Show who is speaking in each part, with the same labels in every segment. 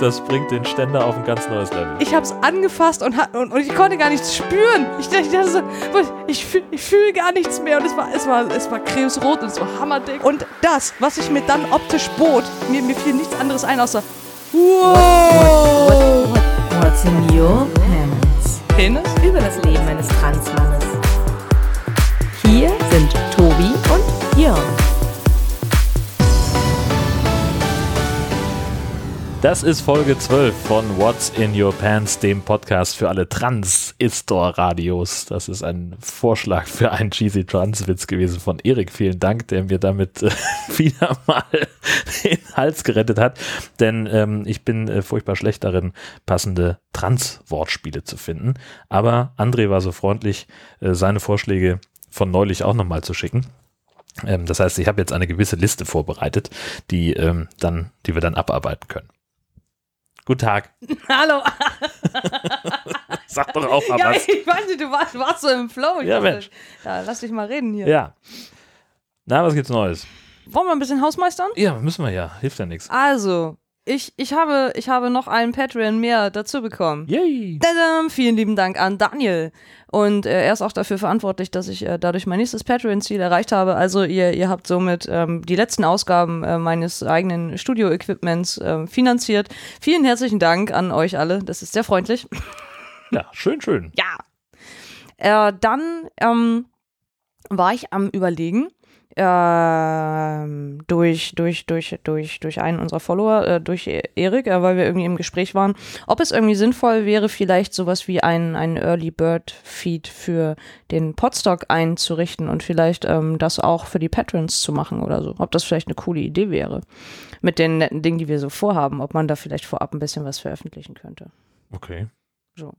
Speaker 1: das bringt den Ständer auf ein ganz neues Level.
Speaker 2: Ich habe es angefasst und, und, und ich konnte gar nichts spüren. Ich dachte, so, ich fühle ich fühl gar nichts mehr. Und es war, es war, es war krebsrot und es war hammerdick. Und das, was ich mir dann optisch bot, mir, mir fiel nichts anderes ein, außer
Speaker 3: Wow! What, what, what's in your pants?
Speaker 2: Penis?
Speaker 3: Über das Leben eines Transmannes.
Speaker 1: Das ist Folge 12 von What's in Your Pants, dem Podcast für alle Trans-Istor-Radios. Das ist ein Vorschlag für einen cheesy Trans-Witz gewesen von Erik. Vielen Dank, der mir damit äh, wieder mal den Hals gerettet hat. Denn ähm, ich bin äh, furchtbar schlecht darin, passende Trans-Wortspiele zu finden. Aber André war so freundlich, äh, seine Vorschläge von neulich auch nochmal zu schicken. Ähm, das heißt, ich habe jetzt eine gewisse Liste vorbereitet, die, ähm, dann, die wir dann abarbeiten können. Guten Tag.
Speaker 2: Hallo.
Speaker 1: Sag doch auch mal
Speaker 2: ja,
Speaker 1: was.
Speaker 2: ich weiß nicht, du warst, warst so im Flow. Ich
Speaker 1: Ja,
Speaker 2: dachte,
Speaker 1: Mensch.
Speaker 2: Ja, lass dich mal reden hier.
Speaker 1: Ja. Na, was gibt's Neues?
Speaker 2: Wollen wir ein bisschen Hausmeistern?
Speaker 1: Ja, müssen wir ja. Hilft ja nichts.
Speaker 2: Also, ich, ich, habe, ich habe noch einen Patreon mehr dazu bekommen.
Speaker 1: Yay.
Speaker 2: Tadam, vielen lieben Dank an Daniel. Und äh, er ist auch dafür verantwortlich, dass ich äh, dadurch mein nächstes Patreon-Ziel erreicht habe. Also ihr, ihr habt somit ähm, die letzten Ausgaben äh, meines eigenen Studio-Equipments äh, finanziert. Vielen herzlichen Dank an euch alle. Das ist sehr freundlich.
Speaker 1: Ja, schön, schön.
Speaker 2: Ja. Äh, dann ähm, war ich am Überlegen, ähm, durch, durch, durch, durch, durch einen unserer Follower, äh, durch Erik, äh, weil wir irgendwie im Gespräch waren, ob es irgendwie sinnvoll wäre, vielleicht sowas wie ein, ein Early Bird Feed für den Podstock einzurichten und vielleicht ähm, das auch für die Patrons zu machen oder so. Ob das vielleicht eine coole Idee wäre. Mit den netten Dingen, die wir so vorhaben, ob man da vielleicht vorab ein bisschen was veröffentlichen könnte.
Speaker 1: Okay.
Speaker 2: So.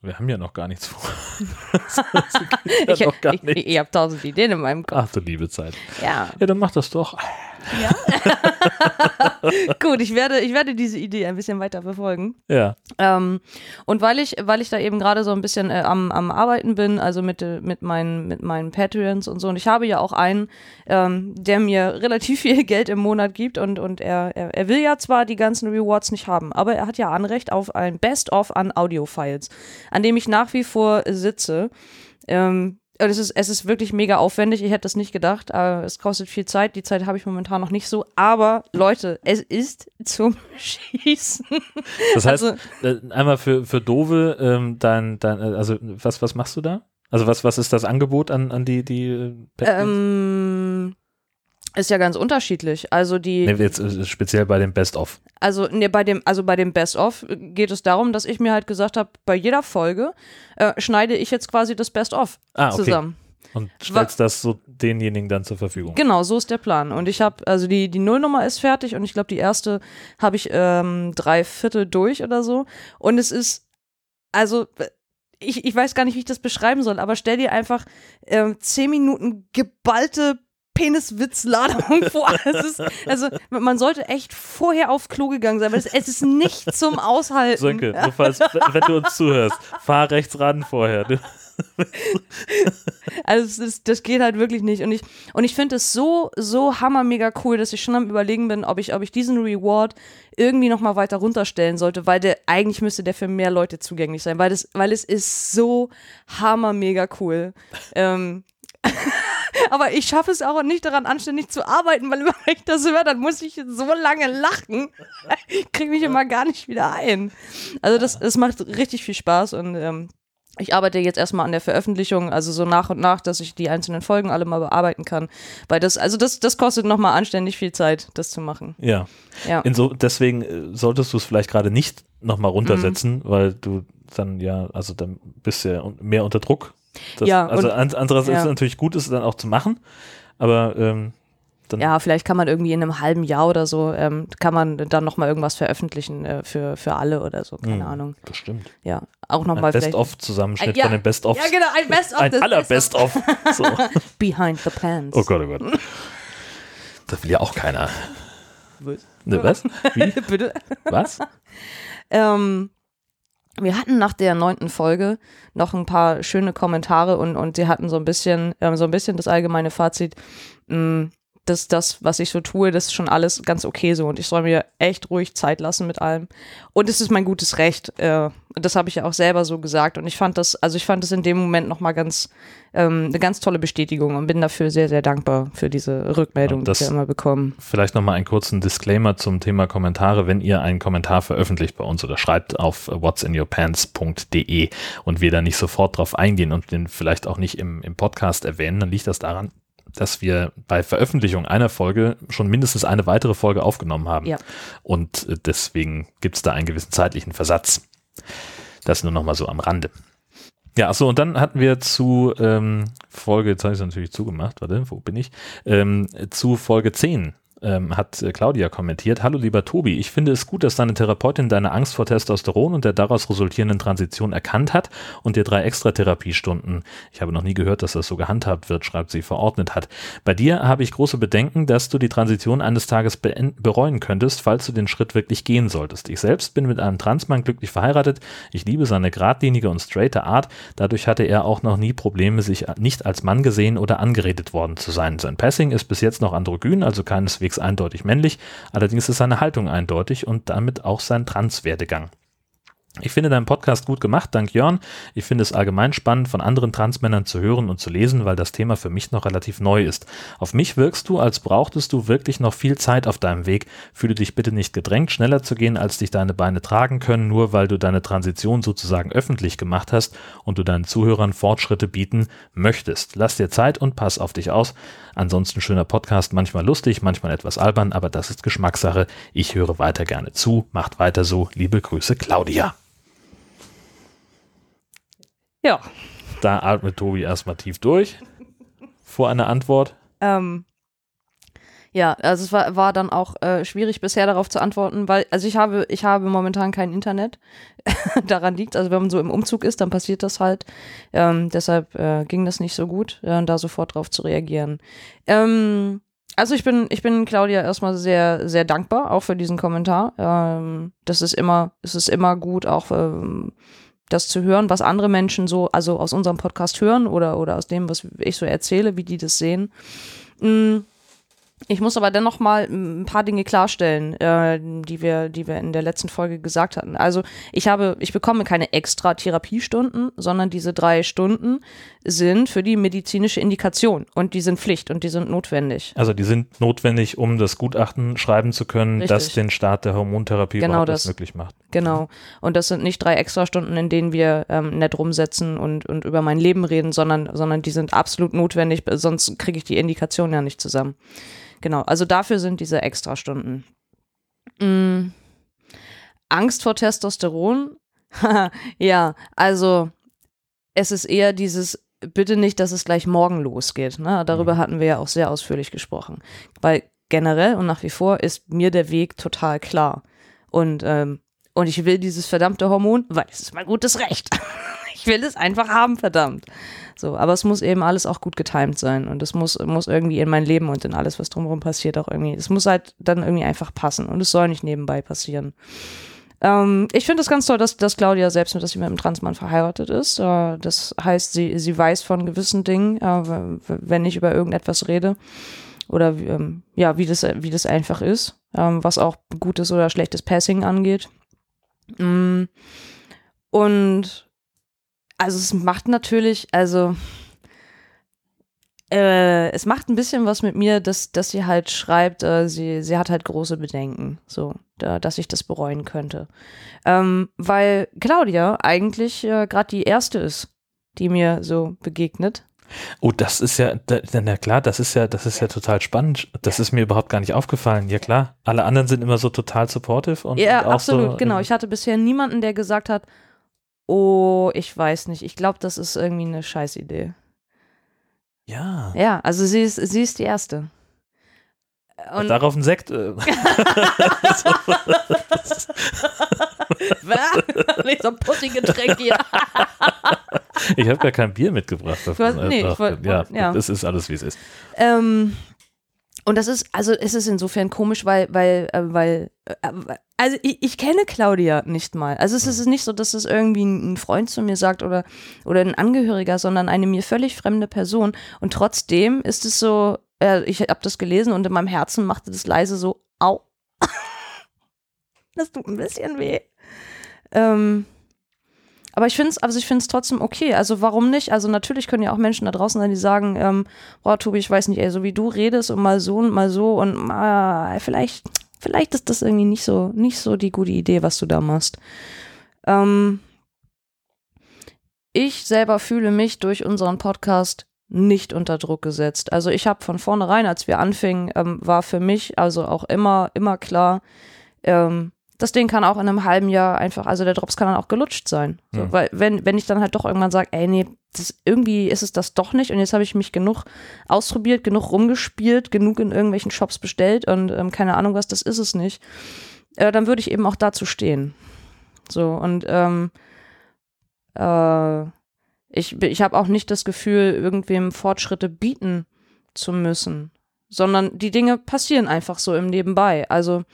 Speaker 1: Wir haben ja noch gar nichts vor. ja
Speaker 2: ich, ich,
Speaker 1: nicht.
Speaker 2: ich habe tausend Ideen in meinem Kopf.
Speaker 1: Ach du liebe Zeit.
Speaker 2: Ja.
Speaker 1: Ja, dann mach das doch.
Speaker 2: Gut, ich werde, ich werde diese Idee ein bisschen weiter verfolgen.
Speaker 1: Ja.
Speaker 2: Ähm, und weil ich, weil ich da eben gerade so ein bisschen äh, am, am Arbeiten bin, also mit, äh, mit, meinen, mit meinen Patreons und so, und ich habe ja auch einen, ähm, der mir relativ viel Geld im Monat gibt und, und er, er, er will ja zwar die ganzen Rewards nicht haben, aber er hat ja Anrecht auf ein Best-of an Audio-Files, an dem ich nach wie vor sitze. Ähm, und es ist, es ist wirklich mega aufwendig. Ich hätte das nicht gedacht. Aber es kostet viel Zeit. Die Zeit habe ich momentan noch nicht so. Aber Leute, es ist zum Schießen.
Speaker 1: Das heißt,
Speaker 2: Also-
Speaker 1: äh, einmal für, für Dove, ähm, dein, dein, äh, also was, was machst du da? Also was, was ist das Angebot an, an die, die äh, Patrons?
Speaker 2: Ähm, ist ja ganz unterschiedlich. Also die,
Speaker 1: nee, jetzt äh, speziell bei dem Best-of.
Speaker 2: also nee, bei dem, also bei dem Best of geht es darum, dass ich mir halt gesagt habe, bei jeder Folge äh, schneide ich jetzt quasi das Best of
Speaker 1: Ah, okay.
Speaker 2: zusammen.
Speaker 1: Und stellst das so denjenigen dann zur Verfügung.
Speaker 2: Genau, so ist der Plan. Und ich habe, also die, die Nullnummer ist fertig und ich glaube, die erste habe ich ähm, drei Viertel durch oder so. Und es ist, also, ich, ich weiß gar nicht, wie ich das beschreiben soll, aber stell dir einfach ähm, zehn Minuten geballte Peniswitzladung vor. Ist, also, man sollte echt vorher auf Klo gegangen sein, weil es, es ist nicht zum Aushalten.
Speaker 1: Sönke, du fährst, wenn du uns zuhörst, fahr rechts ran vorher. Du,
Speaker 2: Also das, ist, das geht halt wirklich nicht. Und ich, und ich finde es so, so hammermega cool, dass ich schon am überlegen bin, ob ich, ob ich diesen Reward irgendwie nochmal weiter runterstellen sollte, weil der, eigentlich müsste der für mehr Leute zugänglich sein, weil, das, weil es ist so hammermega cool. ähm, aber ich schaffe es auch nicht daran, anständig zu arbeiten, weil immer wenn ich das höre, dann muss ich so lange lachen. Ich kriege mich immer gar nicht wieder ein. Also das, das macht richtig viel Spaß und ähm, ich arbeite jetzt erstmal an der Veröffentlichung, also so nach und nach, dass ich die einzelnen Folgen alle mal bearbeiten kann. Weil das, also das, das kostet nochmal anständig viel Zeit, das zu machen.
Speaker 1: ja.
Speaker 2: Ja.
Speaker 1: Inso, deswegen äh, solltest du es vielleicht gerade nicht nochmal runtersetzen,
Speaker 2: Mhm.
Speaker 1: weil du dann ja, also dann bist du ja mehr unter Druck. Das,
Speaker 2: Ja,
Speaker 1: also
Speaker 2: und-
Speaker 1: an, andererseits
Speaker 2: ja.
Speaker 1: ist es natürlich gut, es dann auch zu machen, aber ähm, dann
Speaker 2: Ja, vielleicht kann man irgendwie in einem halben Jahr oder so, ähm, kann man dann nochmal irgendwas veröffentlichen äh, für, für alle oder so, keine
Speaker 1: Hm,
Speaker 2: Ahnung.
Speaker 1: bestimmt.
Speaker 2: Ja, auch nochmal vielleicht.
Speaker 1: Best-of-Zusammenschnitt
Speaker 2: Ein- ja,
Speaker 1: von den Best-ofs.
Speaker 2: Ja, genau, ein Best-of.
Speaker 1: Ein aller
Speaker 2: Best-of.
Speaker 1: So.
Speaker 2: Behind the Plans.
Speaker 1: Oh Gott, oh Gott. Das will ja auch keiner. Ne, was? Wie?
Speaker 2: Bitte?
Speaker 1: Was?
Speaker 2: Ähm, wir hatten nach der neunten Folge noch ein paar schöne Kommentare und, und sie hatten so ein bisschen, so ein bisschen das allgemeine Fazit. Mh, das, das, was ich so tue, das ist schon alles ganz okay so und ich soll mir echt ruhig Zeit lassen mit allem. Und es ist mein gutes Recht. Äh, das habe ich ja auch selber so gesagt und ich fand das, also ich fand das in dem Moment nochmal ganz, ähm, eine ganz tolle Bestätigung und bin dafür sehr, sehr dankbar für diese Rückmeldung,
Speaker 1: das-
Speaker 2: die wir immer bekommen.
Speaker 1: Vielleicht nochmal einen kurzen Disclaimer zum Thema Kommentare. Wenn ihr einen Kommentar veröffentlicht bei uns oder schreibt auf whatsinyourpants.de und wir da nicht sofort drauf eingehen und den vielleicht auch nicht im, im Podcast erwähnen, dann liegt das daran, dass wir bei Veröffentlichung einer Folge schon mindestens eine weitere Folge aufgenommen haben.
Speaker 2: Ja.
Speaker 1: Und äh, deswegen gibt es da einen gewissen zeitlichen Versatz. Das nur nochmal so am Rande. Ja, achso, und dann hatten wir zu ähm, Folge, jetzt habe ich es natürlich zugemacht, warte, wo bin ich? Ähm, zu Folge 10 ähm, hat äh, Claudia kommentiert. Hallo lieber Tobi, ich finde es gut, dass deine Therapeutin deine Angst vor Testosteron und der daraus resultierenden Transition erkannt hat und dir drei extra Therapiestunden, ich habe noch nie gehört, dass das so gehandhabt wird, schreibt sie, verordnet hat. Bei dir habe ich große Bedenken, dass du die Transition eines Tages bereuen könntest, falls du den Schritt wirklich gehen solltest. Ich selbst bin mit einem Transmann glücklich verheiratet. Ich liebe seine geradlinige und straighte Art. Dadurch hatte er auch noch nie Probleme, sich nicht als Mann gesehen oder angeredet worden zu sein. Sein Passing ist bis jetzt noch androgyn, also keineswegs eindeutig männlich. Allerdings ist seine Haltung eindeutig und damit auch sein Transwerdegang. Ich finde deinen Podcast gut gemacht, dank Jörn. Ich finde es allgemein spannend, von anderen Transmännern zu hören und zu lesen, weil das Thema für mich noch relativ neu ist. Auf mich wirkst du, als brauchtest du wirklich noch viel Zeit auf deinem Weg. Fühle dich bitte nicht gedrängt, schneller zu gehen, als dich deine Beine tragen können, nur weil du deine Transition sozusagen öffentlich gemacht hast und du deinen Zuhörern Fortschritte bieten möchtest. Lass dir Zeit und pass auf dich aus. Ansonsten schöner Podcast, manchmal lustig, manchmal etwas albern, aber das ist Geschmackssache. Ich höre weiter gerne zu. Macht weiter so. Liebe Grüße, Claudia.
Speaker 2: Ja.
Speaker 1: Da atmet Tobi erstmal tief durch. Vor einer Antwort.
Speaker 2: Ähm, ja, also es war, war dann auch äh, schwierig bisher darauf zu antworten, weil, also ich habe, ich habe momentan kein Internet. Daran liegt, also wenn man so im Umzug ist, dann passiert das halt. Ähm, deshalb äh, ging das nicht so gut, äh, da sofort drauf zu reagieren. Ähm, also ich bin, ich bin Claudia erstmal sehr, sehr dankbar, auch für diesen Kommentar. Ähm, das ist immer, es ist immer gut, auch ähm, das zu hören, was andere Menschen so, also aus unserem Podcast hören oder, oder aus dem, was ich so erzähle, wie die das sehen. Mm, Ich muss aber dennoch mal ein paar Dinge klarstellen, äh, die wir, die wir in der letzten Folge gesagt hatten. Also ich habe, ich bekomme keine extra Therapiestunden, sondern diese drei Stunden sind für die medizinische Indikation und die sind Pflicht und die sind notwendig.
Speaker 1: Also die sind notwendig, um das Gutachten schreiben zu können,
Speaker 2: Richtig.
Speaker 1: das den Start der Hormontherapie
Speaker 2: Genau
Speaker 1: überhaupt
Speaker 2: das.
Speaker 1: möglich macht.
Speaker 2: Genau. Und das sind nicht drei extra Stunden, in denen wir ähm, nett rumsetzen und, und über mein Leben reden, sondern, sondern die sind absolut notwendig, sonst kriege ich die Indikation ja nicht zusammen. Genau, also dafür sind diese Extrastunden. Mm. Angst vor Testosteron? ja, also es ist eher dieses, bitte nicht, dass es gleich morgen losgeht. Ne? Darüber hatten wir ja auch sehr ausführlich gesprochen. Weil generell und nach wie vor ist mir der Weg total klar. Und, ähm, und ich will dieses verdammte Hormon, weil es ist mein gutes Recht. ich will es einfach haben, verdammt. So, aber es muss eben alles auch gut getimt sein und es muss, muss irgendwie in mein Leben und in alles, was drumherum passiert, auch irgendwie, es muss halt dann irgendwie einfach passen und es soll nicht nebenbei passieren. Ähm, ich finde es ganz toll, dass, dass Claudia selbst mit, dass sie mit einem Transmann verheiratet ist. Äh, das heißt, sie, sie weiß von gewissen Dingen, äh, wenn ich über irgendetwas rede oder wie, ähm, ja, wie das, wie das einfach ist, ähm, was auch gutes oder schlechtes Passing angeht. Mm. Und also es macht natürlich, also äh, es macht ein bisschen was mit mir, dass, dass sie halt schreibt, äh, sie, sie hat halt große Bedenken, so, da, dass ich das bereuen könnte. Ähm, weil Claudia eigentlich äh, gerade die erste ist, die mir so begegnet.
Speaker 1: Oh, das ist ja, da, na klar, das ist ja, das ist ja total spannend. Das ist mir überhaupt gar nicht aufgefallen. Ja klar, alle anderen sind immer so total supportive und
Speaker 2: Ja,
Speaker 1: und
Speaker 2: absolut,
Speaker 1: so,
Speaker 2: genau. Ich hatte bisher niemanden, der gesagt hat, oh, ich weiß nicht, ich glaube, das ist irgendwie eine Scheißidee.
Speaker 1: Ja.
Speaker 2: Ja, also sie ist, sie ist die Erste. Und
Speaker 1: Darauf ein Sekt. Äh,
Speaker 2: nicht so ein Pussy-Getränk hier.
Speaker 1: ich habe gar kein Bier mitgebracht.
Speaker 2: Du hast- nee, ich wollt-
Speaker 1: ja,
Speaker 2: ja.
Speaker 1: das ist alles, wie es ist.
Speaker 2: Ähm, und das ist, also es ist insofern komisch, weil, weil, äh, weil, äh, also ich, ich kenne Claudia nicht mal. Also es ist nicht so, dass es irgendwie ein Freund zu mir sagt oder, oder ein Angehöriger, sondern eine mir völlig fremde Person. Und trotzdem ist es so, äh, ich habe das gelesen und in meinem Herzen machte das leise so, au. das tut ein bisschen weh. Ähm, aber ich finde es also trotzdem okay. Also warum nicht? Also natürlich können ja auch Menschen da draußen sein, die sagen, ähm, boah, Tobi, ich weiß nicht, ey, so wie du redest und mal so und mal so und äh, vielleicht, vielleicht ist das irgendwie nicht so, nicht so die gute Idee, was du da machst. Ähm, ich selber fühle mich durch unseren Podcast nicht unter Druck gesetzt. Also ich habe von vornherein, als wir anfingen, ähm, war für mich also auch immer, immer klar, ähm, das Ding kann auch in einem halben Jahr einfach, also der Drops kann dann auch gelutscht sein. So,
Speaker 1: Mhm.
Speaker 2: Weil wenn, wenn ich dann halt doch irgendwann sage, ey, nee, das, irgendwie ist es das doch nicht und jetzt habe ich mich genug ausprobiert, genug rumgespielt, genug in irgendwelchen Shops bestellt und ähm, keine Ahnung was, das ist es nicht, äh, dann würde ich eben auch dazu stehen. So und ähm, äh, ich, ich habe auch nicht das Gefühl, irgendwem Fortschritte bieten zu müssen, sondern die Dinge passieren einfach so im Nebenbei. Also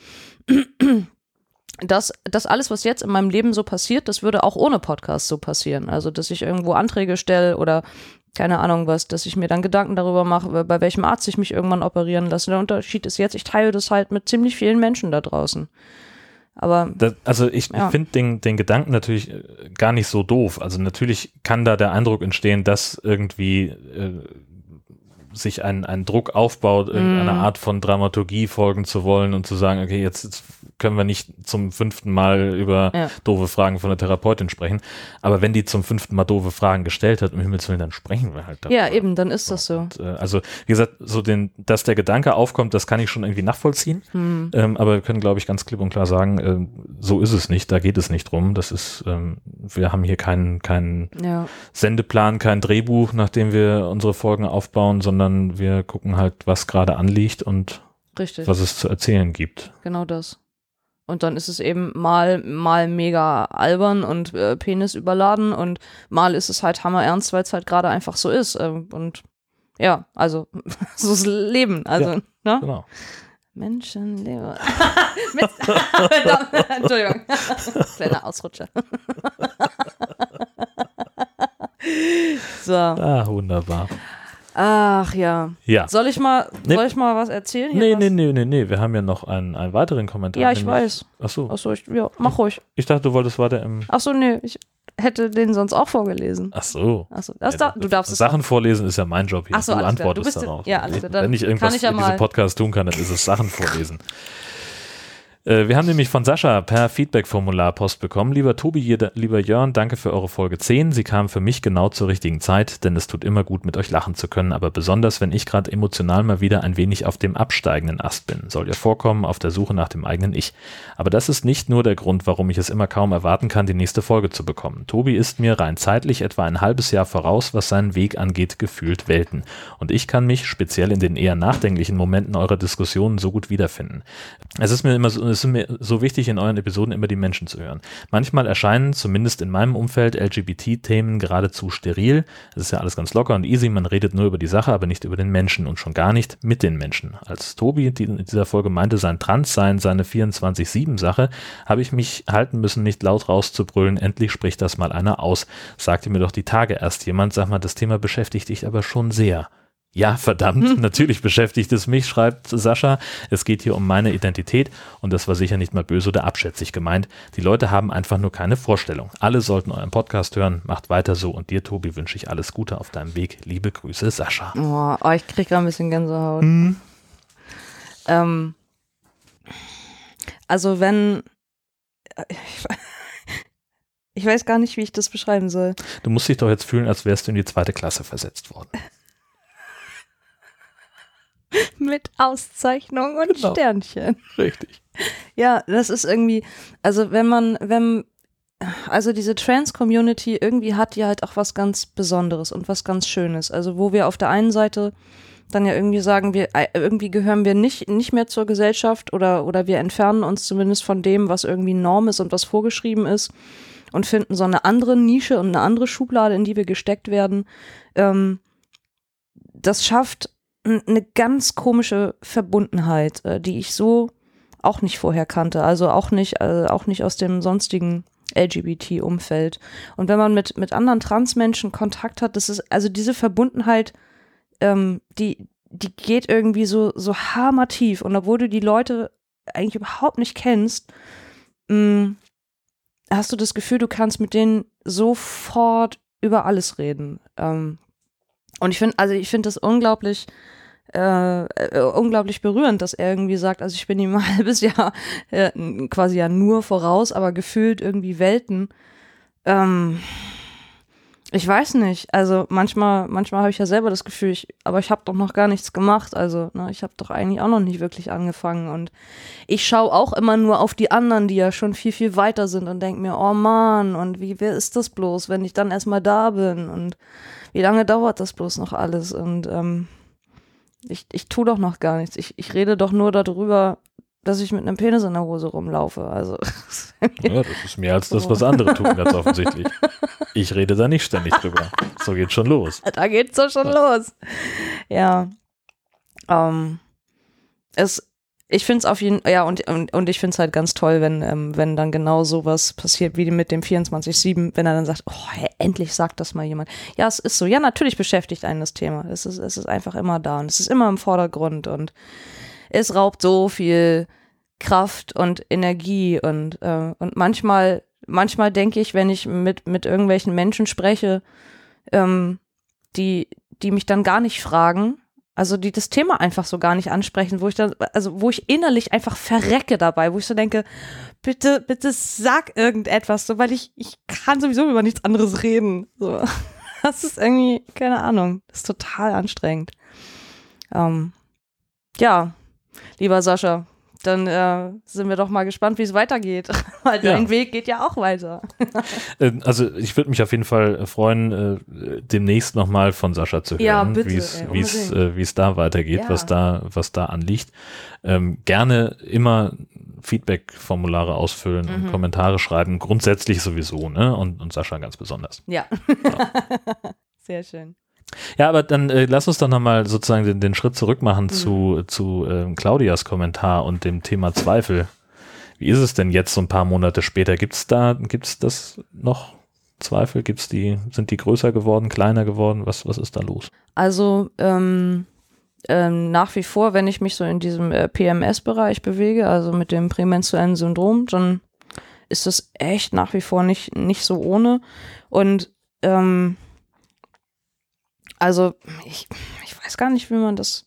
Speaker 2: das, das alles, was jetzt in meinem Leben so passiert, das würde auch ohne Podcast so passieren. Also, dass ich irgendwo Anträge stelle oder keine Ahnung was, dass ich mir dann Gedanken darüber mache, bei welchem Arzt ich mich irgendwann operieren lasse. Der Unterschied ist jetzt, ich teile das halt mit ziemlich vielen Menschen da draußen. Aber
Speaker 1: Das, also ich,
Speaker 2: Ja.
Speaker 1: finde den, den Gedanken natürlich äh, gar nicht so doof. Also natürlich kann da der Eindruck entstehen, dass irgendwie äh, sich ein, ein Druck aufbaut, irgendeine
Speaker 2: Mm.
Speaker 1: Art von Dramaturgie folgen zu wollen und zu sagen, okay, jetzt, jetzt können wir nicht zum fünften Mal über
Speaker 2: Ja.
Speaker 1: doofe Fragen von der Therapeutin sprechen. Aber wenn die zum fünften Mal doofe Fragen gestellt hat, um Himmels Willen, dann sprechen wir halt darüber.
Speaker 2: ja, eben, dann ist das so.
Speaker 1: Und, äh, also, wie gesagt, so den, dass der Gedanke aufkommt, das kann ich schon irgendwie nachvollziehen.
Speaker 2: Hm.
Speaker 1: Ähm, aber wir können, glaube ich, ganz klipp und klar sagen, ähm, so ist es nicht, da geht es nicht drum. Das ist, ähm, wir haben hier keinen, keinen
Speaker 2: Ja,
Speaker 1: Sendeplan, kein Drehbuch, nach dem wir unsere Folgen aufbauen, sondern wir gucken halt, was gerade anliegt und
Speaker 2: richtig.
Speaker 1: was es zu erzählen gibt.
Speaker 2: Genau das. Und dann ist es eben mal, mal mega albern und äh, Penis überladen und mal ist es halt hammerernst, weil es halt gerade einfach so ist. Ähm, und ja, also so ist Leben. Also,
Speaker 1: Ja.
Speaker 2: ne?
Speaker 1: Genau.
Speaker 2: Menschenleben. Entschuldigung. Kleiner Ausrutscher. so.
Speaker 1: Ah, wunderbar.
Speaker 2: Ach ja.
Speaker 1: Ja.
Speaker 2: Soll ich mal,
Speaker 1: Nee.
Speaker 2: soll ich mal was erzählen? hier?
Speaker 1: Nee,
Speaker 2: was?
Speaker 1: nee, nee, nee, nee. Wir haben ja noch einen, einen weiteren Kommentar.
Speaker 2: Ja, ich
Speaker 1: nämlich-
Speaker 2: weiß.
Speaker 1: Ach so.
Speaker 2: Achso, ich, ja, mach ruhig.
Speaker 1: Ich dachte, du wolltest weiter im.
Speaker 2: Achso, nee, ich hätte den sonst auch vorgelesen.
Speaker 1: Ach so.
Speaker 2: Achso, das
Speaker 1: Ja,
Speaker 2: da, du darfst es.
Speaker 1: Sachen vorlesen ist ja mein Job hier.
Speaker 2: Ach so,
Speaker 1: du
Speaker 2: alles klar. Du
Speaker 1: antwortest
Speaker 2: bist-
Speaker 1: darauf.
Speaker 2: ja, alles klar.
Speaker 1: Wenn ich irgendwas
Speaker 2: ich ja
Speaker 1: in diesem Podcast tun kann, dann ist es Sachen vorlesen. Äh, Wir haben nämlich von Sascha per Feedback-Formular Post bekommen. Lieber Tobi, lieber Jörn, danke für eure Folge 10. Sie kam für mich genau zur richtigen Zeit, denn es tut immer gut, mit euch lachen zu können, aber besonders, wenn ich gerade emotional mal wieder ein wenig auf dem absteigenden Ast bin. Soll ja vorkommen, auf der Suche nach dem eigenen Ich. Aber das ist nicht nur der Grund, warum ich es immer kaum erwarten kann, die nächste Folge zu bekommen. Tobi ist mir rein zeitlich etwa ein halbes Jahr voraus, was seinen Weg angeht, gefühlt Welten. Und ich kann mich, speziell in den eher nachdenklichen Momenten eurer Diskussionen, so gut wiederfinden. Es ist mir immer so, es ist mir so wichtig, in euren Episoden immer die Menschen zu hören. Manchmal erscheinen, zumindest in meinem Umfeld, LGBT-Themen geradezu steril. Es ist ja alles ganz locker und easy, man redet nur über die Sache, aber nicht über den Menschen und schon gar nicht mit den Menschen. Als Tobi in dieser Folge meinte, sein Transsein, seine 24-7-Sache, habe ich mich halten müssen, nicht laut rauszubrüllen, endlich spricht das mal einer aus. Sagte mir doch die Tage erst jemand, sag mal, das Thema beschäftigt dich aber schon sehr. Ja, verdammt, natürlich beschäftigt es mich, schreibt Sascha. Es geht hier um meine Identität und das war sicher nicht mal böse oder abschätzig gemeint. Die Leute haben einfach nur keine Vorstellung. Alle sollten euren Podcast hören. Macht weiter so und dir, Tobi, wünsche ich alles Gute auf deinem Weg. Liebe Grüße, Sascha.
Speaker 2: Oh, oh, ich krieg gerade ein bisschen Gänsehaut.
Speaker 1: Hm.
Speaker 2: Ähm, also wenn ich weiß gar nicht, wie ich das beschreiben soll.
Speaker 1: Du musst dich doch jetzt fühlen, als wärst du in die zweite Klasse versetzt worden.
Speaker 2: Mit Auszeichnung und
Speaker 1: Genau.
Speaker 2: Sternchen.
Speaker 1: Richtig.
Speaker 2: Ja, das ist irgendwie, also wenn man, wenn, also diese Trans-Community irgendwie hat die halt auch was ganz Besonderes und was ganz Schönes. Also wo wir auf der einen Seite dann ja irgendwie sagen, wir äh, irgendwie gehören wir nicht, nicht mehr zur Gesellschaft oder, oder wir entfernen uns zumindest von dem, was irgendwie Norm ist und was vorgeschrieben ist und finden so eine andere Nische und eine andere Schublade, in die wir gesteckt werden. Ähm, das schafft eine ganz komische Verbundenheit, äh, die ich so auch nicht vorher kannte. Also auch nicht, äh, auch nicht aus dem sonstigen LGBT-Umfeld. Und wenn man mit, mit anderen Transmenschen Kontakt hat, das ist, also diese Verbundenheit, ähm, die, die geht irgendwie so, so hammertief. Und obwohl du die Leute eigentlich überhaupt nicht kennst, mh, hast du das Gefühl, du kannst mit denen sofort über alles reden. Ähm, und ich finde, also ich finde das unglaublich, äh, äh, unglaublich berührend, dass er irgendwie sagt, also ich bin ihm ein halbes Jahr äh, quasi ja nur voraus, aber gefühlt irgendwie Welten. Ähm, ich weiß nicht. Also manchmal, manchmal habe ich ja selber das Gefühl, ich, aber ich habe doch noch gar nichts gemacht. Also ne, ich habe doch eigentlich auch noch nicht wirklich angefangen. Und ich schaue auch immer nur auf die anderen, die ja schon viel, viel weiter sind und denke mir, oh Mann, und wie wer ist das bloß, wenn ich dann erstmal da bin? Und wie lange dauert das bloß noch alles? Und ähm, ich, ich tue doch noch gar nichts. Ich, ich rede doch nur darüber, dass ich mit einem Penis in der Hose rumlaufe. Also.
Speaker 1: ja, das ist mehr als das, was andere tun, ganz offensichtlich. Ich rede da nicht ständig drüber. So geht's schon los.
Speaker 2: Da geht's doch schon ja. los. Ja. Ähm, es, ich finde es auf jeden ja, und, und, und ich finde es halt ganz toll, wenn, ähm, wenn dann genau sowas passiert wie mit dem 24-7, wenn er dann sagt, oh, endlich sagt das mal jemand. Ja, es ist so. Ja, natürlich beschäftigt einen das Thema. Es ist, es ist einfach immer da und es ist immer im Vordergrund und es raubt so viel Kraft und Energie und, äh, und manchmal, manchmal denke ich, wenn ich mit, mit irgendwelchen Menschen spreche, ähm, die, die mich dann gar nicht fragen, also die das Thema einfach so gar nicht ansprechen, wo ich dann, also wo ich innerlich einfach verrecke dabei, wo ich so denke, bitte, bitte sag irgendetwas, so, weil ich, ich kann sowieso über nichts anderes reden. So. Das ist irgendwie, keine Ahnung, das ist total anstrengend. Ähm, ja, lieber Sascha, dann äh, sind wir doch mal gespannt, wie es weitergeht. Weil ja. dein Weg geht ja auch weiter.
Speaker 1: Ähm, also ich würde mich auf jeden Fall freuen, äh, demnächst nochmal von Sascha zu hören, ja, wie es äh, da weitergeht, ja. was da was da anliegt. Ähm, gerne immer Feedback-Formulare ausfüllen mhm. und Kommentare schreiben, grundsätzlich sowieso, ne? Und, und Sascha ganz besonders.
Speaker 2: Ja. Sehr schön.
Speaker 1: Ja, aber dann äh, lass uns doch nochmal sozusagen den, den, Schritt zurück machen mhm. zu, zu äh, Claudias Kommentar und dem Thema Zweifel. Wie ist es denn jetzt so ein paar Monate später? Gibt es da, gibt es das noch Zweifel? Gibt's die, sind die größer geworden, kleiner geworden? Was, was ist da los?
Speaker 2: Also ähm, ähm, nach wie vor, wenn ich mich so in diesem äh, PMS-Bereich bewege, also mit dem prämenstruellen Syndrom, dann ist das echt nach wie vor nicht, nicht so ohne. Und ähm, also ich, ich weiß gar nicht, wie man das,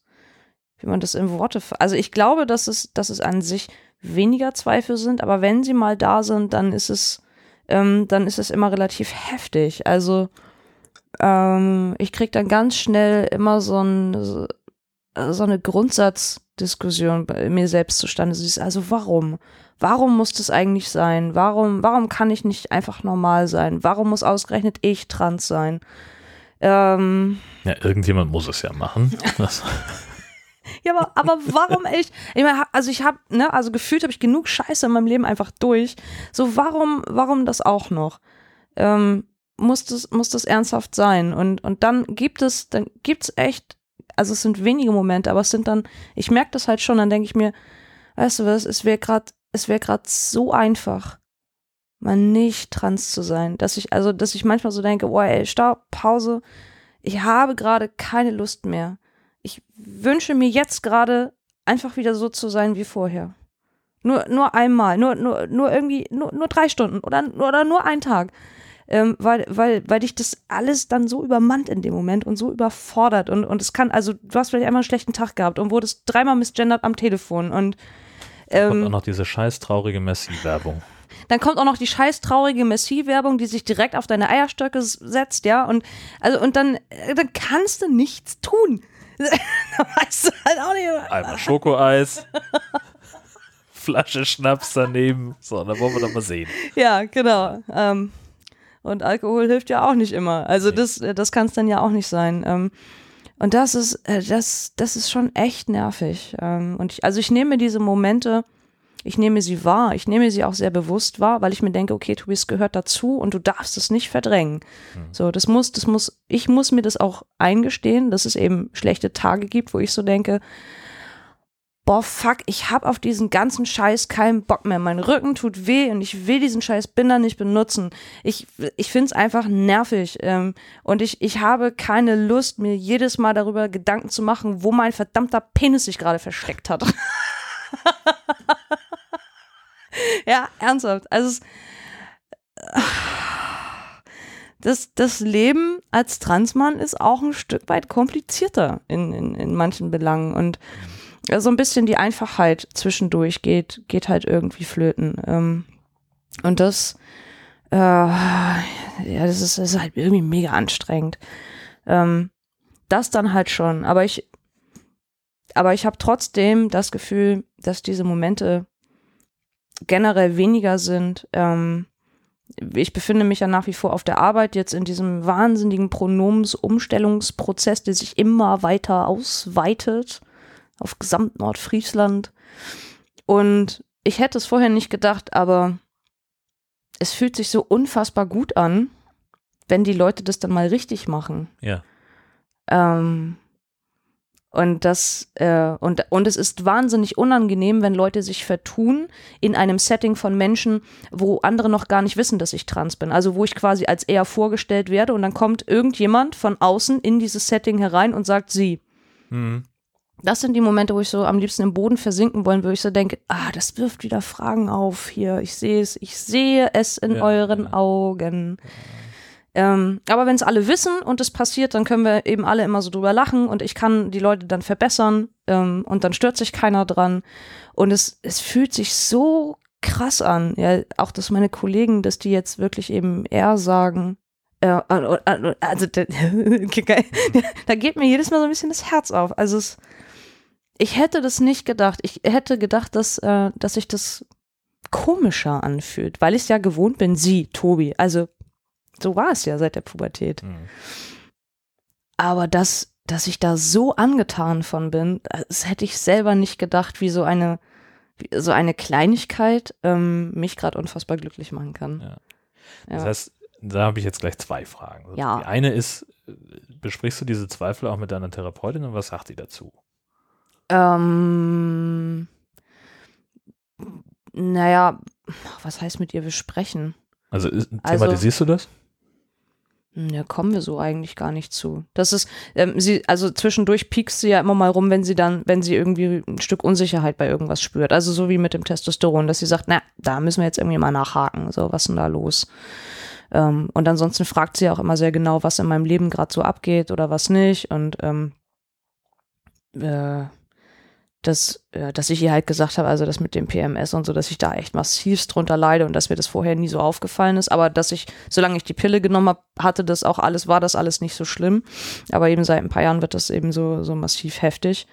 Speaker 2: wie man das in Worte. Also ich glaube, dass es, dass es an sich weniger Zweifel sind, aber wenn sie mal da sind, dann ist es, ähm, dann ist es immer relativ heftig. Also ähm, ich kriege dann ganz schnell immer so, ein, so, eine Grundsatzdiskussion bei mir selbst zustande. Also warum? Warum muss das eigentlich sein? Warum, warum kann ich nicht einfach normal sein? Warum muss ausgerechnet ich trans sein? Ähm,
Speaker 1: ja, irgendjemand muss es ja machen.
Speaker 2: ja, aber, aber warum echt? Ich meine, also ich habe, ne, also gefühlt habe ich genug Scheiße in meinem Leben einfach durch. So, warum, warum das auch noch? Ähm, muss das, muss das ernsthaft sein? Und, und dann gibt es, dann gibt es echt, also es sind wenige Momente, aber es sind dann, ich merke das halt schon, dann denke ich mir, weißt du was, es wäre gerade, es wäre gerade so einfach mal nicht trans zu sein. Dass ich, also, dass ich manchmal so denke, boah, ey, stopp, Pause. Ich habe gerade keine Lust mehr. Ich wünsche mir jetzt gerade einfach wieder so zu sein wie vorher. Nur, nur einmal, nur, nur, nur irgendwie, nur, nur drei Stunden oder, oder nur einen Tag. Ähm, weil, weil, weil dich das alles dann so übermannt in dem Moment und so überfordert und, und es kann, also du hast vielleicht einmal einen schlechten Tag gehabt und wurdest dreimal misgendert am Telefon und
Speaker 1: ähm, und auch noch diese scheiß traurige Messi-Werbung.
Speaker 2: Dann kommt auch noch die scheiß traurige Messi-Werbung, die sich direkt auf deine Eierstöcke setzt, ja. Und also und dann, äh, dann kannst du nichts tun. weißt du halt auch nicht.
Speaker 1: Einmal Schokoeis. Flasche Schnaps daneben. So, dann wollen wir doch mal sehen.
Speaker 2: Ja, genau. Ähm, und Alkohol hilft ja auch nicht immer. Also nee. das, das kann es dann ja auch nicht sein. Ähm, und das ist, äh, das, das ist schon echt nervig. Ähm, und ich, also ich nehme diese Momente ich nehme sie wahr. Ich nehme sie auch sehr bewusst wahr, weil ich mir denke, okay, Tobi, es gehört dazu und du darfst es nicht verdrängen. Mhm. So, das muss, das muss, ich muss mir das auch eingestehen, dass es eben schlechte Tage gibt, wo ich so denke, boah, fuck, ich hab auf diesen ganzen Scheiß keinen Bock mehr. Mein Rücken tut weh und ich will diesen scheiß Binder nicht benutzen. Ich, ich find's einfach nervig. Ähm, und ich, ich habe keine Lust, mir jedes Mal darüber Gedanken zu machen, wo mein verdammter Penis sich gerade versteckt hat. ja, ernsthaft. Also das, das Leben als Transmann ist auch ein Stück weit komplizierter in, in, in manchen Belangen. Und so ein bisschen die Einfachheit zwischendurch geht, geht halt irgendwie flöten. Ähm, und das, äh, ja, das ist, ist halt irgendwie mega anstrengend. Ähm, das dann halt schon. Aber ich, aber ich habe trotzdem das Gefühl, dass diese Momente generell weniger sind. Ähm, ich befinde mich ja nach wie vor auf der Arbeit, jetzt in diesem wahnsinnigen Pronomensumstellungsprozess, der sich immer weiter ausweitet auf gesamt Nordfriesland. Und ich hätte es vorher nicht gedacht, aber es fühlt sich so unfassbar gut an, wenn die Leute das dann mal richtig machen.
Speaker 1: Ja.
Speaker 2: Ähm, und das, äh, und, und es ist wahnsinnig unangenehm, wenn Leute sich vertun in einem Setting von Menschen, wo andere noch gar nicht wissen, dass ich trans bin. Also wo ich quasi als er vorgestellt werde und dann kommt irgendjemand von außen in dieses Setting herein und sagt sie.
Speaker 1: Mhm.
Speaker 2: Das sind die Momente, wo ich so am liebsten im Boden versinken wollen, wo ich so denke, ah, das wirft wieder Fragen auf hier. Ich sehe es, ich sehe es in
Speaker 1: Ja,
Speaker 2: euren
Speaker 1: ja.
Speaker 2: Augen. Ähm, aber wenn es alle wissen und es passiert, dann können wir eben alle immer so drüber lachen und ich kann die Leute dann verbessern ähm, und dann stört sich keiner dran. Und es, es fühlt sich so krass an. Ja, auch dass meine Kollegen, dass die jetzt wirklich eben eher sagen. Äh, also da, da geht mir jedes Mal so ein bisschen das Herz auf. Also es, ich hätte das nicht gedacht. Ich hätte gedacht, dass, äh, dass sich das komischer anfühlt, weil ich es ja gewohnt bin, sie, Tobi. Also so war es ja seit der Pubertät.
Speaker 1: Mhm.
Speaker 2: Aber dass, dass ich da so angetan von bin, das hätte ich selber nicht gedacht, wie so eine, wie so eine Kleinigkeit ähm, mich gerade unfassbar glücklich machen kann.
Speaker 1: Ja.
Speaker 2: Ja.
Speaker 1: Das heißt, da habe ich jetzt gleich zwei Fragen. Also
Speaker 2: Ja.
Speaker 1: Die eine ist, äh, besprichst du diese Zweifel auch mit deiner Therapeutin und was sagt die dazu?
Speaker 2: Ähm, naja, was heißt mit ihr besprechen?
Speaker 1: Also, ist,
Speaker 2: Also-
Speaker 1: thematisierst du das?
Speaker 2: Hm, Ja, kommen wir so eigentlich gar nicht zu. Das ist, ähm, sie, also zwischendurch piekst sie ja immer mal rum, wenn sie dann, wenn sie irgendwie ein Stück Unsicherheit bei irgendwas spürt. Also so wie mit dem Testosteron, dass sie sagt, na, da müssen wir jetzt irgendwie mal nachhaken. So, was ist denn da los? Ähm, und ansonsten fragt sie auch immer sehr genau, was in meinem Leben gerade so abgeht oder was nicht. Und ähm, äh, dass, äh, dass ich ihr halt gesagt habe, also das mit dem PMS und so, dass ich da echt massivst drunter leide und dass mir das vorher nie so aufgefallen ist, aber dass ich, solange ich die Pille genommen habe, hatte das auch alles, war das alles nicht so schlimm, aber eben seit ein paar Jahren wird das eben so, so massiv heftig.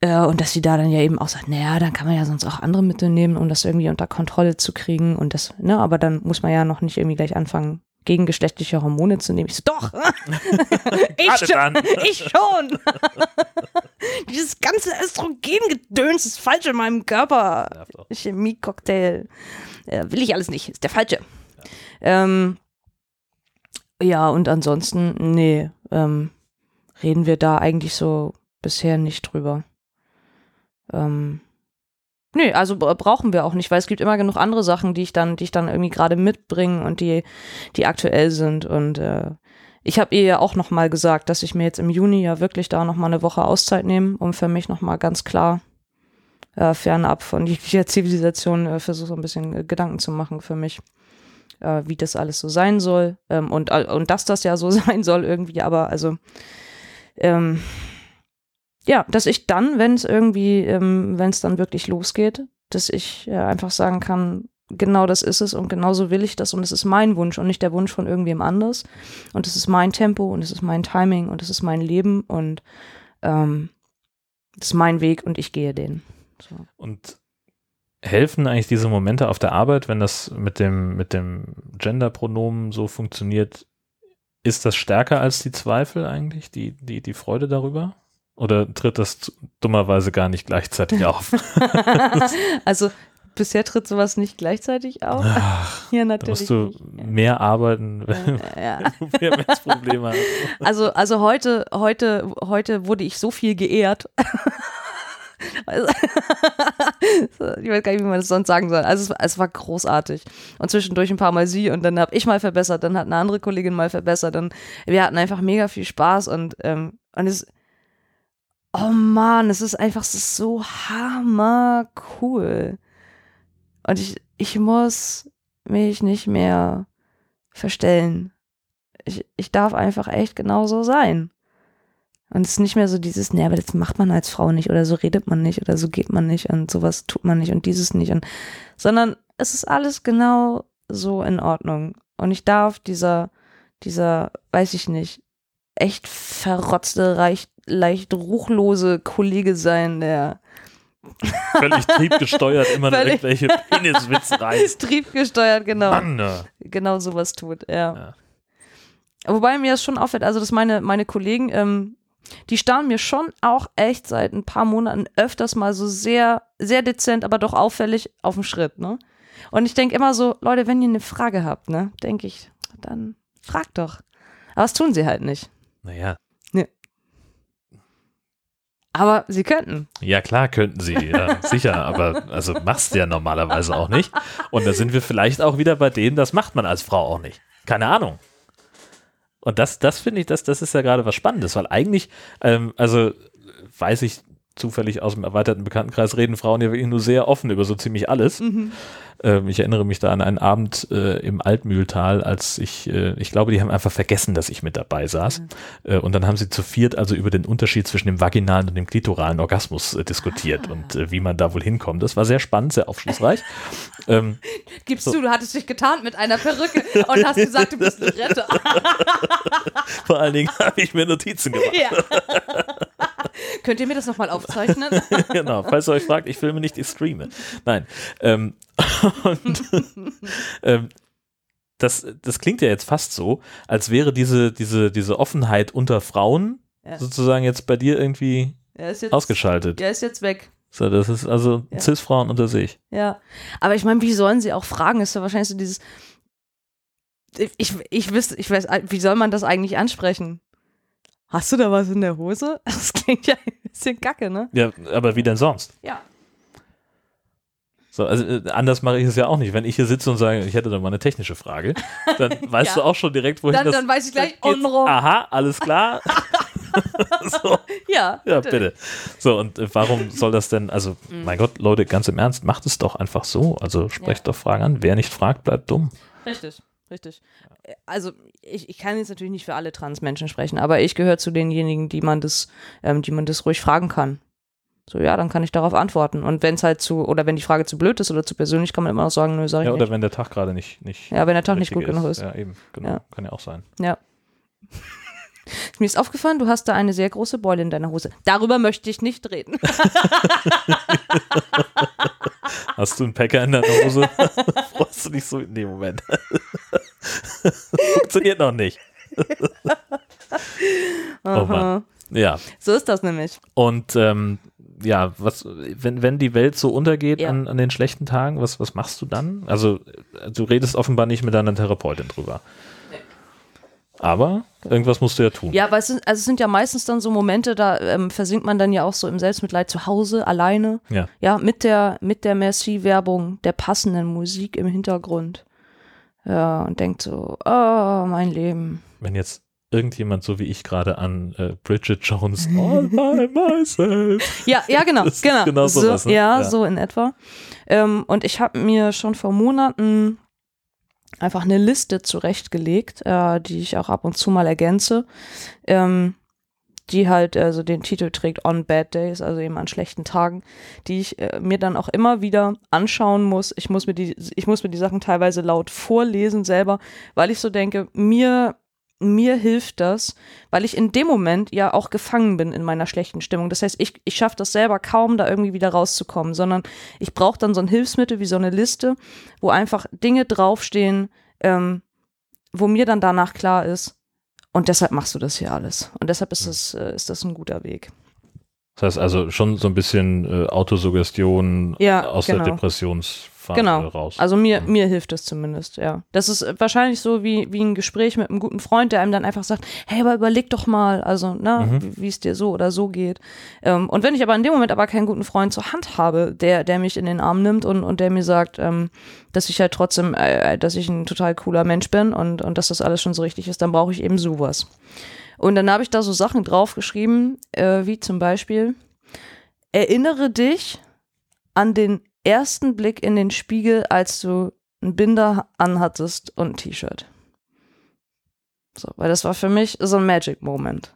Speaker 2: Äh, und dass sie da dann ja eben auch sagt, naja, dann kann man ja sonst auch andere Mittel nehmen, um das irgendwie unter Kontrolle zu kriegen und das, ne, aber dann muss man ja noch nicht irgendwie gleich anfangen, gegengeschlechtliche Hormone zu nehmen. Ich so, doch! ich, schon, ich schon! Dieses ganze Östrogengedöns ist falsch in meinem Körper. Chemie-Cocktail. Äh, will ich alles nicht, ist der falsche. Ja, ähm, ja und ansonsten, nee, ähm, reden wir da eigentlich so bisher nicht drüber. Ähm, nee, also bra- brauchen wir auch nicht, weil es gibt immer genug andere Sachen, die ich dann, die ich dann irgendwie gerade mitbringe und die, die aktuell sind. Und äh, ich habe ihr ja auch noch mal gesagt, dass ich mir jetzt im Juni ja wirklich da noch mal eine Woche Auszeit nehme, um für mich noch mal ganz klar äh, fernab von jeglicher Zivilisation äh, versuche ein bisschen äh, Gedanken zu machen für mich, äh, wie das alles so sein soll ähm, und und dass das ja so sein soll irgendwie, aber also ähm, ja, dass ich dann, wenn es irgendwie, ähm, wenn es dann wirklich losgeht, dass ich äh, einfach sagen kann, genau das ist es und genauso will ich das und es ist mein Wunsch und nicht der Wunsch von irgendwem anders und es ist mein Tempo und es ist mein Timing und es ist mein Leben und ähm, es ist mein Weg und ich gehe den. So.
Speaker 1: Und helfen eigentlich diese Momente auf der Arbeit, wenn das mit dem, mit dem Gender-Pronomen so funktioniert, ist das stärker als die Zweifel eigentlich, die, die, die Freude darüber? Oder tritt das dummerweise gar nicht gleichzeitig auf?
Speaker 2: also bisher tritt sowas nicht gleichzeitig auf.
Speaker 1: Ach,
Speaker 2: Ja,
Speaker 1: da
Speaker 2: natürlich.
Speaker 1: musst du
Speaker 2: nicht.
Speaker 1: mehr arbeiten, wenn
Speaker 2: Ja, ja.
Speaker 1: du PMS-Probleme hast.
Speaker 2: Also, also heute, heute, heute wurde ich so viel geehrt. Ich weiß gar nicht, wie man das sonst sagen soll. Also es, war- es war großartig. Und zwischendurch ein paar Mal sie und dann habe ich mal verbessert, dann hat eine andere Kollegin mal verbessert und wir hatten einfach mega viel Spaß und, ähm, und es, oh Mann, es ist einfach so hammer cool. Und ich, ich muss mich nicht mehr verstellen. Ich, ich darf einfach echt genauso sein. Und es ist nicht mehr so dieses, nee, aber das macht man als Frau nicht oder so redet man nicht oder so geht man nicht und sowas tut man nicht und dieses nicht und, sondern es ist alles genau so in Ordnung. Und ich darf dieser, dieser, weiß ich nicht, echt verrotzte, leicht, leicht ruchlose Kollege sein, der
Speaker 1: Völlig triebgesteuert immer
Speaker 2: Völlig.
Speaker 1: irgendwelche Peniswitze reißt.
Speaker 2: triebgesteuert, genau.
Speaker 1: Mann, ne.
Speaker 2: genau sowas tut, ja.
Speaker 1: Ja.
Speaker 2: Wobei mir das schon auffällt, also dass meine, meine Kollegen, ähm, die starren mir schon auch echt seit ein paar Monaten öfters mal so sehr, sehr dezent, aber doch auffällig auf den Schritt, ne? Und ich denke immer so, Leute, wenn ihr eine Frage habt, ne, denke ich, dann fragt doch. Aber das tun sie halt nicht.
Speaker 1: Naja,
Speaker 2: Aber sie könnten.
Speaker 1: ja klar könnten sie, ja, sicher, aber also machst du ja normalerweise auch nicht. Und da sind wir vielleicht auch wieder bei denen, das macht man als Frau auch nicht. Keine Ahnung. Und das, das finde ich, das, das ist ja gerade was Spannendes, weil eigentlich, ähm, also weiß ich zufällig aus dem erweiterten Bekanntenkreis, reden Frauen ja wirklich nur sehr offen über so ziemlich alles. Ähm, ich erinnere mich da an einen Abend äh, im Altmühltal, als ich, äh, ich glaube, die haben einfach vergessen, dass ich mit dabei saß. Äh, und dann haben sie zu viert also über den Unterschied zwischen dem vaginalen und dem klitoralen Orgasmus äh, diskutiert und äh, wie man da wohl hinkommt. Das war sehr spannend, sehr aufschlussreich. ähm,
Speaker 2: Gibst du, du hattest dich getarnt mit einer Perücke und hast gesagt, du bist ein Retter.
Speaker 1: vor allen Dingen habe ich mir Notizen gemacht.
Speaker 2: ja. Könnt ihr mir das nochmal aufzeichnen?
Speaker 1: genau, falls ihr euch fragt, ich filme nicht, ich streame. Nein. Ähm, und, ähm, das, das klingt ja jetzt fast so, als wäre diese, diese, diese Offenheit unter Frauen
Speaker 2: Ja.
Speaker 1: sozusagen jetzt bei dir irgendwie
Speaker 2: ist jetzt,
Speaker 1: ausgeschaltet.
Speaker 2: er ist jetzt weg.
Speaker 1: So, das ist also
Speaker 2: Ja.
Speaker 1: Cis-Frauen unter sich.
Speaker 2: Ja, aber ich meine, wie sollen sie auch fragen? Ist ja wahrscheinlich so dieses. Ich, ich wüsste, ich weiß, wie soll man das eigentlich ansprechen? Hast du da was in der Hose? Das klingt ja ein bisschen kacke, ne?
Speaker 1: Ja, aber wie denn sonst?
Speaker 2: Ja.
Speaker 1: So, also äh, anders mache ich es ja auch nicht. Wenn ich hier sitze und sage, ich hätte da mal eine technische Frage, dann weißt
Speaker 2: Ja.
Speaker 1: du auch schon direkt, wohin
Speaker 2: Dann,
Speaker 1: das
Speaker 2: dann weiß ich gleich, unrum.
Speaker 1: Aha, alles klar. so,
Speaker 2: Ja,
Speaker 1: ja,
Speaker 2: natürlich.
Speaker 1: bitte. So, und äh, warum soll das denn, also,
Speaker 2: Mhm.
Speaker 1: mein Gott, Leute, ganz im Ernst, macht es doch einfach so. Also sprecht doch Fragen an. Wer nicht fragt, bleibt dumm.
Speaker 2: Richtig, richtig. Also ich, ich kann jetzt natürlich nicht für alle Transmenschen sprechen, aber ich gehöre zu denjenigen, die man das, ähm, die man das ruhig fragen kann. So, ja, dann kann ich darauf antworten. Und wenn es halt zu, oder wenn die Frage zu blöd ist oder zu persönlich, kann man immer noch sagen, nö, sag ich
Speaker 1: Ja, oder
Speaker 2: nicht.
Speaker 1: wenn der Tag gerade nicht, nicht
Speaker 2: Ja, wenn der Tag nicht gut genug ist.
Speaker 1: Ja, eben, genau.
Speaker 2: Ja.
Speaker 1: Kann ja auch sein.
Speaker 2: Ja. Mir ist aufgefallen, du hast da eine sehr große Beule in deiner Hose. Darüber möchte ich nicht reden.
Speaker 1: Hast du einen Packer in deiner Hose? Freust du dich so in dem Moment? Funktioniert noch nicht. oh Mann. Ja,
Speaker 2: So ist das nämlich.
Speaker 1: und ähm, ja, was, wenn, wenn die Welt so untergeht
Speaker 2: Ja.
Speaker 1: an, an den schlechten Tagen, was, was machst du dann? Also, du redest offenbar nicht mit deiner Therapeutin drüber. Aber irgendwas musst du ja tun.
Speaker 2: Ja, aber es sind, also es sind ja meistens dann so Momente, da ähm, versinkt man dann ja auch so im Selbstmitleid zu Hause, alleine.
Speaker 1: Ja.
Speaker 2: Ja, mit der, mit der Merci-Werbung, der passenden Musik im Hintergrund. Ja, und denkt so, oh, mein Leben.
Speaker 1: Wenn jetzt irgendjemand so wie ich gerade an äh, Bridget Jones All by myself.
Speaker 2: Ja, ja, genau, genau.
Speaker 1: genau
Speaker 2: so,
Speaker 1: sowas, ne?
Speaker 2: ja,
Speaker 1: Ja.
Speaker 2: so in etwa. Ähm, und ich habe mir schon vor Monaten einfach eine Liste zurechtgelegt, äh, die ich auch ab und zu mal ergänze, ähm, die halt also den Titel trägt On Bad Days, also eben an schlechten Tagen, die ich äh, mir dann auch immer wieder anschauen muss. Ich muss mir die, ich muss mir die Sachen teilweise laut vorlesen selber, weil ich so denke, mir mir hilft das, weil ich in dem Moment ja auch gefangen bin in meiner schlechten Stimmung. Das heißt, ich, ich schaffe das selber kaum, da irgendwie wieder rauszukommen, sondern ich brauche dann so ein Hilfsmittel wie so eine Liste, wo einfach Dinge draufstehen, ähm, wo mir dann danach klar ist, und deshalb machst du das hier alles. Und deshalb ist das, äh, ist das ein guter Weg.
Speaker 1: Das heißt also schon so ein bisschen äh, Autosuggestion
Speaker 2: Ja,
Speaker 1: aus
Speaker 2: genau.
Speaker 1: der Phase
Speaker 2: Genau.
Speaker 1: raus.
Speaker 2: Also mir,
Speaker 1: Mhm.
Speaker 2: mir hilft das zumindest, ja. Das ist wahrscheinlich so wie, wie ein Gespräch mit einem guten Freund, der einem dann einfach sagt, hey, aber überleg doch mal, also, ne,
Speaker 1: Mhm.
Speaker 2: wie- wie es dir so oder so geht. Ähm, und wenn ich aber in dem Moment aber keinen guten Freund zur Hand habe, der, der mich in den Arm nimmt und, und der mir sagt, ähm, dass ich halt trotzdem, äh, dass ich ein total cooler Mensch bin und, und dass das alles schon so richtig ist, dann brauche ich eben sowas. Und dann habe ich da so Sachen draufgeschrieben, äh, wie zum Beispiel, erinnere dich an den ersten Blick in den Spiegel, als du einen Binder anhattest und ein T-Shirt. So, weil das war für mich so ein Magic Moment.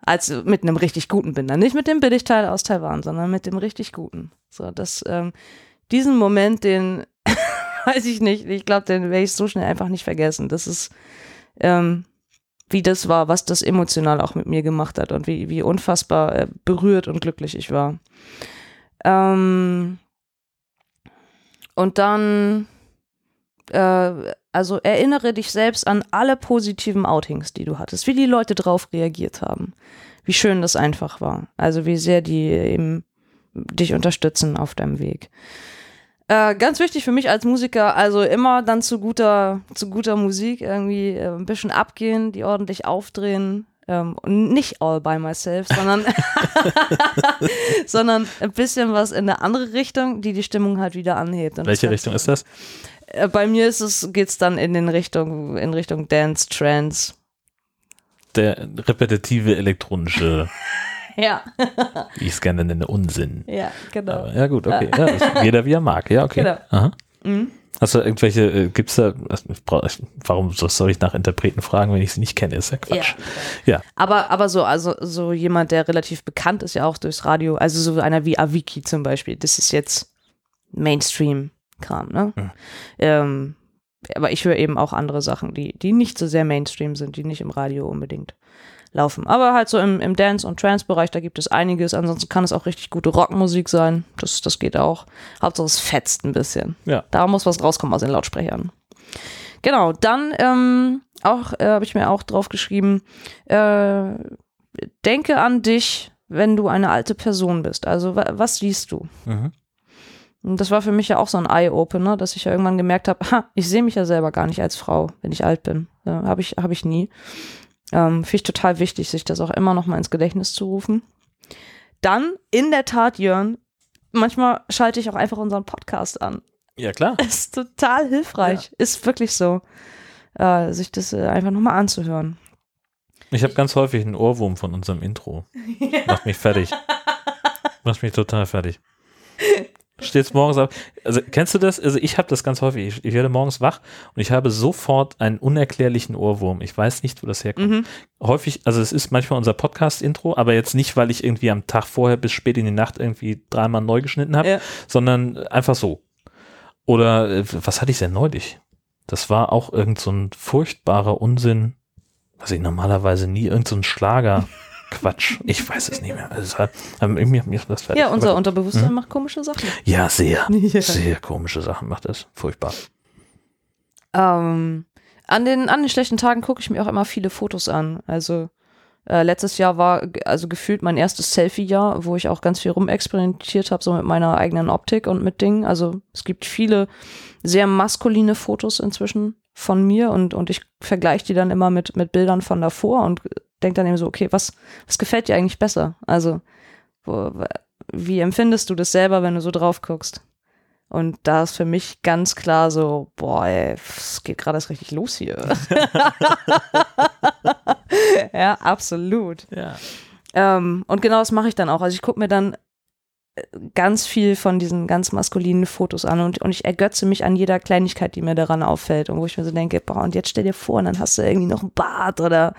Speaker 2: Also mit einem richtig guten Binder. Nicht mit dem Billigteil aus Taiwan, sondern mit dem richtig guten. So, das, ähm, diesen Moment, den weiß ich nicht, ich glaube, den werde ich so schnell einfach nicht vergessen. Das ist, ähm, wie das war, was das emotional auch mit mir gemacht hat und wie, wie unfassbar äh, berührt und glücklich ich war. Ähm, und dann, äh, also erinnere dich selbst an alle positiven Outings, die du hattest, wie die Leute drauf reagiert haben, wie schön das einfach war, also wie sehr die eben dich unterstützen auf deinem Weg. Äh, ganz wichtig für mich als Musiker, also immer dann zu guter, zu guter Musik irgendwie äh, ein bisschen abgehen, die ordentlich aufdrehen. Ähm, und nicht all by myself, sondern, sondern ein bisschen was in eine andere Richtung, die die Stimmung halt wieder anhebt. Und
Speaker 1: Welche Richtung ist das?
Speaker 2: Äh, Bei mir ist es, geht's dann in den Richtung, in Richtung Dance, Trance.
Speaker 1: Der repetitive elektronische,
Speaker 2: Ja,
Speaker 1: wie ich es gerne nenne, Unsinn.
Speaker 2: ja, genau.
Speaker 1: Aber, ja gut, okay. Ja, jeder wie er mag. Ja, okay.
Speaker 2: Genau.
Speaker 1: Aha.
Speaker 2: Mhm.
Speaker 1: Hast du irgendwelche, äh, gibt's da, also, warum so- soll ich nach Interpreten fragen, wenn ich sie nicht kenne? Ist ja Quatsch. Ja.
Speaker 2: Aber, aber so, also so jemand, der relativ bekannt ist ja auch durchs Radio, also so einer wie Avicii zum Beispiel, das ist jetzt Mainstream-Kram, ne?
Speaker 1: Mhm.
Speaker 2: Ähm, aber ich höre eben auch andere Sachen, die, die nicht so sehr Mainstream sind, die nicht im Radio unbedingt laufen. Aber halt so im, im Dance- und Trance-Bereich, da gibt es einiges. Ansonsten kann es auch richtig gute Rockmusik sein. Das, das geht auch. Hauptsache es fetzt ein bisschen.
Speaker 1: Ja.
Speaker 2: Da muss was rauskommen aus den Lautsprechern. Genau, dann ähm, auch äh, habe ich mir auch drauf geschrieben, äh, denke an dich, wenn du eine alte Person bist. Also wa was siehst du?
Speaker 1: Mhm.
Speaker 2: Und das war für mich ja auch so ein Eye-Opener, dass ich ja irgendwann gemerkt habe, ha, ich sehe mich ja selber gar nicht als Frau, wenn ich alt bin. Äh, habe ich, hab ich nie. Ähm, Finde ich total wichtig, sich das auch immer noch mal ins Gedächtnis zu rufen. Dann, in der Tat, Jörn, manchmal schalte ich auch einfach unseren Podcast an.
Speaker 1: Ja, klar.
Speaker 2: Ist total hilfreich. Ist wirklich so, äh, sich das äh, einfach nochmal anzuhören.
Speaker 1: Ich habe ganz häufig einen Ohrwurm von unserem Intro. Macht mich fertig. Macht mich total fertig. Stehst morgens auf. Also kennst du das? Also ich habe das ganz häufig. Ich, ich werde morgens wach und ich habe sofort einen unerklärlichen Ohrwurm. Ich weiß nicht, wo das herkommt.
Speaker 2: Mhm.
Speaker 1: Häufig, also es ist manchmal unser Podcast-Intro, aber jetzt nicht, weil ich irgendwie am Tag vorher bis spät in die Nacht irgendwie dreimal neu geschnitten habe,
Speaker 2: Ja.
Speaker 1: sondern einfach so. Oder äh, was hatte ich denn neulich? Das war auch irgend so ein furchtbarer Unsinn, was ich normalerweise nie, irgend so ein Schlager. Quatsch, ich weiß es nicht mehr. Also, hat, ähm, mir, mir ist das fertig.
Speaker 2: Ja, unser Unterbewusstsein
Speaker 1: Mhm.
Speaker 2: macht komische Sachen.
Speaker 1: ja, sehr,
Speaker 2: Ja.
Speaker 1: sehr komische Sachen macht es. Furchtbar.
Speaker 2: Ähm, an, den, an den schlechten Tagen gucke ich mir auch immer viele Fotos an. Also äh, letztes Jahr war also gefühlt mein erstes Selfie-Jahr, wo ich auch ganz viel rumexperimentiert habe, so mit meiner eigenen Optik und mit Dingen. Also es gibt viele sehr maskuline Fotos inzwischen von mir und, und ich vergleiche die dann immer mit, mit Bildern von davor und denke dann eben so, okay, was, was gefällt dir eigentlich besser? Also wo, wie empfindest du das selber, wenn du so drauf guckst? Und da ist für mich ganz klar so, boah, ey, es geht gerade erst richtig los hier. ja, absolut.
Speaker 1: Ja.
Speaker 2: Ähm, und genau das mache ich dann auch. Also ich gucke mir dann ganz viel von diesen ganz maskulinen Fotos an und, und ich ergötze mich an jeder Kleinigkeit, die mir daran auffällt und wo ich mir so denke, boah, und jetzt stell dir vor, und dann hast du irgendwie noch einen Bart oder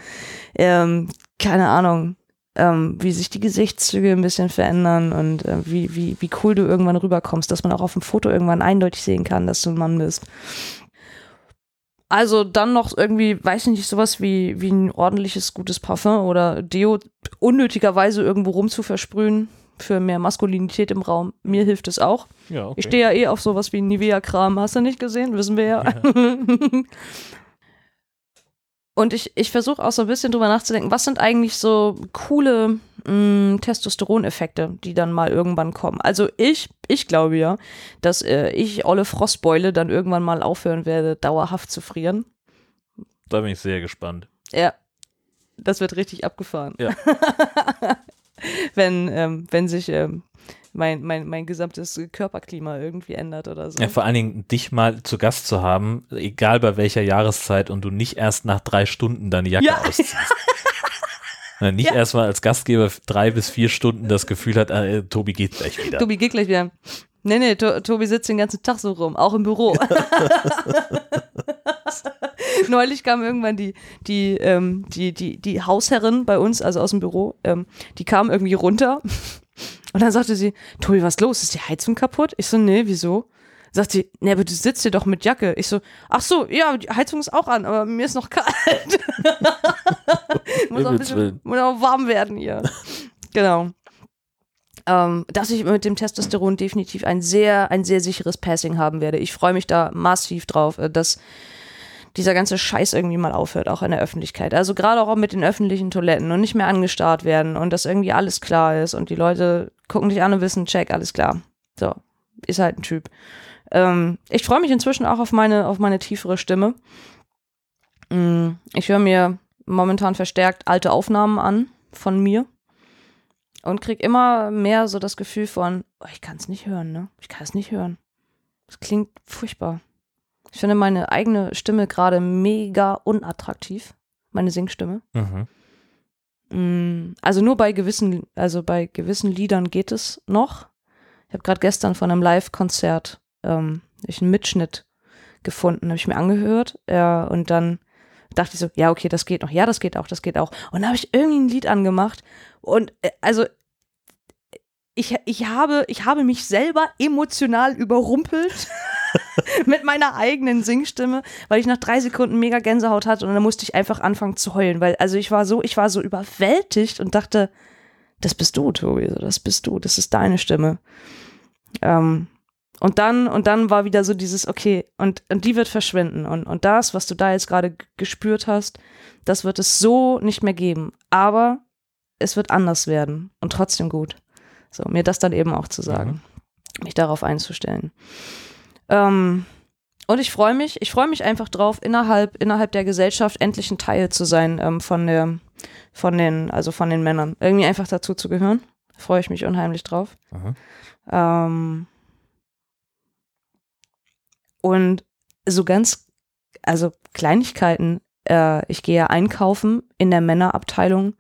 Speaker 2: ähm, keine Ahnung, ähm, wie sich die Gesichtszüge ein bisschen verändern und äh, wie, wie, wie cool du irgendwann rüberkommst, dass man auch auf dem Foto irgendwann eindeutig sehen kann, dass du ein Mann bist. Also dann noch irgendwie, weiß ich nicht, sowas wie, wie ein ordentliches, gutes Parfum oder Deo unnötigerweise irgendwo rum zu versprühen für mehr Maskulinität im Raum. Mir hilft es auch.
Speaker 1: Ja, okay.
Speaker 2: Ich stehe ja eh auf sowas wie Nivea-Kram. Hast du nicht gesehen? Wissen wir ja. Und ich, ich versuche auch so ein bisschen drüber nachzudenken, was sind eigentlich so coole mh, Testosteroneffekte, die dann mal irgendwann kommen. Also ich, ich glaube ja, dass äh, ich Olle Frostbeule dann irgendwann mal aufhören werde, dauerhaft zu frieren.
Speaker 1: Da bin ich sehr gespannt.
Speaker 2: Ja, das wird richtig abgefahren.
Speaker 1: Ja.
Speaker 2: wenn, ähm, wenn sich ähm, mein, mein, mein gesamtes Körperklima irgendwie ändert oder so.
Speaker 1: Ja, vor allen Dingen dich mal zu Gast zu haben, egal bei welcher Jahreszeit und du nicht erst nach drei Stunden deine Jacke
Speaker 2: Ja.
Speaker 1: ausziehst. Nicht
Speaker 2: Ja.
Speaker 1: erstmal als Gastgeber drei bis vier Stunden das Gefühl hat, äh, Tobi geht gleich wieder.
Speaker 2: Tobi geht gleich wieder. Nee, nee, to Tobi sitzt den ganzen Tag so rum, auch im Büro. Neulich kam irgendwann die, die, ähm, die, die, die Hausherrin bei uns, also aus dem Büro, ähm, die kam irgendwie runter und dann sagte sie, Tobi, was ist los? Ist die Heizung kaputt? Ich so, nee, wieso? Sagt sie, nee, aber du sitzt hier doch mit Jacke. Ich so, ach so, ja, die Heizung ist auch an, aber mir ist noch kalt. muss, auch bisschen, muss auch warm werden hier. genau. Ähm, dass ich mit dem Testosteron definitiv ein sehr, ein sehr sicheres Passing haben werde. Ich freue mich da massiv drauf, äh, dass dieser ganze Scheiß irgendwie mal aufhört, auch in der Öffentlichkeit. Also gerade auch mit den öffentlichen Toiletten und nicht mehr angestarrt werden und dass irgendwie alles klar ist und die Leute gucken dich an und wissen, check, alles klar. So, ist halt ein Typ. Ähm, ich freue mich inzwischen auch auf meine, auf meine tiefere Stimme. Mm, Ich höre mir momentan verstärkt alte Aufnahmen an von mir und krieg immer mehr so das Gefühl von, oh, ich kann es nicht hören, ne? Ich kann es nicht hören. Es klingt furchtbar. Ich finde meine eigene Stimme gerade mega unattraktiv, meine Singstimme.
Speaker 1: Mhm.
Speaker 2: Mm, Also nur bei gewissen, also bei gewissen Liedern geht es noch. Ich habe gerade gestern von einem Live-Konzert ähm, ich einen Mitschnitt gefunden, habe ich mir angehört ja, und dann dachte ich so, ja okay, das geht noch, ja das geht auch, das geht auch. Und dann habe ich irgendwie ein Lied angemacht und äh, also ich, ich, habe, ich habe mich selber emotional überrumpelt mit meiner eigenen Singstimme, weil ich nach drei Sekunden mega Gänsehaut hatte und dann musste ich einfach anfangen zu heulen, weil also ich war so, ich war so überwältigt und dachte, das bist du, Tobi, das bist du, das ist deine Stimme. Ähm, und dann, und dann war wieder so dieses, okay, und, und die wird verschwinden. Und, und das, was du da jetzt gerade gespürt hast, das wird es so nicht mehr geben. Aber es wird anders werden und trotzdem gut. So, mir das dann eben auch zu sagen, mich darauf einzustellen. Ähm, und ich freue mich, ich freue mich einfach drauf, innerhalb, innerhalb der Gesellschaft endlich ein Teil zu sein ähm, von der, von den, also von den Männern. Irgendwie einfach dazu zu gehören. Freue ich mich unheimlich drauf.
Speaker 1: Mhm.
Speaker 2: Ähm, und so ganz, also Kleinigkeiten, äh, ich gehe einkaufen in der Männerabteilung,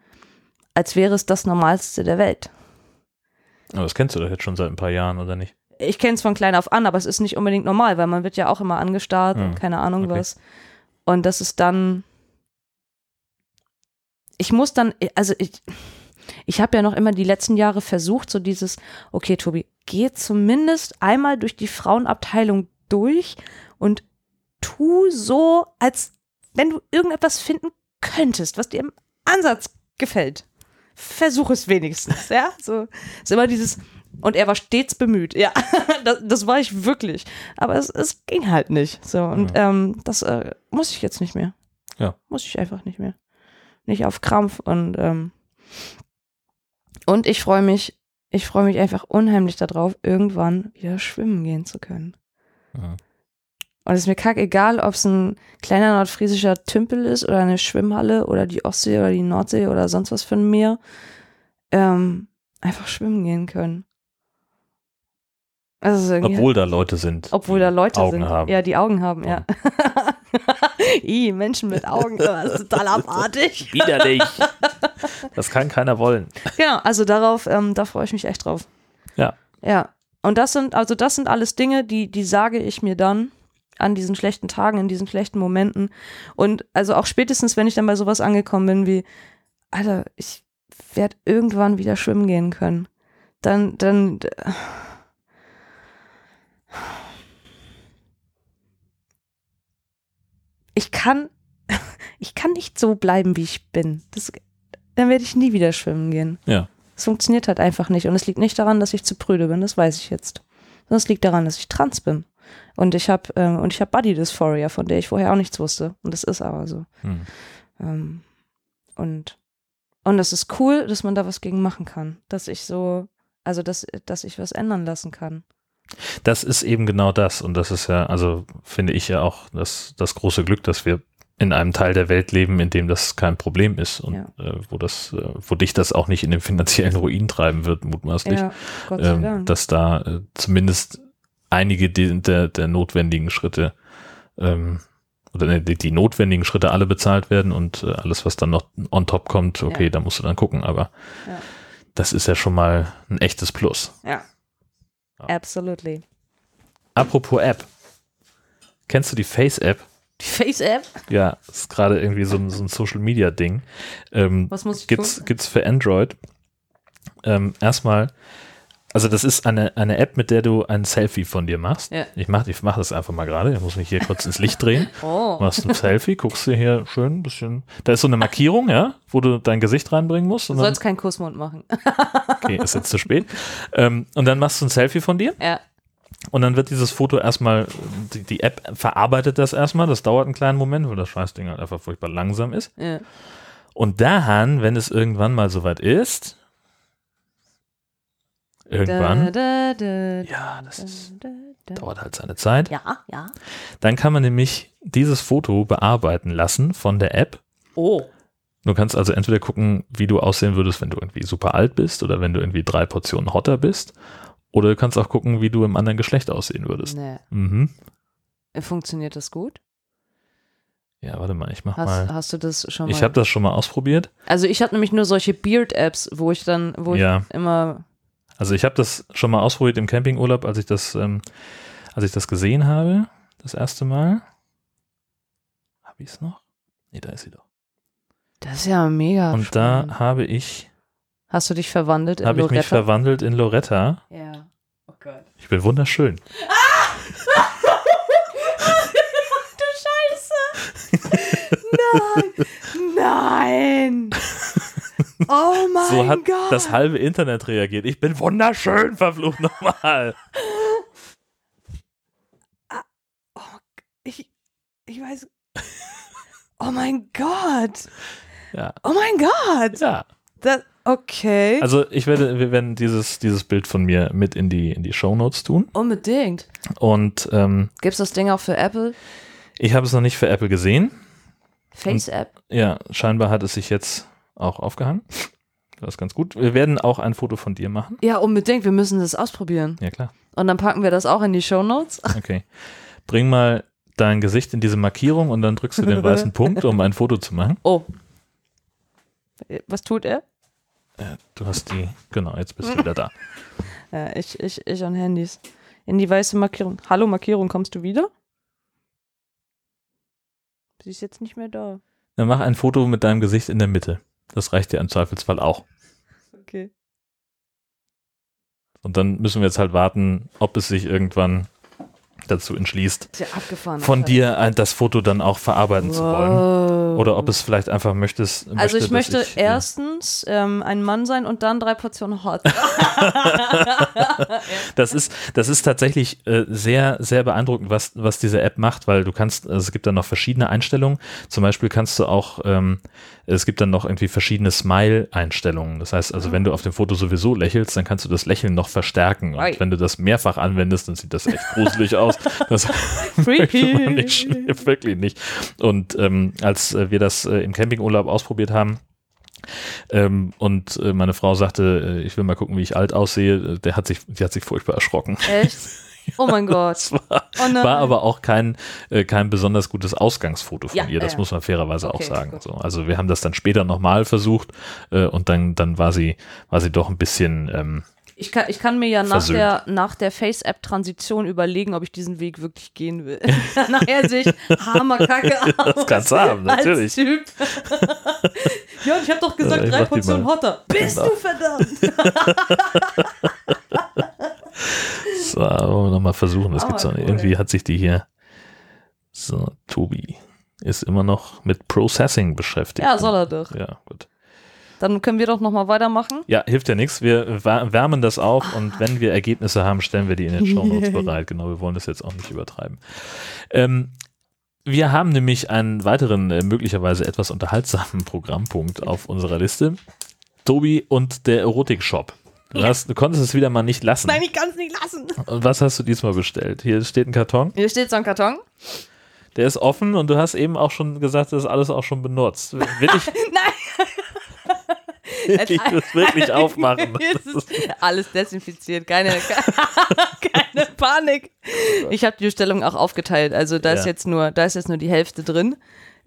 Speaker 2: als wäre es das Normalste der Welt.
Speaker 1: Aber das kennst du doch jetzt schon seit ein paar Jahren, oder nicht?
Speaker 2: Ich kenne es von klein auf an, aber es ist nicht unbedingt normal, weil man wird ja auch immer angestarrt
Speaker 1: Hm,
Speaker 2: und keine Ahnung
Speaker 1: okay.
Speaker 2: was. Und das ist dann, ich muss dann, also ich, ich habe ja noch immer die letzten Jahre versucht, so dieses, okay, Tobi, geh zumindest einmal durch die Frauenabteilung durch und tu so, als wenn du irgendetwas finden könntest, was dir im Ansatz gefällt. Versuch es wenigstens, ja? So ist immer dieses, und er war stets bemüht, ja, das, das war ich wirklich. Aber es, es ging halt nicht. So, und
Speaker 1: Mhm.
Speaker 2: ähm, das äh, muss ich jetzt nicht mehr.
Speaker 1: Ja.
Speaker 2: Muss ich einfach nicht mehr. Nicht auf Krampf und ähm, und ich freue mich, ich freue mich einfach unheimlich darauf, irgendwann wieder schwimmen gehen zu können.
Speaker 1: Mhm.
Speaker 2: Und es ist mir kackegal, ob es ein kleiner nordfriesischer Tümpel ist oder eine Schwimmhalle oder die Ostsee oder die Nordsee oder sonst was für ein Meer. Ähm, einfach schwimmen gehen können. Also
Speaker 1: Obwohl da Leute sind.
Speaker 2: obwohl da Leute
Speaker 1: Augen
Speaker 2: sind.
Speaker 1: haben.
Speaker 2: Ja, die Augen haben, ja. I, Menschen mit Augen, das ist total abartig.
Speaker 1: Widerlich. Das kann keiner wollen.
Speaker 2: Genau, also darauf, ähm, da freue ich mich echt drauf.
Speaker 1: Ja.
Speaker 2: Ja. Und das sind, also das sind alles Dinge, die, die sage ich mir dann an diesen schlechten Tagen, in diesen schlechten Momenten. Und also auch spätestens, wenn ich dann bei sowas angekommen bin wie, Alter, ich werde irgendwann wieder schwimmen gehen können. Dann, dann. Ich kann, ich kann nicht so bleiben, wie ich bin. Das, dann werde ich nie wieder schwimmen gehen.
Speaker 1: Ja.
Speaker 2: Es funktioniert halt einfach nicht. Und es liegt nicht daran, dass ich zu prüde bin, das weiß ich jetzt. Sondern es liegt daran, dass ich trans bin. Und ich habe ähm, und ich habe Body Dysphoria, von der ich vorher auch nichts wusste. Und das ist aber so.
Speaker 1: Hm.
Speaker 2: Ähm, und Und das ist cool, dass man da was gegen machen kann. Dass ich so, also dass, dass ich was ändern lassen kann.
Speaker 1: Das ist eben genau das. Und das ist ja, also finde ich ja auch das, das große Glück, dass wir in einem Teil der Welt leben, in dem das kein Problem ist und
Speaker 2: Ja.
Speaker 1: äh, wo das, äh, wo dich das auch nicht in den finanziellen Ruin treiben wird, mutmaßlich.
Speaker 2: Ja,
Speaker 1: ähm, dass da äh, zumindest einige der, der notwendigen Schritte ähm, oder ne, die, die notwendigen Schritte alle bezahlt werden und äh, alles, was dann noch on top kommt, okay,
Speaker 2: Ja.
Speaker 1: da musst du dann gucken, aber das ist ja schon mal ein echtes Plus.
Speaker 2: ja.
Speaker 1: Ja.
Speaker 2: Absolutely.
Speaker 1: Apropos App. Kennst du die Face-App?
Speaker 2: Die Face-App?
Speaker 1: Ja, ist gerade irgendwie so ein, so ein Social-Media-Ding. Ähm,
Speaker 2: Was muss ich
Speaker 1: gibt's,
Speaker 2: tun?
Speaker 1: gibt's für Android. Ähm, erstmal, also das ist eine, eine App, mit der du ein Selfie von dir machst.
Speaker 2: Ja.
Speaker 1: Ich mache ich mach das einfach mal gerade. Ich muss mich hier kurz ins Licht drehen.
Speaker 2: Oh.
Speaker 1: Machst ein Selfie, guckst dir hier schön ein bisschen. Da ist so eine Markierung, ja, wo du dein Gesicht reinbringen musst.
Speaker 2: Du sollst keinen Kussmund machen.
Speaker 1: okay, ist jetzt zu spät. Ähm, und dann machst du ein Selfie von dir.
Speaker 2: ja.
Speaker 1: Und dann wird dieses Foto erstmal, die, die App verarbeitet das erstmal. Das dauert einen kleinen Moment, weil das Scheißding halt einfach furchtbar langsam ist.
Speaker 2: ja.
Speaker 1: Und daran, wenn es irgendwann mal soweit ist, irgendwann,
Speaker 2: Da, da, da,
Speaker 1: ja, das ist,
Speaker 2: da, da.
Speaker 1: dauert halt seine Zeit,
Speaker 2: Ja, ja.
Speaker 1: dann kann man nämlich dieses Foto bearbeiten lassen von der App.
Speaker 2: Oh.
Speaker 1: Du kannst also entweder gucken, wie du aussehen würdest, wenn du irgendwie super alt bist oder wenn du irgendwie drei Portionen hotter bist. Oder du kannst auch gucken, wie du im anderen Geschlecht aussehen würdest.
Speaker 2: Nee.
Speaker 1: Mhm.
Speaker 2: Funktioniert das gut?
Speaker 1: Ja, warte mal, ich mach
Speaker 2: Hast,
Speaker 1: mal.
Speaker 2: hast du das schon mal?
Speaker 1: Ich habe das schon mal ausprobiert.
Speaker 2: also ich hatte nämlich nur solche Beard-Apps, wo ich dann, wo
Speaker 1: Ja.
Speaker 2: ich immer.
Speaker 1: Also ich habe das schon mal ausprobiert im Campingurlaub, als ich das, ähm, als ich das gesehen habe, das erste Mal. Habe ich es noch? Nee, da ist sie doch.
Speaker 2: Das ist ja mega.
Speaker 1: Und
Speaker 2: spannend.
Speaker 1: da habe ich,
Speaker 2: hast du dich verwandelt in
Speaker 1: habe ich mich
Speaker 2: Loretta?
Speaker 1: verwandelt in Loretta.
Speaker 2: Ja. Oh Gott.
Speaker 1: Ich bin wunderschön.
Speaker 2: du Scheiße! Nein! Nein! Oh mein
Speaker 1: so hat
Speaker 2: Gott!
Speaker 1: das halbe Internet reagiert. Ich bin wunderschön, verflucht nochmal.
Speaker 2: ich, ich weiß. Oh mein Gott!
Speaker 1: Ja.
Speaker 2: Oh mein Gott!
Speaker 1: Ja.
Speaker 2: Das, okay.
Speaker 1: Also ich werde, wir werden dieses, dieses Bild von mir mit in die, in die Shownotes tun.
Speaker 2: Unbedingt.
Speaker 1: Und ähm,
Speaker 2: Gibt es das Ding auch für Apple?
Speaker 1: ich habe es noch nicht für Apple gesehen.
Speaker 2: Face-App?
Speaker 1: Ja, scheinbar hat es sich jetzt auch aufgehangen. Das ist ganz gut. Wir werden auch ein Foto von dir machen.
Speaker 2: Ja, unbedingt. Wir müssen das ausprobieren.
Speaker 1: Ja, klar.
Speaker 2: Und dann packen wir das auch in die Shownotes.
Speaker 1: Okay. Bring mal dein Gesicht in diese Markierung und dann drückst du den weißen Punkt, um ein Foto zu machen.
Speaker 2: Oh. Was tut er?
Speaker 1: Äh, Du hast die, genau, jetzt bist du wieder da.
Speaker 2: Ja, ich, ich, ich an Handys. In die weiße Markierung. Hallo Markierung, kommst du wieder? Sie ist jetzt nicht mehr da.
Speaker 1: Dann mach ein Foto mit deinem Gesicht in der Mitte. Das reicht dir im Zweifelsfall auch.
Speaker 2: Okay.
Speaker 1: Und dann müssen wir jetzt halt warten, ob es sich irgendwann dazu entschließt,
Speaker 2: ja
Speaker 1: von dir ein- das Foto dann auch verarbeiten zu wollen.
Speaker 2: Wow.
Speaker 1: Oder ob es vielleicht einfach möchtest.
Speaker 2: Also ich
Speaker 1: möchte,
Speaker 2: möchte
Speaker 1: ich, äh,
Speaker 2: erstens ähm, ein Mann sein und dann drei Portionen Hot.
Speaker 1: Das ist, das ist tatsächlich äh, sehr, sehr beeindruckend, was, was diese App macht, weil du kannst, also es gibt dann noch verschiedene Einstellungen. Zum Beispiel kannst du auch, ähm, es gibt dann noch irgendwie verschiedene Smile-Einstellungen. Das heißt, also wenn du auf dem Foto sowieso lächelst, dann kannst du das Lächeln noch verstärken. Und wenn du das mehrfach anwendest, dann sieht das echt gruselig aus. Das möchte man nicht, wirklich nicht. Und ähm, als äh, wir das äh, im Campingurlaub ausprobiert haben, ähm, und äh, meine Frau sagte, äh, ich will mal gucken, wie ich alt aussehe. äh, Der hat sich, die hat sich furchtbar erschrocken.
Speaker 2: Echt? Oh mein Gott.
Speaker 1: Das war,
Speaker 2: Oh
Speaker 1: war aber auch kein, äh, kein besonders gutes Ausgangsfoto von
Speaker 2: Ja,
Speaker 1: ihr. Das
Speaker 2: ja.
Speaker 1: muss man fairerweise
Speaker 2: Okay,
Speaker 1: auch sagen. So, also wir haben das dann später nochmal versucht äh, und dann, dann war sie, war sie doch ein bisschen, ähm,
Speaker 2: Ich kann, ich kann mir ja nach
Speaker 1: Versöhnt.
Speaker 2: der, nach der Face-App-Transition überlegen, ob ich diesen Weg wirklich gehen will. Nachher sehe ich hammerkacke aus.
Speaker 1: Das kannst du haben,
Speaker 2: als
Speaker 1: natürlich.
Speaker 2: Typ. ja, und ich habe doch gesagt,
Speaker 1: Ja,
Speaker 2: drei Portionen. Hotter. Bist
Speaker 1: Genau.
Speaker 2: du verdammt?
Speaker 1: so, wollen wir nochmal versuchen. Das
Speaker 2: Oh,
Speaker 1: gibt's auch nicht.
Speaker 2: cool.
Speaker 1: Irgendwie hat sich die hier, so, Tobi ist immer noch mit Processing beschäftigt.
Speaker 2: Ja, soll er doch.
Speaker 1: Ja, gut.
Speaker 2: Dann können wir doch nochmal weitermachen.
Speaker 1: Ja, hilft ja nichts. Wir wärmen das auf und wenn wir Ergebnisse haben, stellen wir die in den Shownotes bereit. Genau, wir wollen das jetzt auch nicht übertreiben. Ähm, Wir haben nämlich einen weiteren, äh, möglicherweise etwas unterhaltsamen Programmpunkt auf unserer Liste. Tobi und der Erotik-Shop. Du,
Speaker 2: Ja.
Speaker 1: hast, du konntest es wieder mal nicht lassen.
Speaker 2: Nein, ich kann es nicht lassen.
Speaker 1: Und was hast du diesmal bestellt? Hier steht ein Karton,
Speaker 2: Hier steht so ein Karton.
Speaker 1: der ist offen und du hast eben auch schon gesagt, das ist alles auch schon benutzt. Will ich,
Speaker 2: Nein,
Speaker 1: will ich das wirklich aufmachen?
Speaker 2: es ist alles desinfiziert. Keine, keine Panik. Ich habe die Bestellung auch aufgeteilt. Also da ist
Speaker 1: Ja.
Speaker 2: jetzt nur, da ist jetzt nur die Hälfte drin.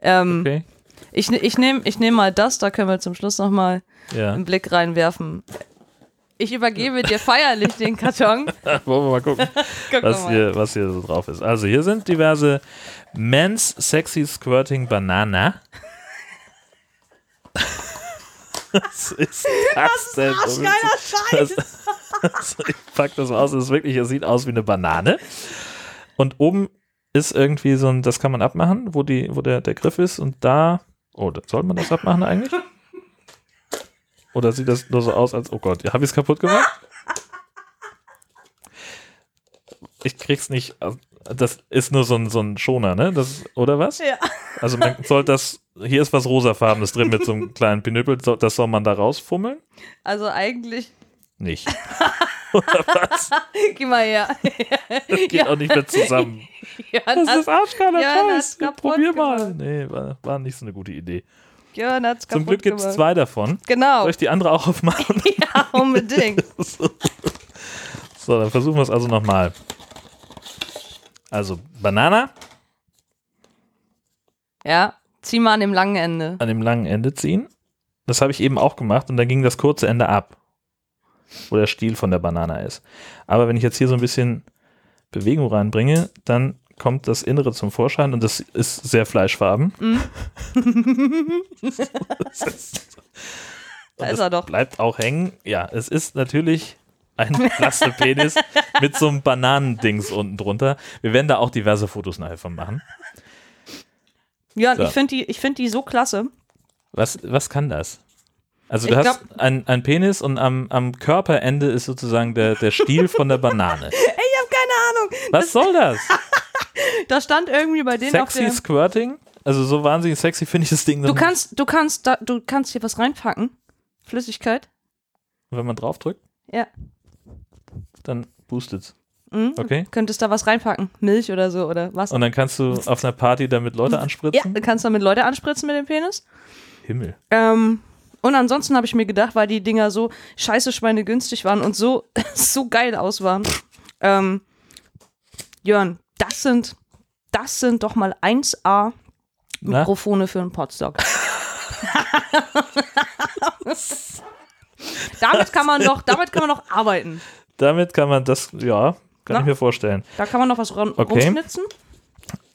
Speaker 2: Ähm,
Speaker 1: Okay,
Speaker 2: Ich, ne- ich nehme ich nehm mal das, da können wir zum Schluss nochmal
Speaker 1: ja.
Speaker 2: einen Blick reinwerfen. Ich übergebe dir feierlich den Karton.
Speaker 1: Wollen wir mal gucken,
Speaker 2: Guck
Speaker 1: was
Speaker 2: mal.
Speaker 1: hier, was hier so drauf ist. Also hier sind diverse Men's Sexy Squirting Banana. Was ist das denn?
Speaker 2: Arschgeiler Scheiß.
Speaker 1: Das, ich pack das aus, es ist wirklich, es sieht aus wie eine Banane. Und oben ist irgendwie so ein, das kann man abmachen, wo, die, wo der, der Griff ist und da, oh, da- soll man das abmachen eigentlich? Oder sieht das nur so aus, als, oh Gott, habe ich es kaputt gemacht? Ich krieg's nicht, aus- das ist nur so ein, so ein Schoner, ne? Das, oder was?
Speaker 2: Ja.
Speaker 1: Also man soll das, hier ist was rosafarbenes drin mit so einem kleinen Pinüppel, das soll man da rausfummeln?
Speaker 2: Also eigentlich,
Speaker 1: Nicht. oder was?
Speaker 2: geh mal her.
Speaker 1: Das geht auch nicht mehr zusammen.
Speaker 2: Jörn
Speaker 1: Das
Speaker 2: hat,
Speaker 1: ist arschgeiler
Speaker 2: Ja, das
Speaker 1: Scheiß. Probier mal.
Speaker 2: gemacht.
Speaker 1: Nee, war, war nicht so eine gute Idee.
Speaker 2: Jörn hat's
Speaker 1: Zum Glück gibt es zwei davon.
Speaker 2: Genau.
Speaker 1: Soll ich die andere auch aufmachen?
Speaker 2: Ja, unbedingt.
Speaker 1: so, dann versuchen wir es also nochmal. Also, Banana
Speaker 2: Ja, zieh mal an dem langen Ende.
Speaker 1: an dem langen Ende ziehen. Das habe ich eben auch gemacht und dann ging das kurze Ende ab, wo der Stiel von der Banane ist. Aber wenn ich jetzt hier so ein bisschen Bewegung reinbringe, dann kommt das Innere zum Vorschein und das ist sehr fleischfarben. Das ist-
Speaker 2: Da ist er doch.
Speaker 1: Bleibt auch hängen. Ja, es ist natürlich ein Plastepenis mit so einem Bananendings unten drunter. Wir werden da auch diverse Fotos nachher von machen.
Speaker 2: Jörn,
Speaker 1: So.
Speaker 2: ich finde die, ich find die so klasse.
Speaker 1: Was, was kann das? Also du
Speaker 2: Ich
Speaker 1: hast ein, ein Penis und am, am Körperende ist sozusagen der, der Stiel von der Banane.
Speaker 2: Ich habe keine Ahnung.
Speaker 1: Was soll das?
Speaker 2: Da stand irgendwie bei denen auf
Speaker 1: Sexy. Squirting? Also so wahnsinnig sexy finde ich das Ding
Speaker 2: Du
Speaker 1: dann,
Speaker 2: kannst, du kannst, da, du kannst hier was reinpacken. Flüssigkeit.
Speaker 1: wenn man draufdrückt,
Speaker 2: Ja.
Speaker 1: dann boostet's.
Speaker 2: Mhm.
Speaker 1: Okay.
Speaker 2: Könntest da was reinpacken. Milch oder so oder was.
Speaker 1: Und dann kannst du auf einer Party damit Leute
Speaker 2: Ja,
Speaker 1: anspritzen.
Speaker 2: du kannst damit Leute anspritzen mit dem Penis.
Speaker 1: Himmel.
Speaker 2: Ähm, und ansonsten habe ich mir gedacht, weil die Dinger so scheiße Schweine günstig waren und so, so geil aus waren. Ähm, Jörn, das sind, das sind doch mal 1A
Speaker 1: Na?
Speaker 2: Mikrofone für einen Podstock. damit kann man doch, damit kann man doch arbeiten.
Speaker 1: Damit kann man das, ja, kann
Speaker 2: Na?
Speaker 1: ich mir vorstellen.
Speaker 2: Da kann man noch was rum,
Speaker 1: Okay.
Speaker 2: rumschnitzen.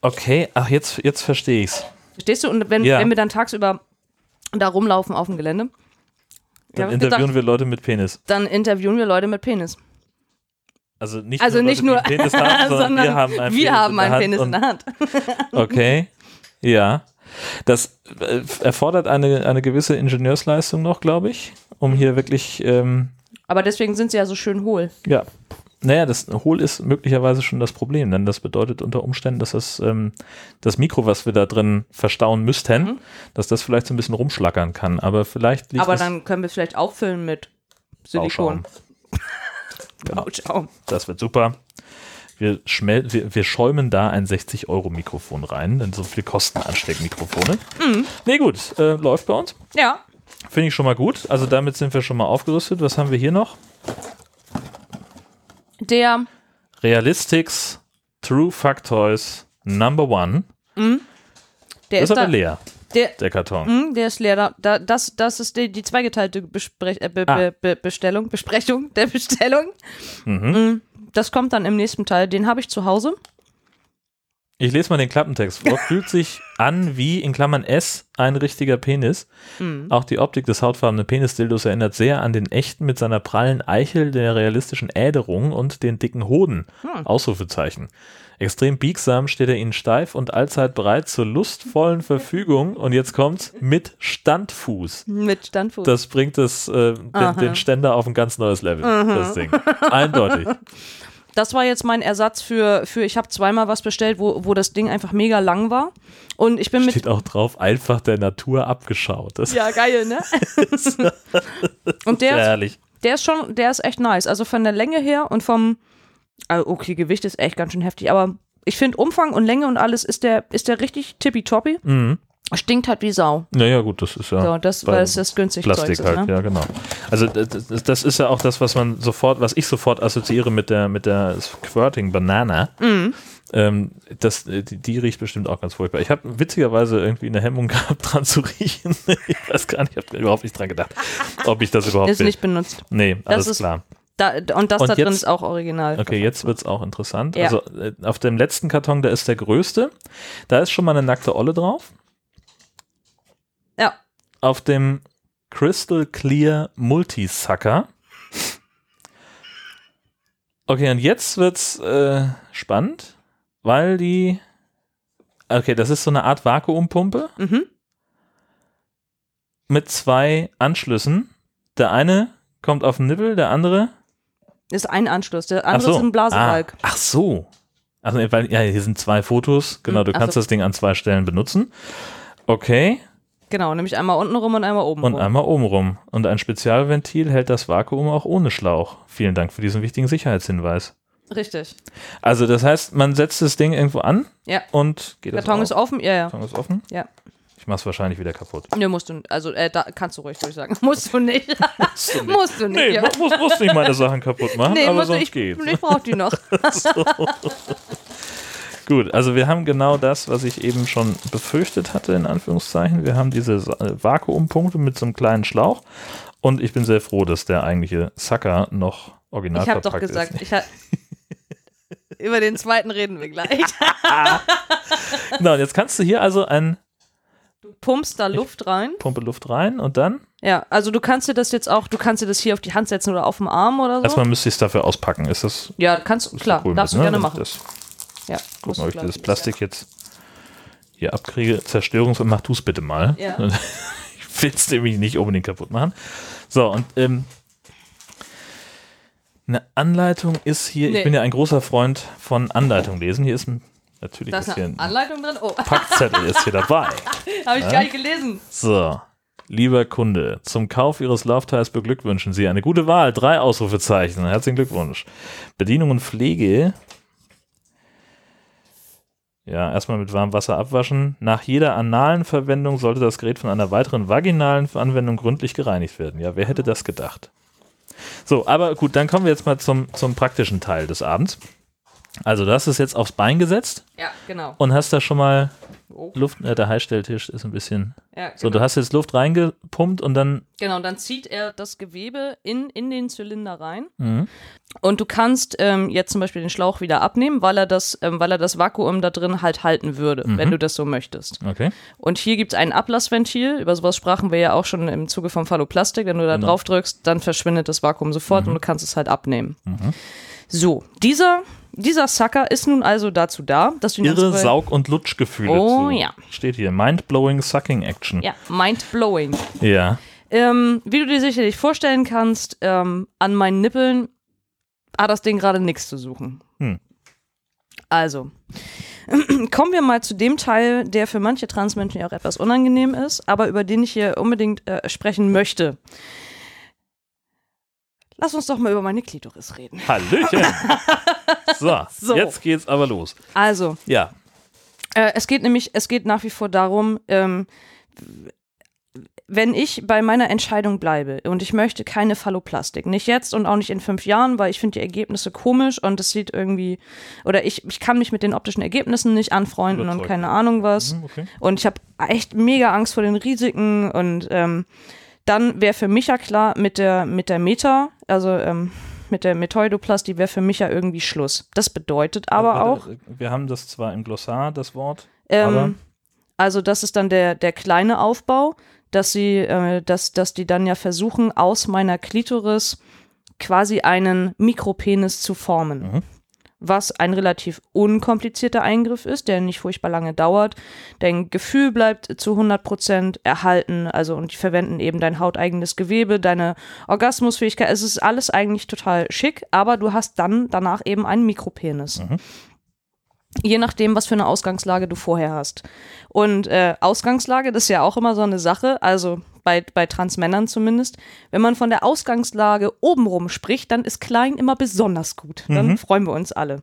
Speaker 1: Okay, ach, jetzt, jetzt verstehe ich's.
Speaker 2: Verstehst du? Und wenn,
Speaker 1: Ja.
Speaker 2: wenn wir dann tagsüber da rumlaufen auf dem Gelände,
Speaker 1: Dann interviewen
Speaker 2: gedacht,
Speaker 1: wir Leute mit Penis.
Speaker 2: dann interviewen wir Leute mit Penis.
Speaker 1: Also nicht
Speaker 2: Also
Speaker 1: nur
Speaker 2: nicht nur,
Speaker 1: Penis haben, sondern,
Speaker 2: sondern
Speaker 1: wir haben einen
Speaker 2: wir
Speaker 1: Penis
Speaker 2: haben
Speaker 1: in der
Speaker 2: einen Penis in der Hand.
Speaker 1: Okay, ja. Das äh, erfordert eine, eine gewisse Ingenieursleistung noch, glaube ich, um hier wirklich, ähm,
Speaker 2: Aber deswegen sind sie ja so schön hohl.
Speaker 1: ja. Naja, das Hohl ist möglicherweise schon das Problem, denn das bedeutet unter Umständen, dass das, ähm, das Mikro, was wir da drin verstauen müssten,
Speaker 2: Mhm.
Speaker 1: dass das vielleicht so ein bisschen rumschlackern kann. Aber vielleicht
Speaker 2: Aber dann können wir es vielleicht auffüllen mit Silikon.
Speaker 1: Genau.
Speaker 2: Bauschaum.
Speaker 1: Das wird super. Wir, schmel wir, wir schäumen da ein 60-Euro-Mikrofon rein, denn so viel kosten Ansteckmikrofone.
Speaker 2: Mhm.
Speaker 1: Nee, gut, äh, läuft bei uns.
Speaker 2: Ja.
Speaker 1: Finde ich schon mal gut. Also damit sind wir schon mal aufgerüstet. Was haben wir hier noch?
Speaker 2: Der,
Speaker 1: Realistics True Factoys Number One.
Speaker 2: der
Speaker 1: Das
Speaker 2: ist,
Speaker 1: ist aber
Speaker 2: da,
Speaker 1: leer,
Speaker 2: der,
Speaker 1: der Karton.
Speaker 2: mh, der ist leer. Da, da, das, das ist die, die zweigeteilte Besprech, äh, be,
Speaker 1: Ah.
Speaker 2: be, be, Bestellung, Besprechung der Bestellung.
Speaker 1: Mhm.
Speaker 2: Mhm. Das kommt dann im nächsten Teil. Den habe ich zu Hause.
Speaker 1: Ich lese mal den Klappentext vor. Fühlt sich an wie, in Klammern S, ein richtiger Penis.
Speaker 2: Mhm.
Speaker 1: Auch die Optik des hautfarbenen Penisdildos erinnert sehr an den echten mit seiner prallen Eichel, der realistischen Äderung und den dicken Hoden.
Speaker 2: Hm.
Speaker 1: Ausrufezeichen. Extrem biegsam steht er ihnen steif und allzeit bereit zur lustvollen Verfügung. Und jetzt kommt's mit Standfuß.
Speaker 2: Mit Standfuß.
Speaker 1: Das bringt das, äh, den,
Speaker 2: Aha.
Speaker 1: den Ständer auf ein ganz neues Level, das Ding. Eindeutig.
Speaker 2: das war jetzt mein Ersatz für, für ich habe zweimal was bestellt, wo, wo das Ding einfach mega lang war. Und ich bin mit.
Speaker 1: Steht auch drauf, einfach der Natur abgeschaut. Das
Speaker 2: Ja, geil, ne? und der, ist,
Speaker 1: herrlich.
Speaker 2: der ist schon, der ist echt nice. Also von der Länge her und vom, also okay, Gewicht ist echt ganz schön heftig, aber ich finde Umfang und Länge und alles ist der, ist der richtig tippitoppi.
Speaker 1: Mhm.
Speaker 2: Stinkt halt wie Sau.
Speaker 1: Naja, gut, das ist ja.
Speaker 2: So, das, weil es das günstig
Speaker 1: Plastik
Speaker 2: Zeugs ist,
Speaker 1: halt,
Speaker 2: ne?
Speaker 1: ja, genau. Also das, das- das ist ja auch das, was man sofort, was ich sofort assoziiere mit der mit der Squirting Banana.
Speaker 2: Mhm.
Speaker 1: Ähm, das, äh, die, die riecht bestimmt auch ganz furchtbar. Ich habe witzigerweise irgendwie eine Hemmung gehabt, dran zu riechen. ich weiß gar nicht, ich habe überhaupt nicht dran gedacht, ob ich das überhaupt
Speaker 2: Ist
Speaker 1: will.
Speaker 2: nicht benutzt.
Speaker 1: nee, alles
Speaker 2: ist-
Speaker 1: klar.
Speaker 2: Da, und das
Speaker 1: Und
Speaker 2: da drin
Speaker 1: jetzt-
Speaker 2: ist auch original.
Speaker 1: Okay, jetzt wird's auch interessant.
Speaker 2: Ja.
Speaker 1: Also äh, auf dem letzten Karton, der ist der größte. Da ist schon mal eine nackte Olle drauf. Auf dem Crystal Clear Multisucker. Okay, und jetzt wird's äh, spannend, weil die. Okay, das ist so eine Art Vakuumpumpe
Speaker 2: Mhm.
Speaker 1: mit zwei Anschlüssen. Der eine kommt auf den Nippel, der andere
Speaker 2: Ist ein Anschluss. Der andere
Speaker 1: so.
Speaker 2: ist ein Blasebalg.
Speaker 1: Ah, ach so. Also, weil, ja, hier sind zwei Fotos. Genau,
Speaker 2: Hm,
Speaker 1: du
Speaker 2: ach
Speaker 1: kannst
Speaker 2: so.
Speaker 1: das Ding an zwei Stellen benutzen. Okay.
Speaker 2: Genau, nämlich einmal unten rum und einmal oben
Speaker 1: Und
Speaker 2: rum.
Speaker 1: einmal oben rum. Und ein Spezialventil hält das Vakuum auch ohne Schlauch. Vielen Dank für diesen wichtigen Sicherheitshinweis.
Speaker 2: Richtig.
Speaker 1: Also, das heißt, man setzt das Ding irgendwo an
Speaker 2: Ja.
Speaker 1: und geht
Speaker 2: Karton
Speaker 1: das
Speaker 2: ist offen? Ja, ja.
Speaker 1: Karton ist offen.
Speaker 2: Ja.
Speaker 1: Ich mach's wahrscheinlich wieder kaputt.
Speaker 2: Ne, musst du, also äh, da kannst du ruhig durchsagen. Musst du nicht.
Speaker 1: Musst du nicht.
Speaker 2: musst du nicht.
Speaker 1: Nee,
Speaker 2: ja.
Speaker 1: muss, muss, nicht meine Sachen kaputt machen,
Speaker 2: Nee,
Speaker 1: aber
Speaker 2: musst du,
Speaker 1: sonst
Speaker 2: ich,
Speaker 1: geht's.
Speaker 2: ich brauch die noch.
Speaker 1: Gut, also wir haben genau das, was ich eben schon befürchtet hatte, in Anführungszeichen. Wir haben diese äh, Vakuumpumpe mit so einem kleinen Schlauch und ich bin sehr froh, dass der eigentliche Sucker noch original
Speaker 2: Ich habe doch
Speaker 1: verpackt
Speaker 2: gesagt,
Speaker 1: ist.
Speaker 2: ich ha über den zweiten reden wir gleich.
Speaker 1: Genau, und jetzt kannst du hier also ein
Speaker 2: Du pumpst da Luft rein.
Speaker 1: Pumpe Luft rein und dann,
Speaker 2: Ja, also du kannst dir das jetzt auch, du kannst dir das hier auf die Hand setzen oder auf dem Arm oder so.
Speaker 1: erstmal müsste ich es dafür auspacken. Ist das
Speaker 2: ja, kannst du,
Speaker 1: ist
Speaker 2: klar,
Speaker 1: cool
Speaker 2: darfst
Speaker 1: mit,
Speaker 2: du
Speaker 1: ne?
Speaker 2: gerne machen.
Speaker 1: Das,
Speaker 2: ja,
Speaker 1: guck mal, ob ich
Speaker 2: ich,
Speaker 1: Plastik jetzt hier abkriege. Zerstörungs- und mach du es bitte mal.
Speaker 2: Ja.
Speaker 1: Ich will es nämlich nicht unbedingt kaputt machen. So, und ähm, eine Anleitung ist hier, ich
Speaker 2: Nee.
Speaker 1: bin ja ein großer Freund von Anleitung lesen. Hier ist ein, natürlich ist hier ein
Speaker 2: Anleitung drin. Oh,
Speaker 1: Packzettel ist hier dabei.
Speaker 2: habe ich gar nicht gelesen.
Speaker 1: So, lieber Kunde, zum Kauf Ihres Laufteils beglückwünschen Sie eine gute Wahl. Drei Ausrufezeichen. Herzlichen Glückwunsch. Bedienung und Pflege. Ja, erstmal mit warmem Wasser abwaschen. Nach jeder analen Verwendung sollte das Gerät von einer weiteren vaginalen Anwendung gründlich gereinigt werden. Ja, wer hätte das gedacht? So, aber gut, dann kommen wir jetzt mal zum, zum praktischen Teil des Abends. Also, du hast es jetzt aufs Bein gesetzt
Speaker 2: Ja, genau.
Speaker 1: und hast da schon mal
Speaker 2: Oh,
Speaker 1: Luft, äh, der Heißstelltisch ist ein bisschen
Speaker 2: ja, genau.
Speaker 1: so, du hast jetzt Luft reingepumpt und dann.
Speaker 2: genau, dann zieht er das Gewebe in, in den Zylinder rein.
Speaker 1: Mhm.
Speaker 2: Und du kannst ähm, jetzt zum Beispiel den Schlauch wieder abnehmen, weil er das, ähm, weil er das Vakuum da drin halt halten würde,
Speaker 1: Mhm.
Speaker 2: wenn du das so möchtest.
Speaker 1: Okay.
Speaker 2: Und hier gibt es ein Ablassventil, über sowas sprachen wir ja auch schon im Zuge vom Phalloplastik. Wenn du da
Speaker 1: Genau.
Speaker 2: drauf drückst, dann verschwindet das Vakuum sofort
Speaker 1: Mhm.
Speaker 2: und du kannst es halt abnehmen. So, dieser, dieser Sucker ist nun also dazu da, dass du
Speaker 1: Irre Saug- und Lutschgefühle.
Speaker 2: Oh,
Speaker 1: zu.
Speaker 2: ja.
Speaker 1: Steht hier. Mind-blowing Sucking Action.
Speaker 2: Ja, mind-blowing.
Speaker 1: Ja.
Speaker 2: Ähm, wie du dir sicherlich vorstellen kannst, ähm, an meinen Nippeln hat das Ding gerade nichts zu suchen.
Speaker 1: Hm.
Speaker 2: Also, kommen wir mal zu dem Teil, der für manche Transmenschen ja auch etwas unangenehm ist, aber über den ich hier unbedingt äh, sprechen möchte. Lass uns doch mal über meine Klitoris reden.
Speaker 1: Hallöchen. so,
Speaker 2: So.
Speaker 1: jetzt geht's aber los.
Speaker 2: Also,
Speaker 1: Ja.
Speaker 2: Äh, es geht nämlich, es geht nach wie vor darum, ähm, wenn ich bei meiner Entscheidung bleibe und ich möchte keine Phalloplastik, nicht jetzt und auch nicht in fünf Jahren, weil ich finde die Ergebnisse komisch und es sieht irgendwie, oder ich, ich kann mich mit den optischen Ergebnissen nicht anfreunden und
Speaker 1: Überzeugt.
Speaker 2: keine Ahnung was.
Speaker 1: Hm, Okay.
Speaker 2: Und ich habe echt mega Angst vor den Risiken und ähm, dann wäre für mich ja klar, mit der, mit der Meta, also ähm, mit der Metoidoplastie wäre für mich ja irgendwie Schluss. Das bedeutet aber
Speaker 1: Warte,
Speaker 2: auch,
Speaker 1: Wir haben das zwar im Glossar, das Wort.
Speaker 2: Ähm, also das ist dann der, der kleine Aufbau, dass sie, äh, dass, dass die dann ja versuchen, aus meiner Klitoris quasi einen Mikropenis zu formen.
Speaker 1: Mhm.
Speaker 2: Was ein relativ unkomplizierter Eingriff ist, der nicht furchtbar lange dauert. Dein Gefühl bleibt zu 100% erhalten, also und die verwenden eben dein hauteigenes Gewebe, deine Orgasmusfähigkeit. Es ist alles eigentlich total schick, aber du hast dann danach eben einen Mikropenis. Je nachdem, was für eine Ausgangslage du vorher hast. Und äh, Ausgangslage, das ist ja auch immer so eine Sache, also bei, bei Transmännern zumindest. Wenn man von der Ausgangslage obenrum spricht, dann ist klein immer besonders gut. Dann freuen wir uns alle.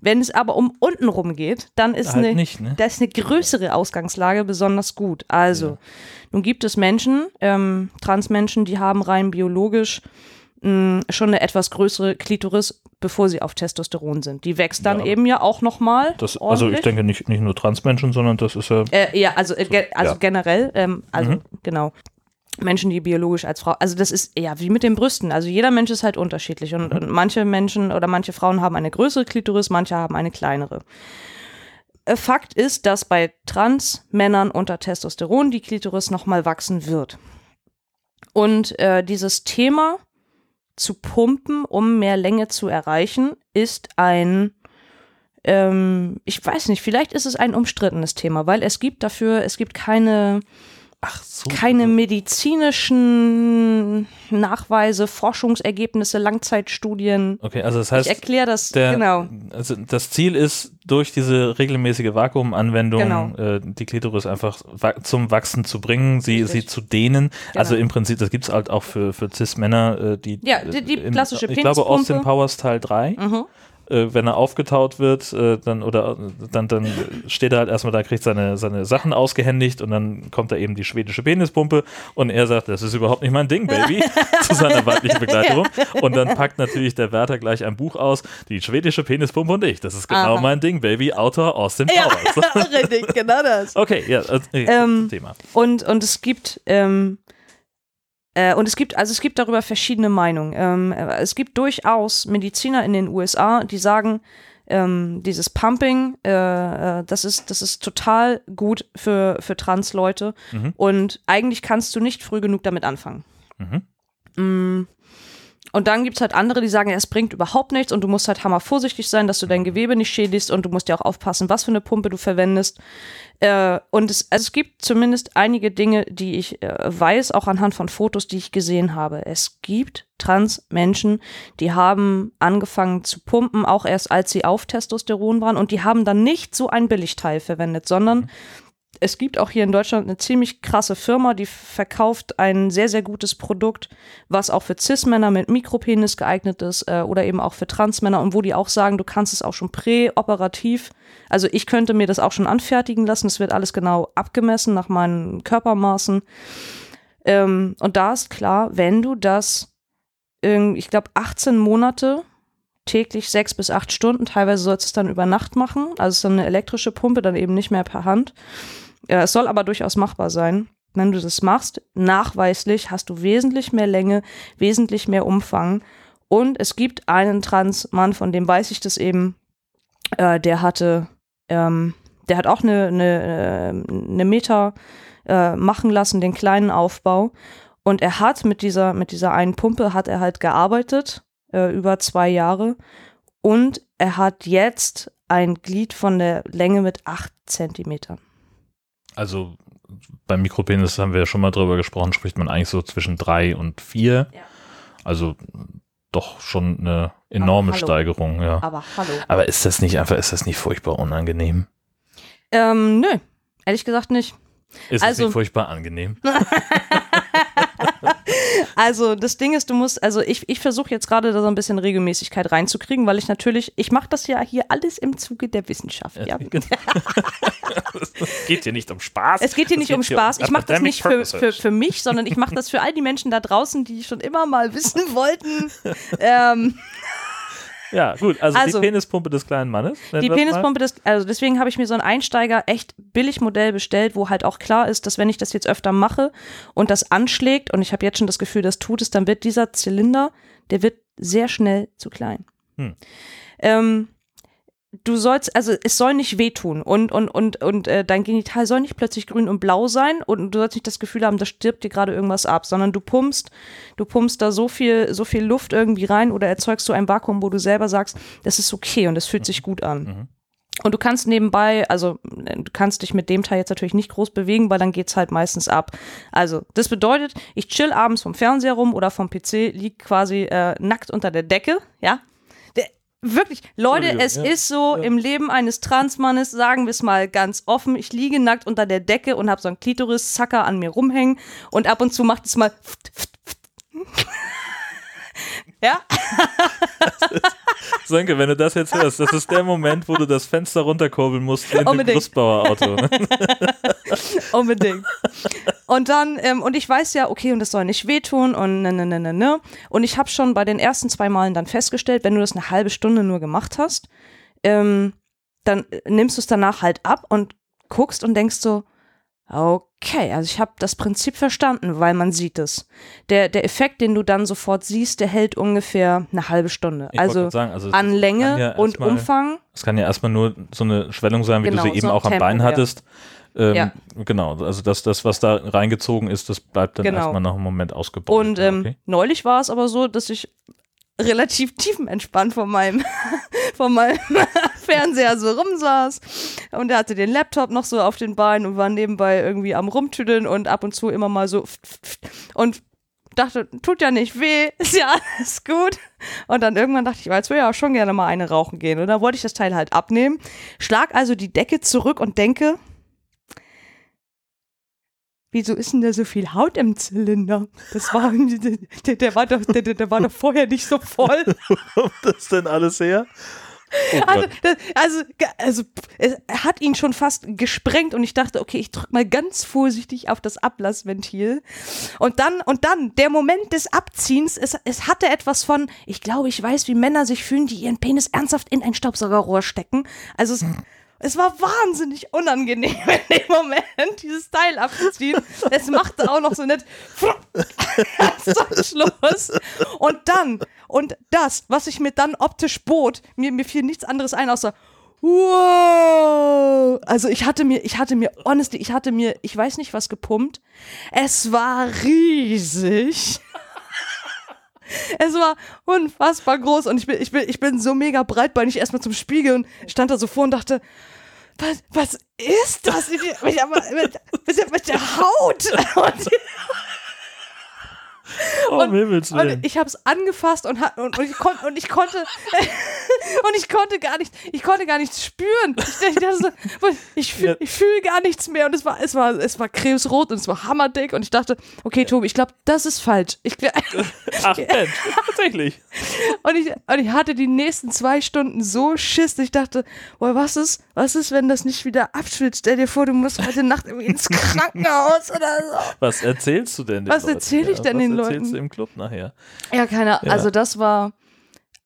Speaker 2: Wenn es aber um untenrum geht, dann ist,
Speaker 1: Halt
Speaker 2: eine,
Speaker 1: nicht, ne?
Speaker 2: da ist eine größere Ausgangslage besonders gut. Also, nun gibt es Menschen, ähm, Transmenschen, die haben rein biologisch mh, schon eine etwas größere Klitoris, bevor sie auf Testosteron sind. Die wächst dann
Speaker 1: Ja.
Speaker 2: eben ja auch nochmal.
Speaker 1: Also ich denke nicht, nicht nur Transmenschen, sondern das ist ja.
Speaker 2: Äh, ja, also, äh, ge also
Speaker 1: Ja.
Speaker 2: generell, ähm, also
Speaker 1: Mhm.
Speaker 2: genau. Menschen, die biologisch als Frau, also das ist ja wie mit den Brüsten. Also jeder Mensch ist halt unterschiedlich und, und manche Menschen oder manche Frauen haben eine größere Klitoris, manche haben eine kleinere. Äh, Fakt ist, dass bei Trans-Männern unter Testosteron die Klitoris nochmal wachsen wird. Und äh, dieses Thema zu pumpen, um mehr Länge zu erreichen, ist ein, ähm, ich weiß nicht, vielleicht ist es ein umstrittenes Thema, weil es gibt dafür, es gibt keine,
Speaker 1: Ach so.
Speaker 2: keine medizinischen Nachweise, Forschungsergebnisse, Langzeitstudien.
Speaker 1: Okay, also das
Speaker 2: Ich
Speaker 1: heißt,
Speaker 2: erkläre das
Speaker 1: der,
Speaker 2: genau.
Speaker 1: also das Ziel ist, durch diese regelmäßige Vakuumanwendung
Speaker 2: Genau.
Speaker 1: äh, die Klitoris einfach wa zum Wachsen zu bringen, sie,
Speaker 2: Richtig.
Speaker 1: sie zu dehnen. Also
Speaker 2: Genau.
Speaker 1: im Prinzip, das gibt es halt auch für, für Cis-Männer, äh, die,
Speaker 2: Ja, die- die
Speaker 1: in,
Speaker 2: klassische
Speaker 1: Ich glaube. Austin Powers Teil 3.
Speaker 2: Mhm.
Speaker 1: Äh, wenn er aufgetaut wird, äh, dann oder äh, dann, dann steht er halt erstmal da, kriegt seine, seine Sachen ausgehändigt und dann kommt da eben die schwedische Penispumpe und er sagt, das ist überhaupt nicht mein Ding, Baby, zu seiner weiblichen Begleiterin. Und dann packt natürlich der Wärter gleich ein Buch aus, die schwedische Penispumpe und ich. Das ist genau
Speaker 2: Aha.
Speaker 1: mein Ding, Baby, Autor Austin
Speaker 2: Ja,
Speaker 1: Powers.
Speaker 2: richtig, genau das.
Speaker 1: Okay, ja, äh, nee,
Speaker 2: Ähm,
Speaker 1: Thema.
Speaker 2: Und, und es gibt, ähm, äh, und es gibt, also es gibt darüber verschiedene Meinungen. Ähm, äh, es gibt durchaus Mediziner in den USA, die sagen, ähm, dieses Pumping, äh, äh, das ist, das ist total gut für, für Trans-Leute.
Speaker 1: Mhm.
Speaker 2: Und eigentlich kannst du nicht früh genug damit anfangen.
Speaker 1: Mhm.
Speaker 2: Und dann gibt es halt andere, die sagen, ja, es bringt überhaupt nichts und du musst halt hammer vorsichtig sein, dass du dein Gewebe nicht schädigst und du musst ja auch aufpassen, was für eine Pumpe du verwendest. Äh, und es, also es gibt zumindest einige Dinge, die ich äh, weiß, auch anhand von Fotos, die ich gesehen habe. Es gibt Trans-Menschen, die haben angefangen zu pumpen, auch erst als sie auf Testosteron waren und die haben dann nicht so ein Billigteil verwendet, sondern es gibt auch hier in Deutschland eine ziemlich krasse Firma, die verkauft ein sehr, sehr gutes Produkt, was auch für Cis-Männer mit Mikropenis geeignet ist äh, oder eben auch für Transmänner und wo die auch sagen, du kannst es auch schon präoperativ, also ich könnte mir das auch schon anfertigen lassen, es wird alles genau abgemessen nach meinen Körpermaßen. Ähm, und da ist klar, wenn du das, irgend- ich glaube, 18 Monate täglich sechs bis acht Stunden, teilweise sollst du es dann über Nacht machen, also es ist dann eine elektrische Pumpe, dann eben nicht mehr per Hand. Ja, es soll aber durchaus machbar sein. Wenn du das machst, nachweislich hast du wesentlich mehr Länge, wesentlich mehr Umfang. Und es gibt einen Transmann, von dem weiß ich das eben, äh, der hatte, ähm, der hat auch eine, eine, äh, eine Meter äh, machen lassen, den kleinen Aufbau. Und er hat mit dieser, mit dieser einen Pumpe hat er halt gearbeitet, äh, über zwei Jahre. Und er hat jetzt ein Glied von der Länge mit acht Zentimetern.
Speaker 1: Also beim Mikropenis haben wir ja schon mal drüber gesprochen, spricht man eigentlich so zwischen drei und vier.
Speaker 2: Ja.
Speaker 1: Also doch schon eine enorme. Steigerung, ja.
Speaker 2: Aber hallo.
Speaker 1: Aber ist das nicht einfach, ist das nicht furchtbar unangenehm?
Speaker 2: Ähm, nö, ehrlich gesagt nicht.
Speaker 1: Ist
Speaker 2: Also-
Speaker 1: das nicht furchtbar angenehm?
Speaker 2: Also das Ding ist, du musst, also ich, ich versuche jetzt gerade da so ein bisschen Regelmäßigkeit reinzukriegen, weil ich natürlich, ich mache das ja hier alles im Zuge der Wissenschaft. Ja.
Speaker 1: Es geht hier nicht um Spaß.
Speaker 2: Es geht hier nicht um Spaß. Ich mache das nicht für, für, für mich, sondern ich mache das für all die Menschen da draußen, die schon immer mal wissen wollten. ähm,
Speaker 1: Ja, gut, also,
Speaker 2: Also-
Speaker 1: die Penispumpe des kleinen Mannes.
Speaker 2: die
Speaker 1: mal.
Speaker 2: Penispumpe, das, also deswegen habe ich mir so ein Einsteiger echt billig Modell bestellt, wo halt auch klar ist, dass wenn ich das jetzt öfter mache und das anschlägt und ich habe jetzt schon das Gefühl, das tut es, dann wird dieser Zylinder, der wird sehr schnell zu klein.
Speaker 1: Hm.
Speaker 2: Ähm, du sollst, also es soll nicht wehtun und, und, und, und äh, dein Genital soll nicht plötzlich grün und blau sein und du sollst nicht das Gefühl haben, da stirbt dir gerade irgendwas ab, sondern du pumpst, du pumpst da so viel, so viel Luft irgendwie rein oder erzeugst du ein Vakuum, wo du selber sagst, das ist okay und das fühlt sich gut an.
Speaker 1: Mhm.
Speaker 2: Und du kannst nebenbei, also du kannst dich mit dem Teil jetzt natürlich nicht groß bewegen, weil dann geht's halt meistens ab. Also das bedeutet, ich chill abends vom Fernseher rum oder vom PC, lieg quasi äh, nackt unter der Decke, ja. Wirklich, Leute, es
Speaker 1: ja,
Speaker 2: ist so
Speaker 1: ja.
Speaker 2: im Leben eines Transmannes, sagen wir es mal ganz offen, ich liege nackt unter der Decke und habe so einen Klitoris-Zacker an mir rumhängen und ab und zu macht es mal ja,
Speaker 1: Sönke, wenn du das jetzt hörst, das ist der Moment, wo du das Fenster runterkurbeln musst in dem
Speaker 2: Unbedingt.
Speaker 1: Brustbauerauto. Ne?
Speaker 2: Unbedingt. Und dann, ähm, und ich weiß ja, okay, und das soll nicht wehtun und ne, ne, ne, ne, ne. Und ich habe schon bei den ersten zwei Malen dann festgestellt, wenn du das eine halbe Stunde nur gemacht hast, ähm, dann äh, nimmst du es danach halt ab und guckst und denkst so, okay, also ich habe das Prinzip verstanden, weil man sieht es. Der, der Effekt, den du dann sofort siehst, der hält ungefähr eine halbe Stunde. Also
Speaker 1: sagen, also
Speaker 2: an Länge
Speaker 1: ja
Speaker 2: und Umfang.
Speaker 1: Es kann ja erstmal nur so eine Schwellung sein, wie
Speaker 2: Genau,
Speaker 1: du sie eben
Speaker 2: so
Speaker 1: auch am
Speaker 2: Tempo,
Speaker 1: Bein hattest. Ähm,
Speaker 2: Ja.
Speaker 1: Genau, also das, das, was da reingezogen ist, das bleibt dann
Speaker 2: Genau.
Speaker 1: erstmal noch einen Moment ausgebaut.
Speaker 2: Und ähm,
Speaker 1: okay.
Speaker 2: neulich war es aber so, dass ich relativ tiefenentspannt von meinem, von meinem Fernseher so rumsaß und er hatte den Laptop noch so auf den Beinen und war nebenbei irgendwie am Rumtüdeln und ab und zu immer mal so und dachte, tut ja nicht weh, ist ja alles gut. Und dann irgendwann dachte ich, jetzt will ich auch schon gerne mal eine rauchen gehen. Und da wollte ich das Teil halt abnehmen, schlag also die Decke zurück und denke, wieso ist denn da so viel Haut im Zylinder? Das war, der, der, war, doch, der, der war doch vorher nicht so voll.
Speaker 1: kommt das denn alles her? Oh
Speaker 2: Also, das, also, also es hat ihn schon fast gesprengt und ich dachte, okay, ich drück mal ganz vorsichtig auf das Ablassventil. Und dann, und dann, der Moment des Abziehens, es, es hatte etwas von, ich glaube, ich weiß, wie Männer sich fühlen, die ihren Penis ernsthaft in ein Staubsaugerrohr stecken. Also es, es war wahnsinnig unangenehm in dem Moment, dieses Teil abzuziehen. Es machte auch noch so nett Schluss. Und dann, und das, was ich mir dann optisch bot, mir, mir fiel nichts anderes ein, außer Wow! Also ich hatte mir, ich hatte mir, honestly, ich hatte mir, ich weiß nicht was gepumpt. Es war riesig. Es war unfassbar groß und ich bin, ich bin, ich bin so mega breitbeinig erstmal zum Spiegel und stand da so vor und dachte, was, was ist das? Mit, der- mit, mit, mit der Haut? Und,
Speaker 1: Oh, um Himmels Willen.
Speaker 2: und ich habe es angefasst und, und, und, ich kon, und ich konnte und ich konnte gar nicht, ich konnte gar nichts spüren. Ich, dachte so, ich fühle fühl gar nichts mehr und es war, es war, es war krebsrot und es war hammerdick und ich dachte, okay, Tobi, ich glaube, das ist falsch. Ich,
Speaker 1: Ach Mensch, tatsächlich.
Speaker 2: und ich, und ich hatte die nächsten zwei Stunden so Schiss. Ich dachte, boah, was ist, was ist, wenn das nicht wieder abschwitzt? Stell dir vor, du musst heute Nacht irgendwie ins Krankenhaus oder so.
Speaker 1: Was erzählst du denn den
Speaker 2: Was erzähle ich denn
Speaker 1: was
Speaker 2: den
Speaker 1: erzählst
Speaker 2: Leuten?
Speaker 1: du im Club nachher?
Speaker 2: Ja, keine
Speaker 1: Ja.
Speaker 2: Also das war.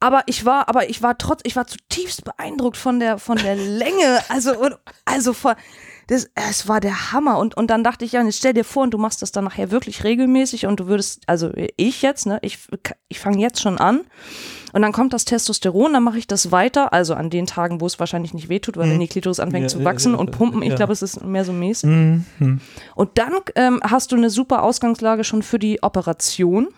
Speaker 2: Aber ich war, aber ich war trotz, ich war zutiefst beeindruckt von der, von der Länge. Also, und, also von, das, es war der Hammer. Und, und dann dachte ich, ja, jetzt stell dir vor, und du machst das dann nachher wirklich regelmäßig und du würdest, also ich jetzt, ne, ich, ich fange jetzt schon an. Und dann kommt das Testosteron, dann mache ich das weiter, also an den Tagen, wo es wahrscheinlich nicht wehtut, weil wenn die Klitoris anfängt
Speaker 1: Ja,
Speaker 2: zu wachsen
Speaker 1: ja,
Speaker 2: und pumpen, ich glaube, es ist mehr so mäßig.
Speaker 1: Mhm.
Speaker 2: Und dann ähm, hast du eine super Ausgangslage schon für die Operation.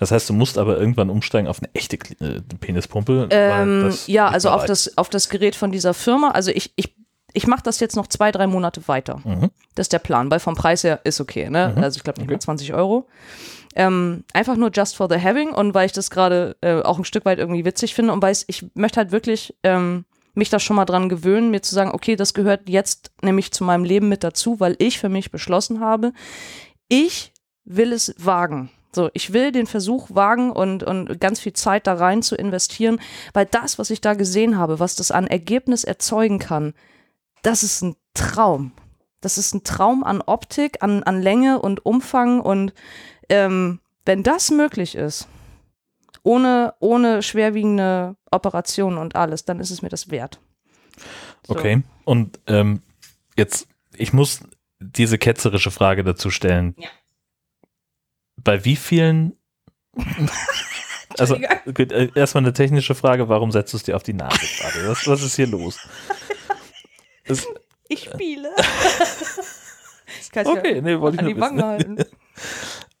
Speaker 1: Das heißt, du musst aber irgendwann umsteigen auf eine echte Kli- äh, Penispumpe.
Speaker 2: Ähm, ja, also auf das, auf das Gerät von dieser Firma. Also ich, ich, ich mache das jetzt noch zwei, drei Monate weiter.
Speaker 1: Mhm.
Speaker 2: Das ist der Plan, weil vom Preis her ist okay. Ne?
Speaker 1: Mhm.
Speaker 2: Also ich glaube nicht
Speaker 1: Okay.
Speaker 2: mal 20 Euro. Ähm, einfach nur just for the having und weil ich das gerade äh, auch ein Stück weit irgendwie witzig finde und weiß, ich möchte halt wirklich ähm, mich da schon mal dran gewöhnen, mir zu sagen, okay, das gehört jetzt nämlich zu meinem Leben mit dazu, weil ich für mich beschlossen habe, ich will es wagen. So, ich will den Versuch wagen und, und ganz viel Zeit da rein zu investieren, weil das, was ich da gesehen habe, was das an Ergebnis erzeugen kann, das ist ein Traum. Das ist ein Traum an Optik, an, an Länge und Umfang und ähm, wenn das möglich ist, ohne, ohne schwerwiegende Operationen und alles, dann ist es mir das wert. So.
Speaker 1: Okay. Und ähm, jetzt, ich muss diese ketzerische Frage dazu stellen.
Speaker 2: Ja.
Speaker 1: Bei wie vielen Also gut, äh, erstmal eine technische Frage, warum setzt du es dir auf die Nase gerade? Was, was ist hier los? Das,
Speaker 2: Ich spiele. ich kann
Speaker 1: okay, nee, wollte ich
Speaker 2: an
Speaker 1: nur
Speaker 2: die Wange
Speaker 1: wissen.
Speaker 2: halten.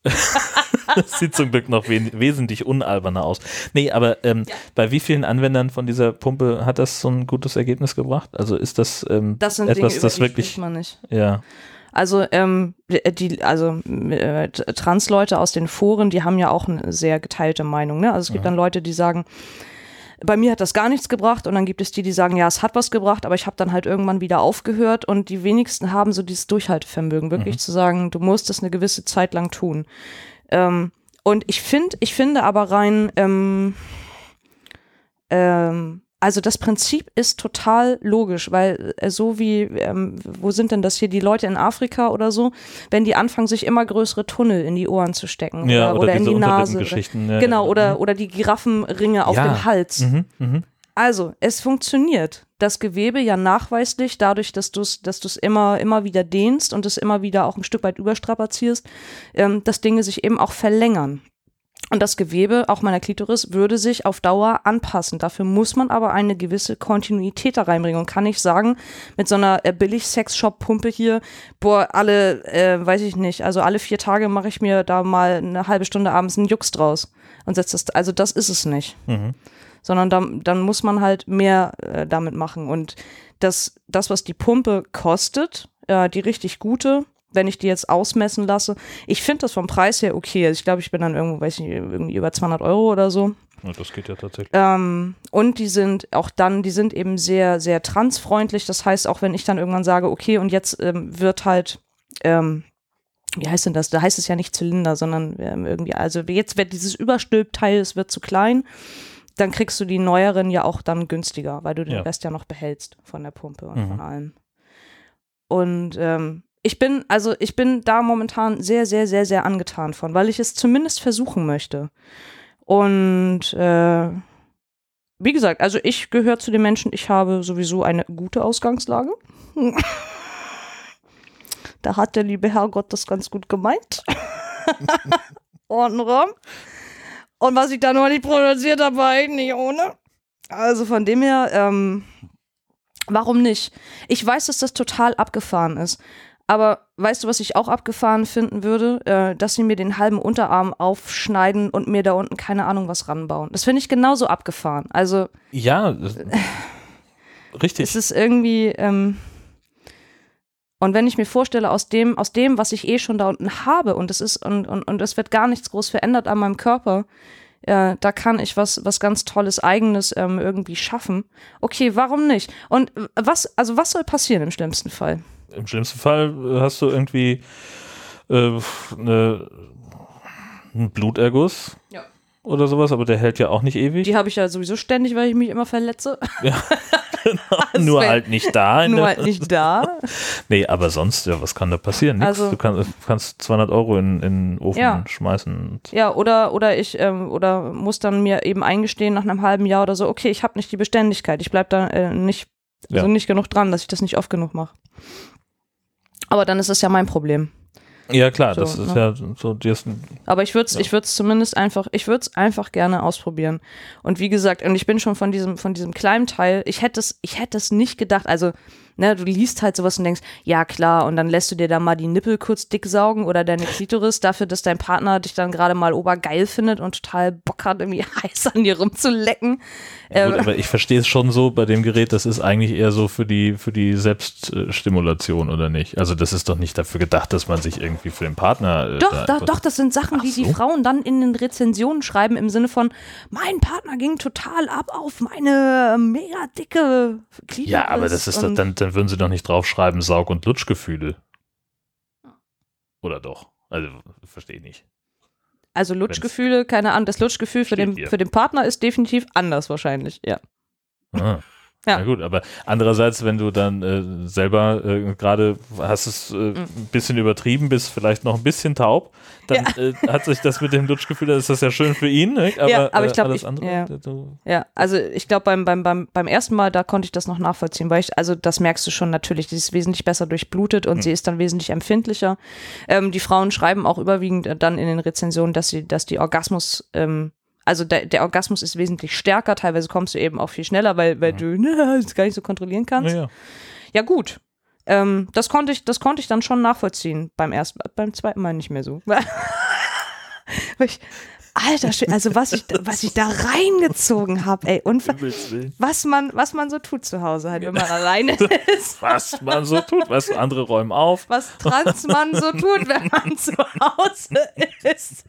Speaker 1: Das sieht zum Glück noch wen wesentlich unalberner aus. Nee, aber ähm, bei wie vielen Anwendern von dieser Pumpe hat das so ein gutes Ergebnis gebracht? Also ist das, ähm,
Speaker 2: Das sind
Speaker 1: etwas,
Speaker 2: Dinge,
Speaker 1: das wirklich,
Speaker 2: man nicht.
Speaker 1: ja,
Speaker 2: Also, ähm, die, also äh, Trans-Leute aus den Foren, die haben ja auch eine sehr geteilte Meinung. Ne? Also es gibt dann Leute, die sagen, bei mir hat das gar nichts gebracht und dann gibt es die, die sagen, ja, es hat was gebracht, aber ich habe dann halt irgendwann wieder aufgehört und die wenigsten haben so dieses Durchhaltevermögen, wirklich zu sagen, du musst das eine gewisse Zeit lang tun. Ähm, und ich finde, ich finde aber rein, ähm, ähm, also das Prinzip ist total logisch, weil äh, so wie, ähm, wo sind denn das hier, die Leute in Afrika oder so, wenn die anfangen, sich immer größere Tunnel in die Ohren zu stecken
Speaker 1: ja
Speaker 2: oder, oder in
Speaker 1: diese
Speaker 2: die Nase. Oder,
Speaker 1: ja,
Speaker 2: genau,
Speaker 1: ja.
Speaker 2: oder, oder die Giraffenringe auf dem Hals.
Speaker 1: Mhm, mhm.
Speaker 2: Also, es funktioniert. Das Gewebe ja nachweislich, dadurch, dass du es dass du's immer, immer wieder dehnst und es immer wieder auch ein Stück weit überstrapazierst, ähm, dass Dinge sich eben auch verlängern. Und das Gewebe, auch meiner Klitoris, würde sich auf Dauer anpassen. Dafür muss man aber eine gewisse Kontinuität da reinbringen und kann nicht sagen, mit so einer äh, Billig-Sex-Shop-Pumpe hier, boah, alle, äh, weiß ich nicht, also alle vier Tage mache ich mir da mal eine halbe Stunde abends einen Jux draus und setze das, also das ist es nicht
Speaker 1: Mhm.
Speaker 2: sondern dann, dann muss man halt mehr äh, damit machen. Und das, das, was die Pumpe kostet, äh, die richtig gute, wenn ich die jetzt ausmessen lasse, ich finde das vom Preis her okay. Also ich glaube, ich bin dann irgendwo, weiß ich nicht, irgendwie über 200 Euro oder so.
Speaker 1: Ja, das geht ja tatsächlich.
Speaker 2: Ähm, und die sind auch dann, die sind eben sehr, sehr transfreundlich. Das heißt, auch wenn ich dann irgendwann sage, okay, und jetzt ähm, wird halt, ähm, wie heißt denn das? Da heißt es ja nicht Zylinder, sondern ähm, irgendwie, also jetzt wird dieses Überstülpteil, es wird zu klein, dann kriegst du die neueren ja auch dann günstiger, weil du den
Speaker 1: Ja.
Speaker 2: Rest ja noch behältst von der Pumpe und
Speaker 1: Mhm.
Speaker 2: von allem. Und ähm, ich bin, also ich bin da momentan sehr, sehr, sehr, sehr angetan von, weil ich es zumindest versuchen möchte. Und äh, wie gesagt, also ich gehöre zu den Menschen, ich habe sowieso eine gute Ausgangslage. da hat der liebe Herrgott das ganz gut gemeint. Ohrenraum. Und was ich da noch nicht produziert habe, war nicht ohne. Also von dem her, ähm, warum nicht? Ich weiß, dass das total abgefahren ist. Aber weißt du, was ich auch abgefahren finden würde? Äh, dass sie mir den halben Unterarm aufschneiden und mir da unten keine Ahnung was ranbauen. Das finde ich genauso abgefahren. Also
Speaker 1: Ja, richtig.
Speaker 2: es ist irgendwie, ähm, und wenn ich mir vorstelle, aus dem, aus dem, was ich eh schon da unten habe, und es ist, und, und, und es wird gar nichts groß verändert an meinem Körper, äh, da kann ich was, was ganz Tolles Eigenes ähm, irgendwie schaffen. Okay, warum nicht? Und äh, was, also was soll passieren im schlimmsten Fall?
Speaker 1: Im schlimmsten Fall äh, hast du irgendwie äh, ne, einen Bluterguss
Speaker 2: Ja.
Speaker 1: oder sowas, aber der hält ja auch nicht ewig.
Speaker 2: Die habe ich ja sowieso ständig, weil ich mich immer verletze.
Speaker 1: Nur
Speaker 2: wär-
Speaker 1: halt nicht da.
Speaker 2: Nur halt nicht da.
Speaker 1: Nee, aber sonst, ja, was kann da passieren? Nix.
Speaker 2: Also-
Speaker 1: du kannst, kannst 200 Euro in, in den Ofen
Speaker 2: Ja.
Speaker 1: schmeißen.
Speaker 2: Ja, oder, oder ich, ähm, oder muss dann mir eben eingestehen nach einem halben Jahr oder so, okay, ich habe nicht die Beständigkeit, ich bleib da äh, nicht, also
Speaker 1: Ja.
Speaker 2: nicht genug dran, dass ich das nicht oft genug mache. Aber dann ist es ja mein Problem.
Speaker 1: ja, klar,
Speaker 2: So,
Speaker 1: das ist
Speaker 2: ne?
Speaker 1: ja so, die ist,
Speaker 2: Aber ich würde es
Speaker 1: Ja.
Speaker 2: ich würd's zumindest einfach, ich würde es einfach gerne ausprobieren. Und wie gesagt, und ich bin schon von diesem, von diesem kleinen Teil, ich hätte es, ich hätte es nicht gedacht, also, ne, du liest halt sowas und denkst, ja klar, und dann lässt du dir da mal die Nippel kurz dick saugen oder deine Klitoris dafür, dass dein Partner dich dann gerade mal obergeil findet und total Bock hat, irgendwie heiß an dir rumzulecken.
Speaker 1: ja, gut,
Speaker 2: Ähm,
Speaker 1: aber ich verstehe es schon so bei dem Gerät, das ist eigentlich eher so für die, für die Selbststimulation oder nicht? Also das ist doch nicht dafür gedacht, dass man sich irgendwie für den Partner. äh,
Speaker 2: Doch,
Speaker 1: da
Speaker 2: doch, das sind Sachen,
Speaker 1: Ach
Speaker 2: die die. Frauen dann in den Rezensionen schreiben im Sinne von, mein Partner ging total ab auf meine mega dicke Klitoris.
Speaker 1: Ja, aber das ist doch,
Speaker 2: und-
Speaker 1: dann, dann würden sie doch nicht draufschreiben, Saug- und Lutschgefühle. Oder doch? Also, verstehe ich nicht.
Speaker 2: Also Lutschgefühle, keine Ahnung, das Lutschgefühl für den,
Speaker 1: hier.
Speaker 2: für den Partner ist definitiv anders wahrscheinlich, ja.
Speaker 1: Ah.
Speaker 2: Ja.
Speaker 1: Na gut, aber andererseits, wenn du dann äh, selber äh, gerade hast es äh,
Speaker 2: Mhm.
Speaker 1: ein bisschen übertrieben, bist vielleicht noch ein bisschen taub, dann äh, hat sich das mit dem Lutschgefühl, dann ist das ja schön für ihn, ne? aber,
Speaker 2: Ja, aber ich
Speaker 1: äh,
Speaker 2: glaub,
Speaker 1: alles
Speaker 2: ich-
Speaker 1: andere,
Speaker 2: ja.
Speaker 1: äh,
Speaker 2: Ja, also ich glaube, beim, beim, beim, beim ersten Mal, da konnte ich das noch nachvollziehen, weil ich, also das merkst du schon natürlich, die ist wesentlich besser durchblutet und
Speaker 1: Hm.
Speaker 2: sie ist dann wesentlich empfindlicher. Ähm, die Frauen schreiben auch überwiegend dann in den Rezensionen, dass sie, dass die Orgasmus, ähm, also der, der Orgasmus ist wesentlich stärker, teilweise kommst du eben auch viel schneller, weil, weil du ne, es gar nicht so kontrollieren kannst.
Speaker 1: Ja, ja.
Speaker 2: Ja, gut. Ähm, das, konnte ich, das konnte ich dann schon nachvollziehen. Beim ersten, beim zweiten Mal nicht mehr so. Ich, Alter, also was ich, was ich da reingezogen habe, ey, was man, was man so tut zu Hause, halt, wenn man alleine ist.
Speaker 1: Was man so tut, was andere räumen auf.
Speaker 2: Was Transmann so tut, wenn man zu Hause ist.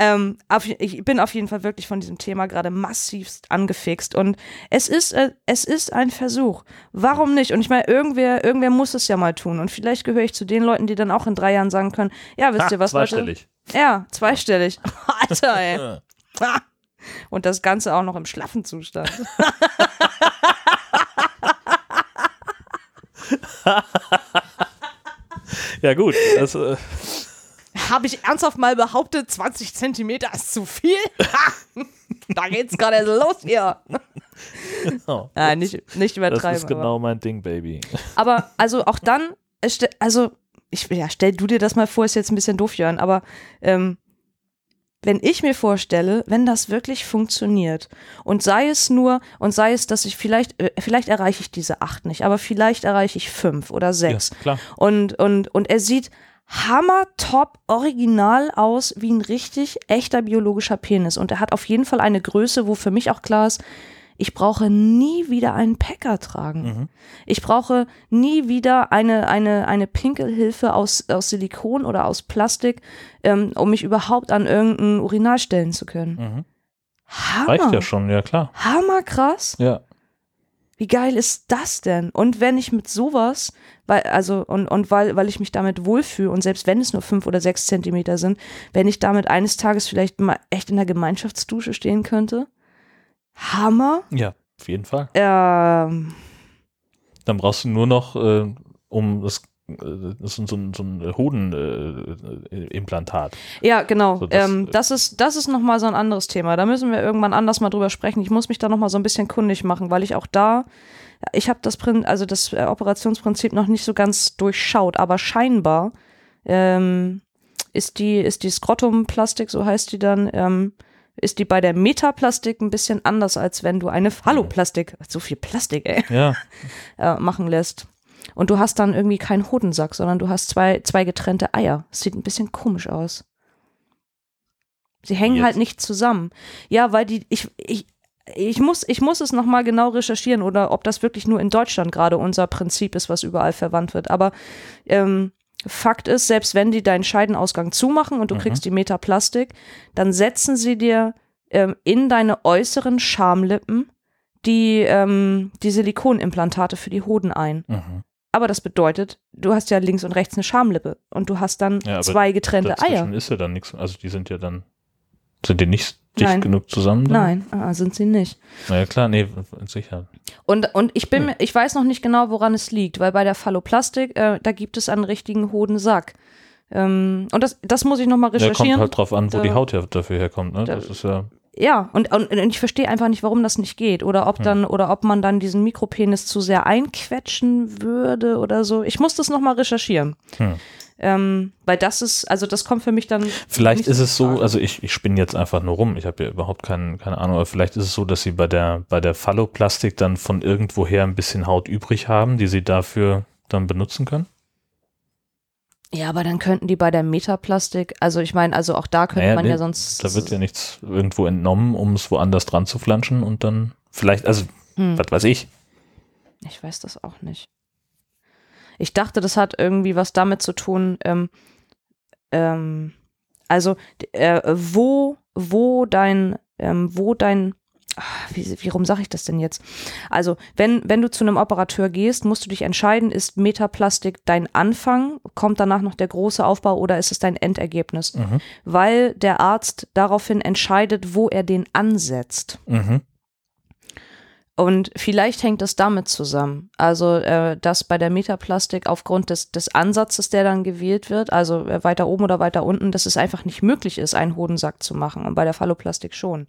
Speaker 2: Ähm, auf, ich bin auf jeden Fall wirklich von diesem Thema gerade massivst angefixt und es ist, äh, es ist ein Versuch. Warum nicht? Und ich meine, irgendwer, irgendwer muss es ja mal tun und vielleicht gehöre ich zu den Leuten, die dann auch in drei Jahren sagen können, ja, wisst
Speaker 1: Ha,
Speaker 2: ihr was, Leute?
Speaker 1: zweistellig.
Speaker 2: Ja, zweistellig. Alter, ey. Und das Ganze auch noch im schlaffen Zustand.
Speaker 1: Ja, gut. Das, äh,
Speaker 2: Habe ich ernsthaft mal behauptet, 20 Zentimeter ist zu viel? Da geht's gerade erst los hier.
Speaker 1: oh,
Speaker 2: Nein, nicht, nicht
Speaker 1: das
Speaker 2: übertreiben.
Speaker 1: ist genau mein Ding, Baby.
Speaker 2: aber, aber also auch dann, also ich, ja, stell du dir das mal vor, ist jetzt ein bisschen doof, Jörn, aber ähm, wenn ich mir vorstelle, wenn das wirklich funktioniert und sei es nur, und sei es, dass ich vielleicht, äh, vielleicht erreiche ich diese acht nicht, aber vielleicht erreiche ich fünf oder sechs.
Speaker 1: Ja, klar.
Speaker 2: Und, und, und er sieht hammer top original aus wie ein richtig echter biologischer Penis. Und er hat auf jeden Fall eine Größe, wo für mich auch klar ist, ich brauche nie wieder einen Packer tragen.
Speaker 1: Mhm.
Speaker 2: Ich brauche nie wieder eine, eine, eine Pinkelhilfe aus, aus Silikon oder aus Plastik, ähm, um mich überhaupt an irgendein Urinal stellen zu können.
Speaker 1: Mhm.
Speaker 2: Hammer.
Speaker 1: Reicht ja schon, ja klar.
Speaker 2: Hammer krass.
Speaker 1: Ja.
Speaker 2: Wie geil ist das denn? Und wenn ich mit sowas, weil, also, und, und weil, weil ich mich damit wohlfühle und selbst wenn es nur fünf oder sechs Zentimeter sind, wenn ich damit eines Tages vielleicht mal echt in der Gemeinschaftsdusche stehen könnte, Hammer.
Speaker 1: Ja, auf jeden Fall.
Speaker 2: Ähm,
Speaker 1: Dann brauchst du nur noch, äh, um das, das ist so ein, so ein Hodenimplantat. Äh, Implantat.
Speaker 2: ja, genau.
Speaker 1: So, das,
Speaker 2: ähm,
Speaker 1: äh,
Speaker 2: das ist, das ist nochmal so ein anderes Thema. Da müssen wir irgendwann anders mal drüber sprechen. Ich muss mich da nochmal so ein bisschen kundig machen, weil ich auch da, ich habe das, Prin- also das äh, Operationsprinzip noch nicht so ganz durchschaut, aber scheinbar ähm, ist die, ist die Skrotumplastik, so heißt die dann, ähm, ist die bei der Metaplastik ein bisschen anders, als wenn du eine Phalloplastik, so viel Plastik, ey,
Speaker 1: Ja,
Speaker 2: äh, machen lässt. Und du hast dann irgendwie keinen Hodensack, sondern du hast zwei, zwei getrennte Eier. Das sieht ein bisschen komisch aus. Sie hängen
Speaker 1: Jetzt?
Speaker 2: halt nicht zusammen. Ja, weil die, ich, ich, ich muss, ich muss es nochmal genau recherchieren oder ob das wirklich nur in Deutschland gerade unser Prinzip ist, was überall verwandt wird. Aber ähm, Fakt ist, selbst wenn die deinen Scheidenausgang zumachen und du
Speaker 1: Mhm.
Speaker 2: kriegst die Metaplastik, dann setzen sie dir ähm, in deine äußeren Schamlippen die, ähm, die Silikonimplantate für die Hoden ein.
Speaker 1: mhm.
Speaker 2: Aber das bedeutet, du hast ja links und rechts eine Schamlippe und du hast dann
Speaker 1: Ja,
Speaker 2: zwei getrennte Eier.
Speaker 1: dazwischen ist ja dann nichts. Also die sind ja dann, sind die nicht dicht
Speaker 2: Nein.
Speaker 1: genug zusammen? dann?
Speaker 2: Nein, ah, sind sie nicht.
Speaker 1: Na ja, klar, nee, sicher.
Speaker 2: Und, und ich
Speaker 1: Hm.
Speaker 2: bin, mir- ich weiß noch nicht genau, woran es liegt, weil bei der Phalloplastik, äh, da gibt es einen richtigen Hodensack. Ähm, und das, das muss ich nochmal
Speaker 1: Ja, kommt
Speaker 2: recherchieren.
Speaker 1: halt drauf an, wo
Speaker 2: Da-
Speaker 1: die Haut ja dafür herkommt. Ne?
Speaker 2: Da-
Speaker 1: Das ist ja,
Speaker 2: Ja, und, und, und ich verstehe einfach nicht, warum das nicht geht. Oder ob dann, oder ob man dann diesen Mikropenis zu sehr einquetschen würde oder so. Ich muss das nochmal recherchieren.
Speaker 1: Hm.
Speaker 2: Ähm, weil das ist, also das kommt für mich dann.
Speaker 1: Vielleicht ist es so, also ich, ich spinne jetzt einfach nur rum, ich habe ja überhaupt kein, keine Ahnung, aber vielleicht ist es so, dass sie bei der, bei der Phalloplastik dann von irgendwoher ein bisschen Haut übrig haben, die sie dafür dann benutzen können.
Speaker 2: Ja, aber dann könnten die bei der Metaplastik, also ich meine, also auch da könnte
Speaker 1: Naja,
Speaker 2: man
Speaker 1: nee,
Speaker 2: ja sonst.
Speaker 1: Da wird ja nichts irgendwo entnommen, um es woanders dran zu flanschen und dann vielleicht, also
Speaker 2: Hm.
Speaker 1: was weiß ich.
Speaker 2: Ich weiß das auch nicht. Ich dachte, das hat irgendwie was damit zu tun, ähm, ähm, also äh, wo, wo dein, ähm, wo dein, wie, wie rum sage ich das denn jetzt? Also, wenn, wenn du zu einem Operateur gehst, musst du dich entscheiden, ist Metaplastik dein Anfang, kommt danach noch der große Aufbau oder ist es dein Endergebnis?
Speaker 1: Mhm.
Speaker 2: Weil der Arzt daraufhin entscheidet, wo er den ansetzt.
Speaker 1: Mhm.
Speaker 2: Und vielleicht hängt es damit zusammen. Also, äh, dass bei der Metaplastik aufgrund des, des Ansatzes, der dann gewählt wird, also äh, weiter oben oder weiter unten, dass es einfach nicht möglich ist, einen Hodensack zu machen. Und bei der Phalloplastik schon.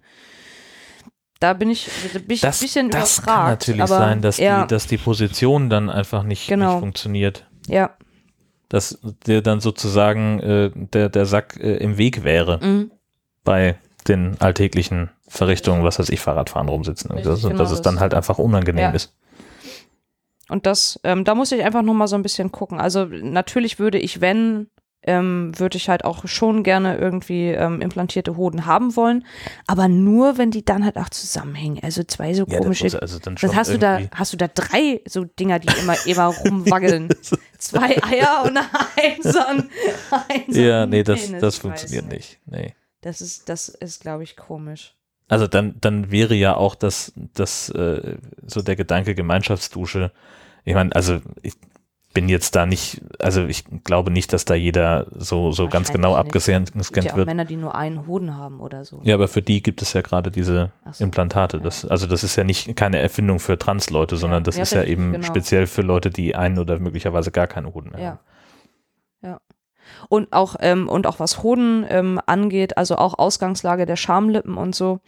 Speaker 2: Da bin ich, bin ich ein bisschen
Speaker 1: das
Speaker 2: überfragt.
Speaker 1: kann natürlich sein, dass,
Speaker 2: ja,
Speaker 1: die, dass die Position dann einfach nicht,
Speaker 2: Genau.
Speaker 1: nicht funktioniert.
Speaker 2: ja,
Speaker 1: Dass dir dann sozusagen äh, der, der Sack äh, im Weg wäre
Speaker 2: mhm.
Speaker 1: bei den alltäglichen Verrichtungen, was weiß ich, Fahrradfahren rumsitzen.
Speaker 2: Richtig,
Speaker 1: das,
Speaker 2: genau,
Speaker 1: dass es
Speaker 2: das-
Speaker 1: dann halt einfach unangenehm
Speaker 2: Ja.
Speaker 1: ist.
Speaker 2: Und das, ähm, da muss ich einfach noch mal so ein bisschen gucken. Also natürlich würde ich, wenn, ähm, würde ich halt auch schon gerne irgendwie ähm, implantierte Hoden haben wollen, aber nur, wenn die dann halt auch zusammenhängen. Also zwei so
Speaker 1: Ja, das
Speaker 2: komische.
Speaker 1: muss also dann
Speaker 2: Was hast du da? Hast du da drei so Dinger, die immer immer rumwackeln? Zwei Eier und ein so ein, ein so
Speaker 1: Ja, nee, das,
Speaker 2: Penis.
Speaker 1: das funktioniert nicht. Nee.
Speaker 2: Das ist, das ist, glaube ich, komisch.
Speaker 1: Also dann, dann wäre ja auch das, das äh, so der Gedanke Gemeinschaftsdusche. Ich meine, also ich bin jetzt da nicht, also ich glaube nicht, dass da jeder so, so ganz genau abgescannt
Speaker 2: Es gibt ja auch
Speaker 1: wird.
Speaker 2: Männer, die nur einen Hoden haben oder so.
Speaker 1: Ja, aber für die gibt es ja gerade diese
Speaker 2: so.
Speaker 1: Implantate. Das, also das ist ja nicht keine Erfindung für Transleute, sondern das
Speaker 2: Ja,
Speaker 1: ist ja eben
Speaker 2: genau.
Speaker 1: speziell für Leute, die einen oder möglicherweise gar keine Hoden mehr
Speaker 2: Ja.
Speaker 1: haben.
Speaker 2: Ja. Und auch, ähm, und auch was Hoden ähm, angeht, also auch Ausgangslage der Schamlippen und so.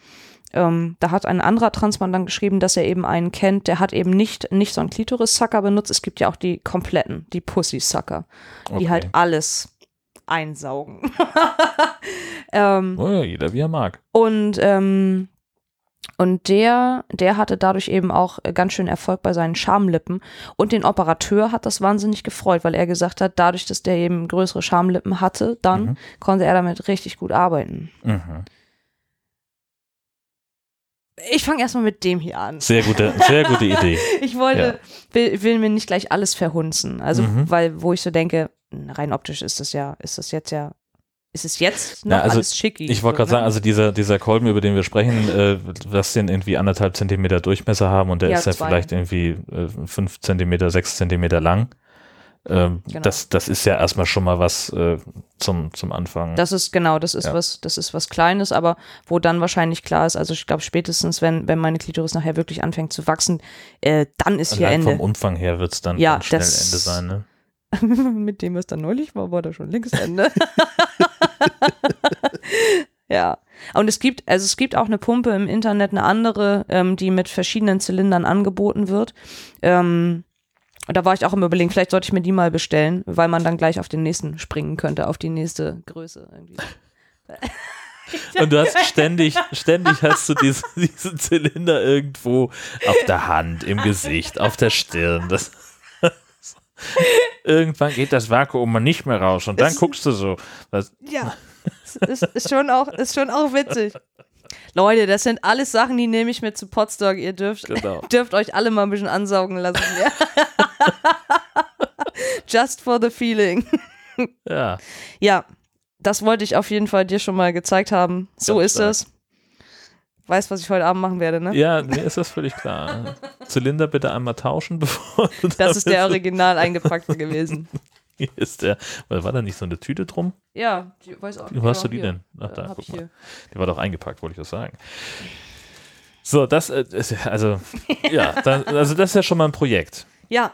Speaker 2: Ähm, da hat ein anderer Transmann dann geschrieben, dass er eben einen kennt, der hat eben nicht, nicht so einen Klitoris-Sucker benutzt. Es gibt ja auch die kompletten, die Pussy-Sucker, die
Speaker 1: Okay.
Speaker 2: halt alles einsaugen. ähm,
Speaker 1: Oh ja, jeder wie er mag.
Speaker 2: und, ähm, und der, der hatte dadurch eben auch ganz schön Erfolg bei seinen Schamlippen. Und den Operateur hat das wahnsinnig gefreut, weil er gesagt hat, dadurch, dass der eben größere Schamlippen hatte, dann
Speaker 1: Mhm.
Speaker 2: konnte er damit richtig gut arbeiten.
Speaker 1: Mhm.
Speaker 2: Ich fange erstmal mit dem hier an.
Speaker 1: Sehr gute, sehr gute Idee.
Speaker 2: Ich wollte, will, will mir nicht gleich alles verhunzen. Also,
Speaker 1: Mhm.
Speaker 2: weil, wo ich so denke, rein optisch ist das ja, ist das jetzt ja, ist es jetzt noch
Speaker 1: Ja, also
Speaker 2: alles schicki.
Speaker 1: Ich wollte
Speaker 2: so,
Speaker 1: gerade sagen,
Speaker 2: ne?
Speaker 1: also dieser, dieser Kolben, über den wir sprechen, äh, lass den irgendwie anderthalb Zentimeter Durchmesser haben und der
Speaker 2: Ja,
Speaker 1: ist ja vielleicht irgendwie äh, fünf Zentimeter, sechs Zentimeter lang. Ähm,
Speaker 2: Genau.
Speaker 1: das, das ist ja erstmal schon mal was äh, zum, zum Anfang.
Speaker 2: Das ist genau, das ist
Speaker 1: Ja.
Speaker 2: was, das ist was Kleines, aber wo dann wahrscheinlich klar ist, also ich glaube spätestens, wenn, wenn meine Klitoris nachher wirklich anfängt zu wachsen, äh, dann ist hier
Speaker 1: Allein vom
Speaker 2: Ende.
Speaker 1: Umfang her wird es dann
Speaker 2: Ja,
Speaker 1: schnell Ende sein. Ne?
Speaker 2: Mit dem, was da neulich war, war da schon längst Ende. ja. Und es gibt, also es gibt auch eine Pumpe im Internet, eine andere, ähm, die mit verschiedenen Zylindern angeboten wird. Ähm, und da war ich auch im Überlegen, vielleicht sollte ich mir die mal bestellen, weil man dann gleich auf den nächsten springen könnte, auf die nächste Größe irgendwie.
Speaker 1: Und du hast ständig, ständig hast du diese, diesen Zylinder irgendwo auf der Hand, im Gesicht, auf der Stirn. Das, irgendwann geht das Vakuum mal nicht mehr raus und dann
Speaker 2: Es-
Speaker 1: guckst du so. Was,
Speaker 2: Ja, ist, ist, schon auch, ist schon auch witzig. Leute, das sind alles Sachen, die nehme ich mit zu Potstock. Ihr dürft,
Speaker 1: Genau.
Speaker 2: dürft euch alle mal ein bisschen ansaugen lassen. Ja. Just for the feeling.
Speaker 1: ja.
Speaker 2: Ja, das wollte ich auf jeden Fall dir schon mal gezeigt haben. So
Speaker 1: Ganz
Speaker 2: ist
Speaker 1: stark.
Speaker 2: es. Weißt, was ich heute Abend machen werde, ne?
Speaker 1: Ja, mir ist das völlig klar. Zylinder bitte einmal tauschen, bevor du
Speaker 2: Das ist der Original eingepackte gewesen.
Speaker 1: Ist der. War da nicht so eine Tüte drum?
Speaker 2: Ja, die, weiß auch
Speaker 1: Wo hast du
Speaker 2: ja,
Speaker 1: die
Speaker 2: hier.
Speaker 1: denn? Ach,
Speaker 2: Äh,
Speaker 1: da, guck mal. Die war doch eingepackt, wollte ich das sagen. So, das äh, ist ja- also ja, also das ist ja schon mal ein Projekt.
Speaker 2: Ja,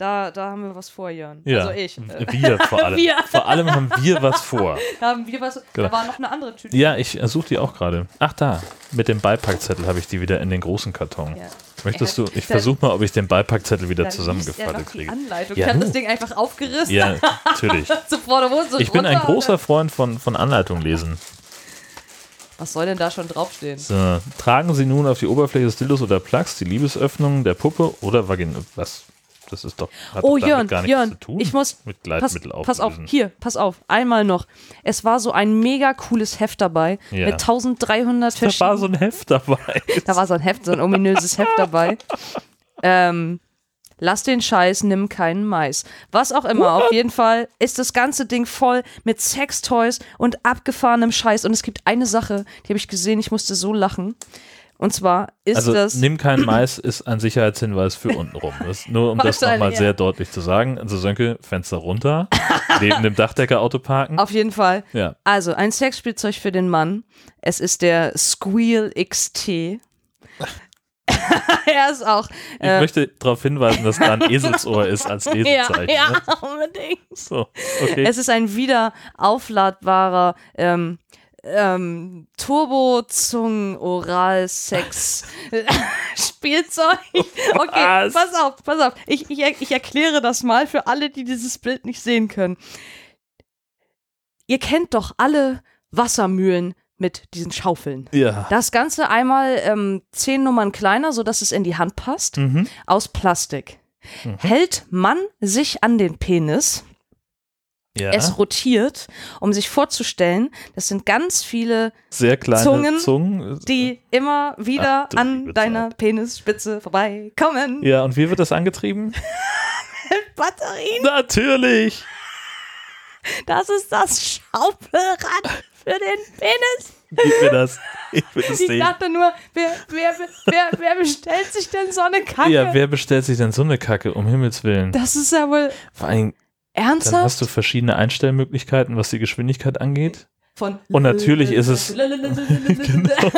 Speaker 2: da, da haben wir was vor, Jörn.
Speaker 1: Ja.
Speaker 2: Also ich.
Speaker 1: Wir vor allem.
Speaker 2: Wir.
Speaker 1: Vor allem haben wir was vor.
Speaker 2: haben wir was.
Speaker 1: Genau.
Speaker 2: Da war noch eine andere Tüte.
Speaker 1: Ja, ich suche die auch gerade. Ach da, mit dem Beipackzettel habe ich die wieder in den großen Karton.
Speaker 2: Ja.
Speaker 1: Möchtest du? Ich
Speaker 2: Da-
Speaker 1: versuche mal, ob ich den Beipackzettel wieder
Speaker 2: Da er
Speaker 1: zusammengefaltet kriege.
Speaker 2: Anleitung.
Speaker 1: Ja,
Speaker 2: ich habe das Ding einfach aufgerissen.
Speaker 1: Ja, natürlich.
Speaker 2: Der Hose
Speaker 1: Ich bin ein großer Freund von, von Anleitung lesen.
Speaker 2: Was soll denn da schon draufstehen?
Speaker 1: So, tragen Sie nun auf die Oberfläche des Dildos oder Plugs die Liebesöffnung der Puppe oder Vagina. Was? Das ist doch. Hat
Speaker 2: Oh,
Speaker 1: doch
Speaker 2: Jörn,
Speaker 1: gar nichts
Speaker 2: Jörn,
Speaker 1: zu tun.
Speaker 2: ich muss.
Speaker 1: mit
Speaker 2: Pass,
Speaker 1: Gleitmittel
Speaker 2: pass auf,
Speaker 1: auflösen.
Speaker 2: hier, pass auf. Einmal noch. Es war so ein mega cooles Heft dabei
Speaker 1: Ja.
Speaker 2: mit 1300
Speaker 1: Da war
Speaker 2: verschiedenen.
Speaker 1: so ein Heft dabei.
Speaker 2: Da war so ein Heft, so ein ominöses Heft dabei. Ähm, lass den Scheiß, nimm keinen Mais. Was auch immer, auf jeden Fall ist das ganze Ding voll mit Sextoys und abgefahrenem Scheiß. Und es gibt eine Sache, die habe ich gesehen, ich musste so lachen. Und zwar ist
Speaker 1: Also
Speaker 2: das.
Speaker 1: nimm keinen Mais ist ein Sicherheitshinweis für untenrum. Das, nur um das nochmal
Speaker 2: ja.
Speaker 1: sehr deutlich zu sagen. Also Sönke, Fenster runter, neben dem Dachdecker-Auto parken.
Speaker 2: Auf jeden Fall.
Speaker 1: Ja.
Speaker 2: Also, ein Sexspielzeug für den Mann. Es ist der Squeal XT. er ist auch.
Speaker 1: Ich
Speaker 2: Äh,
Speaker 1: möchte darauf hinweisen, dass da ein Eselohr ist als
Speaker 2: ja,
Speaker 1: Lesezeichen.
Speaker 2: ja,
Speaker 1: Ne?
Speaker 2: unbedingt.
Speaker 1: So, okay.
Speaker 2: Es ist ein wieder aufladbarer ähm, ähm, Turbo-Zungen-Oral-Sex-Spielzeug. Okay,
Speaker 1: Was?
Speaker 2: pass auf, pass auf. Ich, ich, ich erkläre das mal für alle, die dieses Bild nicht sehen können. Ihr kennt doch alle Wassermühlen mit diesen Schaufeln.
Speaker 1: Ja.
Speaker 2: Das Ganze einmal ähm, zehn Nummern kleiner, sodass es in die Hand passt,
Speaker 1: Mhm.
Speaker 2: aus Plastik. Hält man sich an den Penis,
Speaker 1: ja.
Speaker 2: es rotiert, um sich vorzustellen, das sind ganz viele,
Speaker 1: Sehr kleine
Speaker 2: Zungen,
Speaker 1: Zungen.
Speaker 2: die immer wieder
Speaker 1: Ach,
Speaker 2: an deiner
Speaker 1: Zeit.
Speaker 2: Penisspitze vorbeikommen.
Speaker 1: Ja, und wie wird das angetrieben?
Speaker 2: Batterien,
Speaker 1: Natürlich.
Speaker 2: das ist das Schaufelrad für den Penis.
Speaker 1: Gib mir das. Ich will es
Speaker 2: Ich
Speaker 1: sehen.
Speaker 2: dachte nur, wer, wer, wer, wer bestellt sich denn so eine Kacke?
Speaker 1: Ja, wer bestellt sich denn so eine Kacke, um Himmels Willen?
Speaker 2: das ist ja wohl
Speaker 1: Vor allem, dann hast
Speaker 2: ernsthaft.
Speaker 1: du verschiedene Einstellmöglichkeiten, was die Geschwindigkeit angeht.
Speaker 2: Von
Speaker 1: Und natürlich ist es- Genau.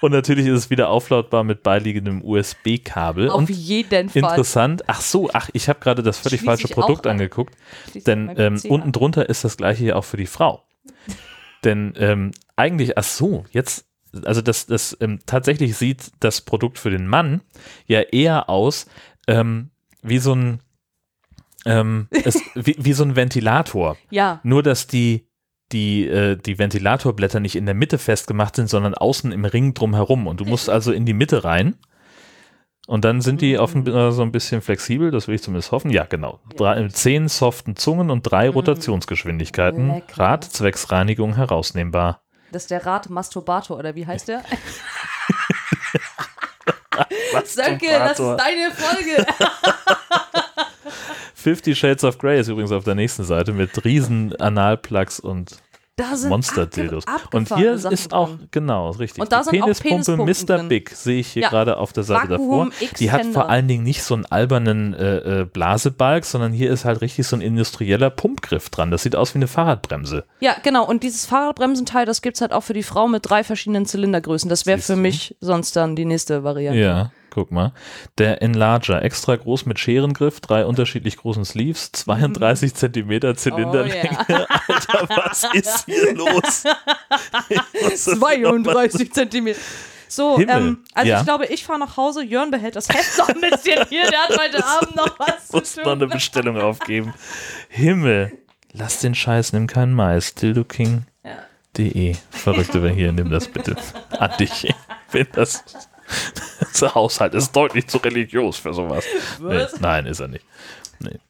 Speaker 1: Und natürlich ist es wieder auflautbar mit beiliegendem USB-Kabel.
Speaker 2: Auf
Speaker 1: Und
Speaker 2: jeden Fall.
Speaker 1: interessant, ach so, ach, ich habe gerade das völlig
Speaker 2: Schließ
Speaker 1: falsche Produkt
Speaker 2: an.
Speaker 1: angeguckt.
Speaker 2: Schließt
Speaker 1: Denn ähm, unten drunter ist das gleiche ja auch für die Frau. Denn ähm, eigentlich, ach so, jetzt, also das, das ähm, tatsächlich sieht das Produkt für den Mann ja eher aus ähm, wie so ein ähm, es, wie, wie so ein Ventilator.
Speaker 2: Ja,
Speaker 1: Nur dass die die, äh, die Ventilatorblätter nicht in der Mitte festgemacht sind, sondern außen im Ring drumherum. Und du musst also in die Mitte rein. Und dann sind die auf ein, äh, so ein bisschen flexibel, das will ich zumindest hoffen. Ja, genau. Drei, zehn soften Zungen und drei Rotationsgeschwindigkeiten.
Speaker 2: Lecker.
Speaker 1: Rad zwecks Reinigung herausnehmbar.
Speaker 2: das ist der Rat Masturbator, oder wie heißt der? Sönke, das ist deine Folge.
Speaker 1: Fifty Shades of Grey ist übrigens auf der nächsten Seite mit riesen Analplugs und Monster-Dildos. Und hier
Speaker 2: Sachen
Speaker 1: ist auch,
Speaker 2: drin.
Speaker 1: genau, richtig.
Speaker 2: Und da
Speaker 1: die Penispumpe Mr. Big sehe ich hier
Speaker 2: Ja.
Speaker 1: gerade auf der Seite
Speaker 2: Vakuum
Speaker 1: davor. Die hat vor allen Dingen nicht so einen albernen äh, äh, Blasebalg, sondern hier ist halt richtig so ein industrieller Pumpgriff dran. Das sieht aus wie eine Fahrradbremse.
Speaker 2: Ja, genau. Und dieses Fahrradbremsenteil, das gibt es halt auch für die Frau mit drei verschiedenen Zylindergrößen. Das wäre für mich sonst dann die nächste Variante.
Speaker 1: Ja, guck mal. Der Enlarger, extra groß mit Scherengriff, drei unterschiedlich großen Sleeves, 32 Zentimeter Zylinderlänge.
Speaker 2: Oh,
Speaker 1: Alter, was ist hier los? Ich muss das noch mal
Speaker 2: 32 Zentimeter. So, ähm, also
Speaker 1: Ja.
Speaker 2: ich glaube, ich fahre nach Hause. Jörn behält das Heft noch ein bisschen hier. Der hat heute Abend noch was
Speaker 1: muss
Speaker 2: zu
Speaker 1: noch eine
Speaker 2: tun.
Speaker 1: Bestellung aufgeben. Himmel. Lass den Scheiß, nimm keinen Mais. DildoKing.de. Verrückte, wer hier, nimm das bitte an dich. Ich finde das. Der Haushalt ist deutlich zu religiös für sowas. Nee, nein, ist er nicht.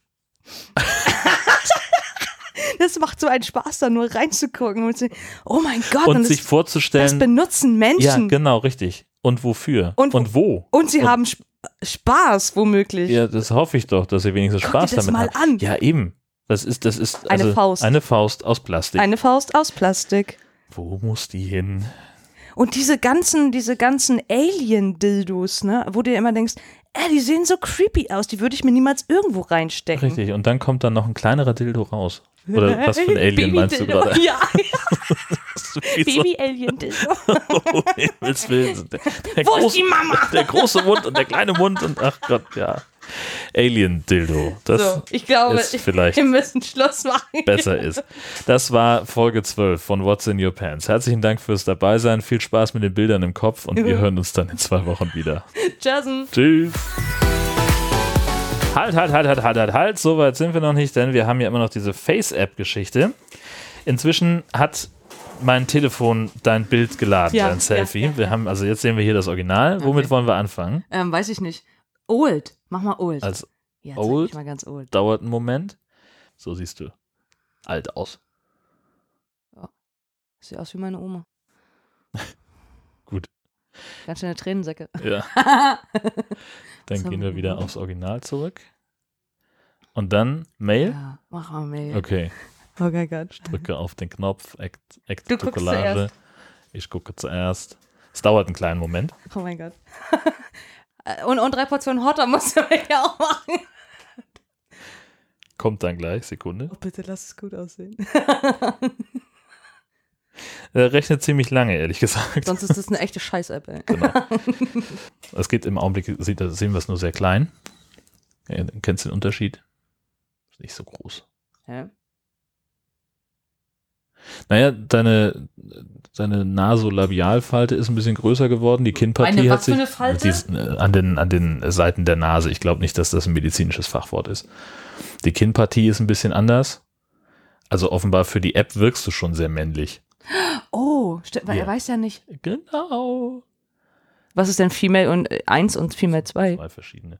Speaker 2: Das macht so einen Spaß, da nur reinzugucken und zu, oh mein Gott,
Speaker 1: Und
Speaker 2: und,
Speaker 1: sich
Speaker 2: das, das
Speaker 1: vorzustellen.
Speaker 2: benutzen
Speaker 1: Ja,
Speaker 2: Menschen.
Speaker 1: genau, richtig. Und wofür?
Speaker 2: Und wo-
Speaker 1: Und wo?
Speaker 2: und sie
Speaker 1: und-
Speaker 2: haben Sp Spaß, womöglich.
Speaker 1: Ja, das hoffe ich doch, dass ihr wenigstens
Speaker 2: Guck
Speaker 1: Spaß
Speaker 2: dir das
Speaker 1: damit
Speaker 2: mal
Speaker 1: habt.
Speaker 2: an.
Speaker 1: Ja, eben. Das ist, das ist
Speaker 2: Eine
Speaker 1: also
Speaker 2: Faust.
Speaker 1: Eine Faust aus Plastik.
Speaker 2: Eine Faust aus Plastik.
Speaker 1: Wo muss die hin?
Speaker 2: Und diese ganzen, diese ganzen Alien-Dildos, ne, wo du dir immer denkst, äh, die sehen so creepy aus, die würde ich mir niemals irgendwo reinstecken.
Speaker 1: Richtig. Und dann kommt dann noch ein kleinerer Dildo raus. Oder was für ein Alien meinst du gerade?
Speaker 2: Ja,
Speaker 1: so-
Speaker 2: Baby-Alien-Dildo.
Speaker 1: Oh, Himmels Willen. Der, der,
Speaker 2: Wo ist
Speaker 1: große,
Speaker 2: die Mama?
Speaker 1: der große Mund und der kleine Mund und ach Gott, ja. Alien-Dildo. Das
Speaker 2: So, ich glaube,
Speaker 1: ist vielleicht
Speaker 2: wir müssen Schluss machen.
Speaker 1: besser ist. Das war Folge 12 von What's in Your Pants. Herzlichen Dank fürs Dabeisein. Viel Spaß mit den Bildern im Kopf und wir hören uns dann in zwei Wochen wieder.
Speaker 2: Jason.
Speaker 1: Tschüss. Halt, halt, halt, halt, halt, halt, halt. So weit sind wir noch nicht, denn wir haben ja immer noch diese Face-App-Geschichte. Inzwischen hat mein Telefon dein Bild geladen,
Speaker 2: Ja,
Speaker 1: dein Selfie.
Speaker 2: ja, ja,
Speaker 1: wir haben, also jetzt sehen wir hier das Original. Womit wollen wir anfangen?
Speaker 2: Ähm, weiß ich nicht. Old. Mach mal old.
Speaker 1: Als
Speaker 2: ja,
Speaker 1: old?
Speaker 2: Ich mal ganz old.
Speaker 1: dauert einen Moment. So siehst du alt aus.
Speaker 2: Sieht aus wie meine Oma.
Speaker 1: Gut.
Speaker 2: Ganz schöne Tränensäcke.
Speaker 1: Ja. Dann gehen wir wieder aufs Original zurück. Und dann Mail.
Speaker 2: ja, mach mal Mail.
Speaker 1: Okay,
Speaker 2: Oh mein Gott.
Speaker 1: drücke auf den Knopf. Act, Act
Speaker 2: Du guckst zuerst.
Speaker 1: Ich gucke zuerst. Es dauert einen kleinen Moment.
Speaker 2: Oh mein Gott. Äh, und, und drei Portionen Hotter musst du ja auch machen.
Speaker 1: Kommt dann gleich, Sekunde.
Speaker 2: Oh, bitte lass es gut aussehen.
Speaker 1: Er rechnet ziemlich lange, ehrlich gesagt.
Speaker 2: Sonst ist das eine echte Scheiß-App, ey.
Speaker 1: Genau. Es geht im Augenblick, sieht, sehen wir es nur sehr klein. Ja, kennst du den Unterschied? Ist nicht so groß.
Speaker 2: Hä?
Speaker 1: Naja, deine, deine Nasolabialfalte ist ein bisschen größer geworden. Die Kinnpartie
Speaker 2: Eine
Speaker 1: hat sich? Die, äh, an, den, an den Seiten der Nase. Ich glaube nicht, dass das ein medizinisches Fachwort ist. Die Kinnpartie ist ein bisschen anders. Also offenbar für die App wirkst du schon sehr männlich.
Speaker 2: Oh, weil
Speaker 1: Ja.
Speaker 2: er weiß ja nicht.
Speaker 1: Genau.
Speaker 2: Was ist denn Female und 1 und Female 2?
Speaker 1: Zwei verschiedene.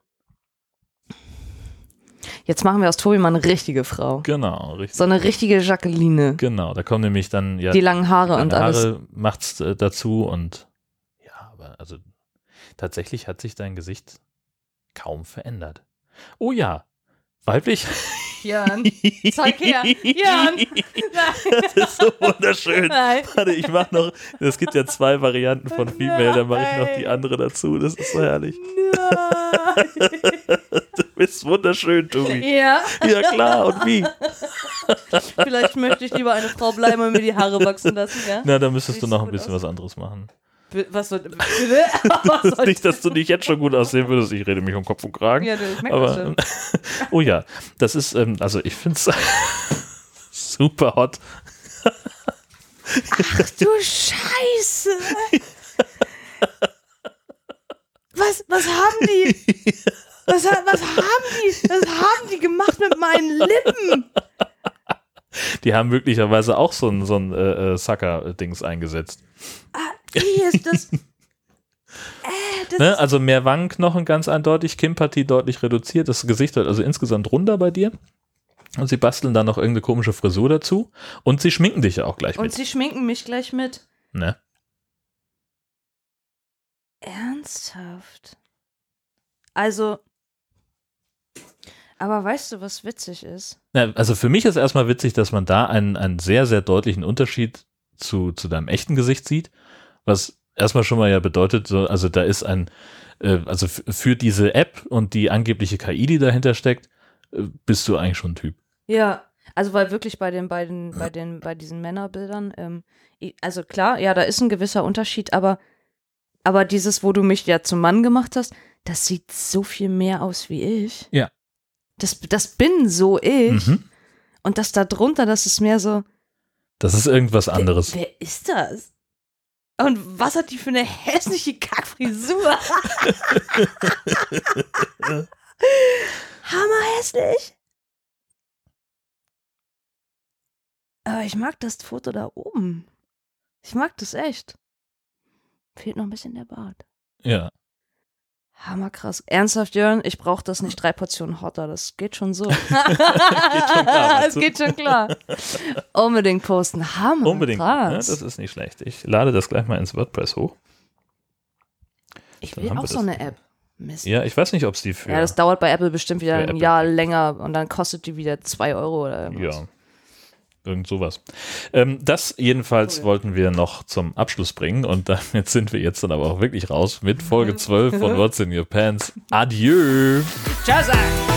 Speaker 2: Jetzt machen wir aus Tobi mal eine richtige Frau.
Speaker 1: Genau, richtig.
Speaker 2: So eine richtige Jacqueline.
Speaker 1: Genau, da kommen nämlich dann ja
Speaker 2: Die langen Haare und
Speaker 1: Deine
Speaker 2: alles.
Speaker 1: Haare macht's äh, dazu und ja, aber also tatsächlich hat sich dein Gesicht kaum verändert. Oh ja, weiblich.
Speaker 2: Jan, zeig her. Jan.
Speaker 1: Das ist so wunderschön.
Speaker 2: Nein.
Speaker 1: Warte, ich mach noch, es gibt ja zwei Varianten von Female, da mache ich noch die andere dazu. Das ist so herrlich.
Speaker 2: Nein.
Speaker 1: Du bist wunderschön, Tobi.
Speaker 2: Ja,
Speaker 1: Ja klar, und wie?
Speaker 2: vielleicht möchte ich lieber eine Frau bleiben und mir die Haare wachsen lassen, ja?
Speaker 1: Na, da müsstest
Speaker 2: Sieht
Speaker 1: du noch ein bisschen
Speaker 2: aus.
Speaker 1: was anderes machen.
Speaker 2: Was soll? Was soll
Speaker 1: Nicht, dass du nicht jetzt schon gut aussehen würdest. Ich rede mich um Kopf und Kragen.
Speaker 2: Ja, du, ich merke das
Speaker 1: Aber,
Speaker 2: schon.
Speaker 1: oh ja, das ist, ähm, also ich finde es super hot.
Speaker 2: Du Scheiße! Was, was haben die? Was, was haben die? Was haben die gemacht mit meinen Lippen?
Speaker 1: Die haben möglicherweise auch so ein, so ein äh, äh, Sucker-Dings eingesetzt.
Speaker 2: Wie ist das? Äh,
Speaker 1: Ne? Also mehr Wangenknochen ganz eindeutig, Kinnpartie deutlich reduziert, das Gesicht wird also insgesamt runder bei dir. Und sie basteln dann noch irgendeine komische Frisur dazu. Und sie schminken dich ja auch gleich
Speaker 2: und
Speaker 1: mit.
Speaker 2: sie schminken mich gleich mit.
Speaker 1: Ne?
Speaker 2: Ernsthaft? Also, aber weißt du, was witzig ist?
Speaker 1: Ja, also für mich ist erstmal witzig, dass man da einen, einen sehr, sehr deutlichen Unterschied zu, zu deinem echten Gesicht sieht, was erstmal schon mal ja bedeutet, so, also da ist ein, äh, also für diese App und die angebliche KI, die dahinter steckt, äh, bist du eigentlich schon ein Typ.
Speaker 2: Ja, also weil wirklich bei den beiden, bei den, bei diesen Männerbildern, ähm, also klar, ja, da ist ein gewisser Unterschied, aber, aber dieses, wo du mich ja zum Mann gemacht hast, das sieht so viel mehr aus wie ich.
Speaker 1: Ja.
Speaker 2: Das, das bin so ich.
Speaker 1: Mhm.
Speaker 2: Und das da drunter, das ist mehr so,
Speaker 1: Das ist irgendwas anderes.
Speaker 2: wer ist das? Und was hat die für eine hässliche Kackfrisur? Hammerhässlich. Aber ich mag das Foto da oben. Ich mag das echt. Fehlt noch ein bisschen der Bart.
Speaker 1: Ja.
Speaker 2: Hammerkrass. Ernsthaft, Jörn, ich brauche das nicht drei Portionen Hotter. Das geht schon so.
Speaker 1: schon klar,
Speaker 2: Es geht schon klar. Unbedingt posten. Hammer.
Speaker 1: Unbedingt. Ja,
Speaker 2: Krass.
Speaker 1: das ist nicht schlecht. Ich lade das gleich mal ins WordPress hoch.
Speaker 2: ich will auch so
Speaker 1: das.
Speaker 2: eine App. Mist.
Speaker 1: Ja, ich weiß nicht, ob es die für.
Speaker 2: Ja, das dauert bei Apple bestimmt wieder ein
Speaker 1: Apple.
Speaker 2: Jahr länger und dann kostet die wieder 2 Euro oder irgendwas.
Speaker 1: Ja. Irgend sowas. Ähm, das jedenfalls
Speaker 2: Okay.
Speaker 1: wollten wir noch zum Abschluss bringen und damit sind wir jetzt dann aber auch wirklich raus mit Folge 12 von What's in Your Pants. Adieu!
Speaker 2: Tschüss!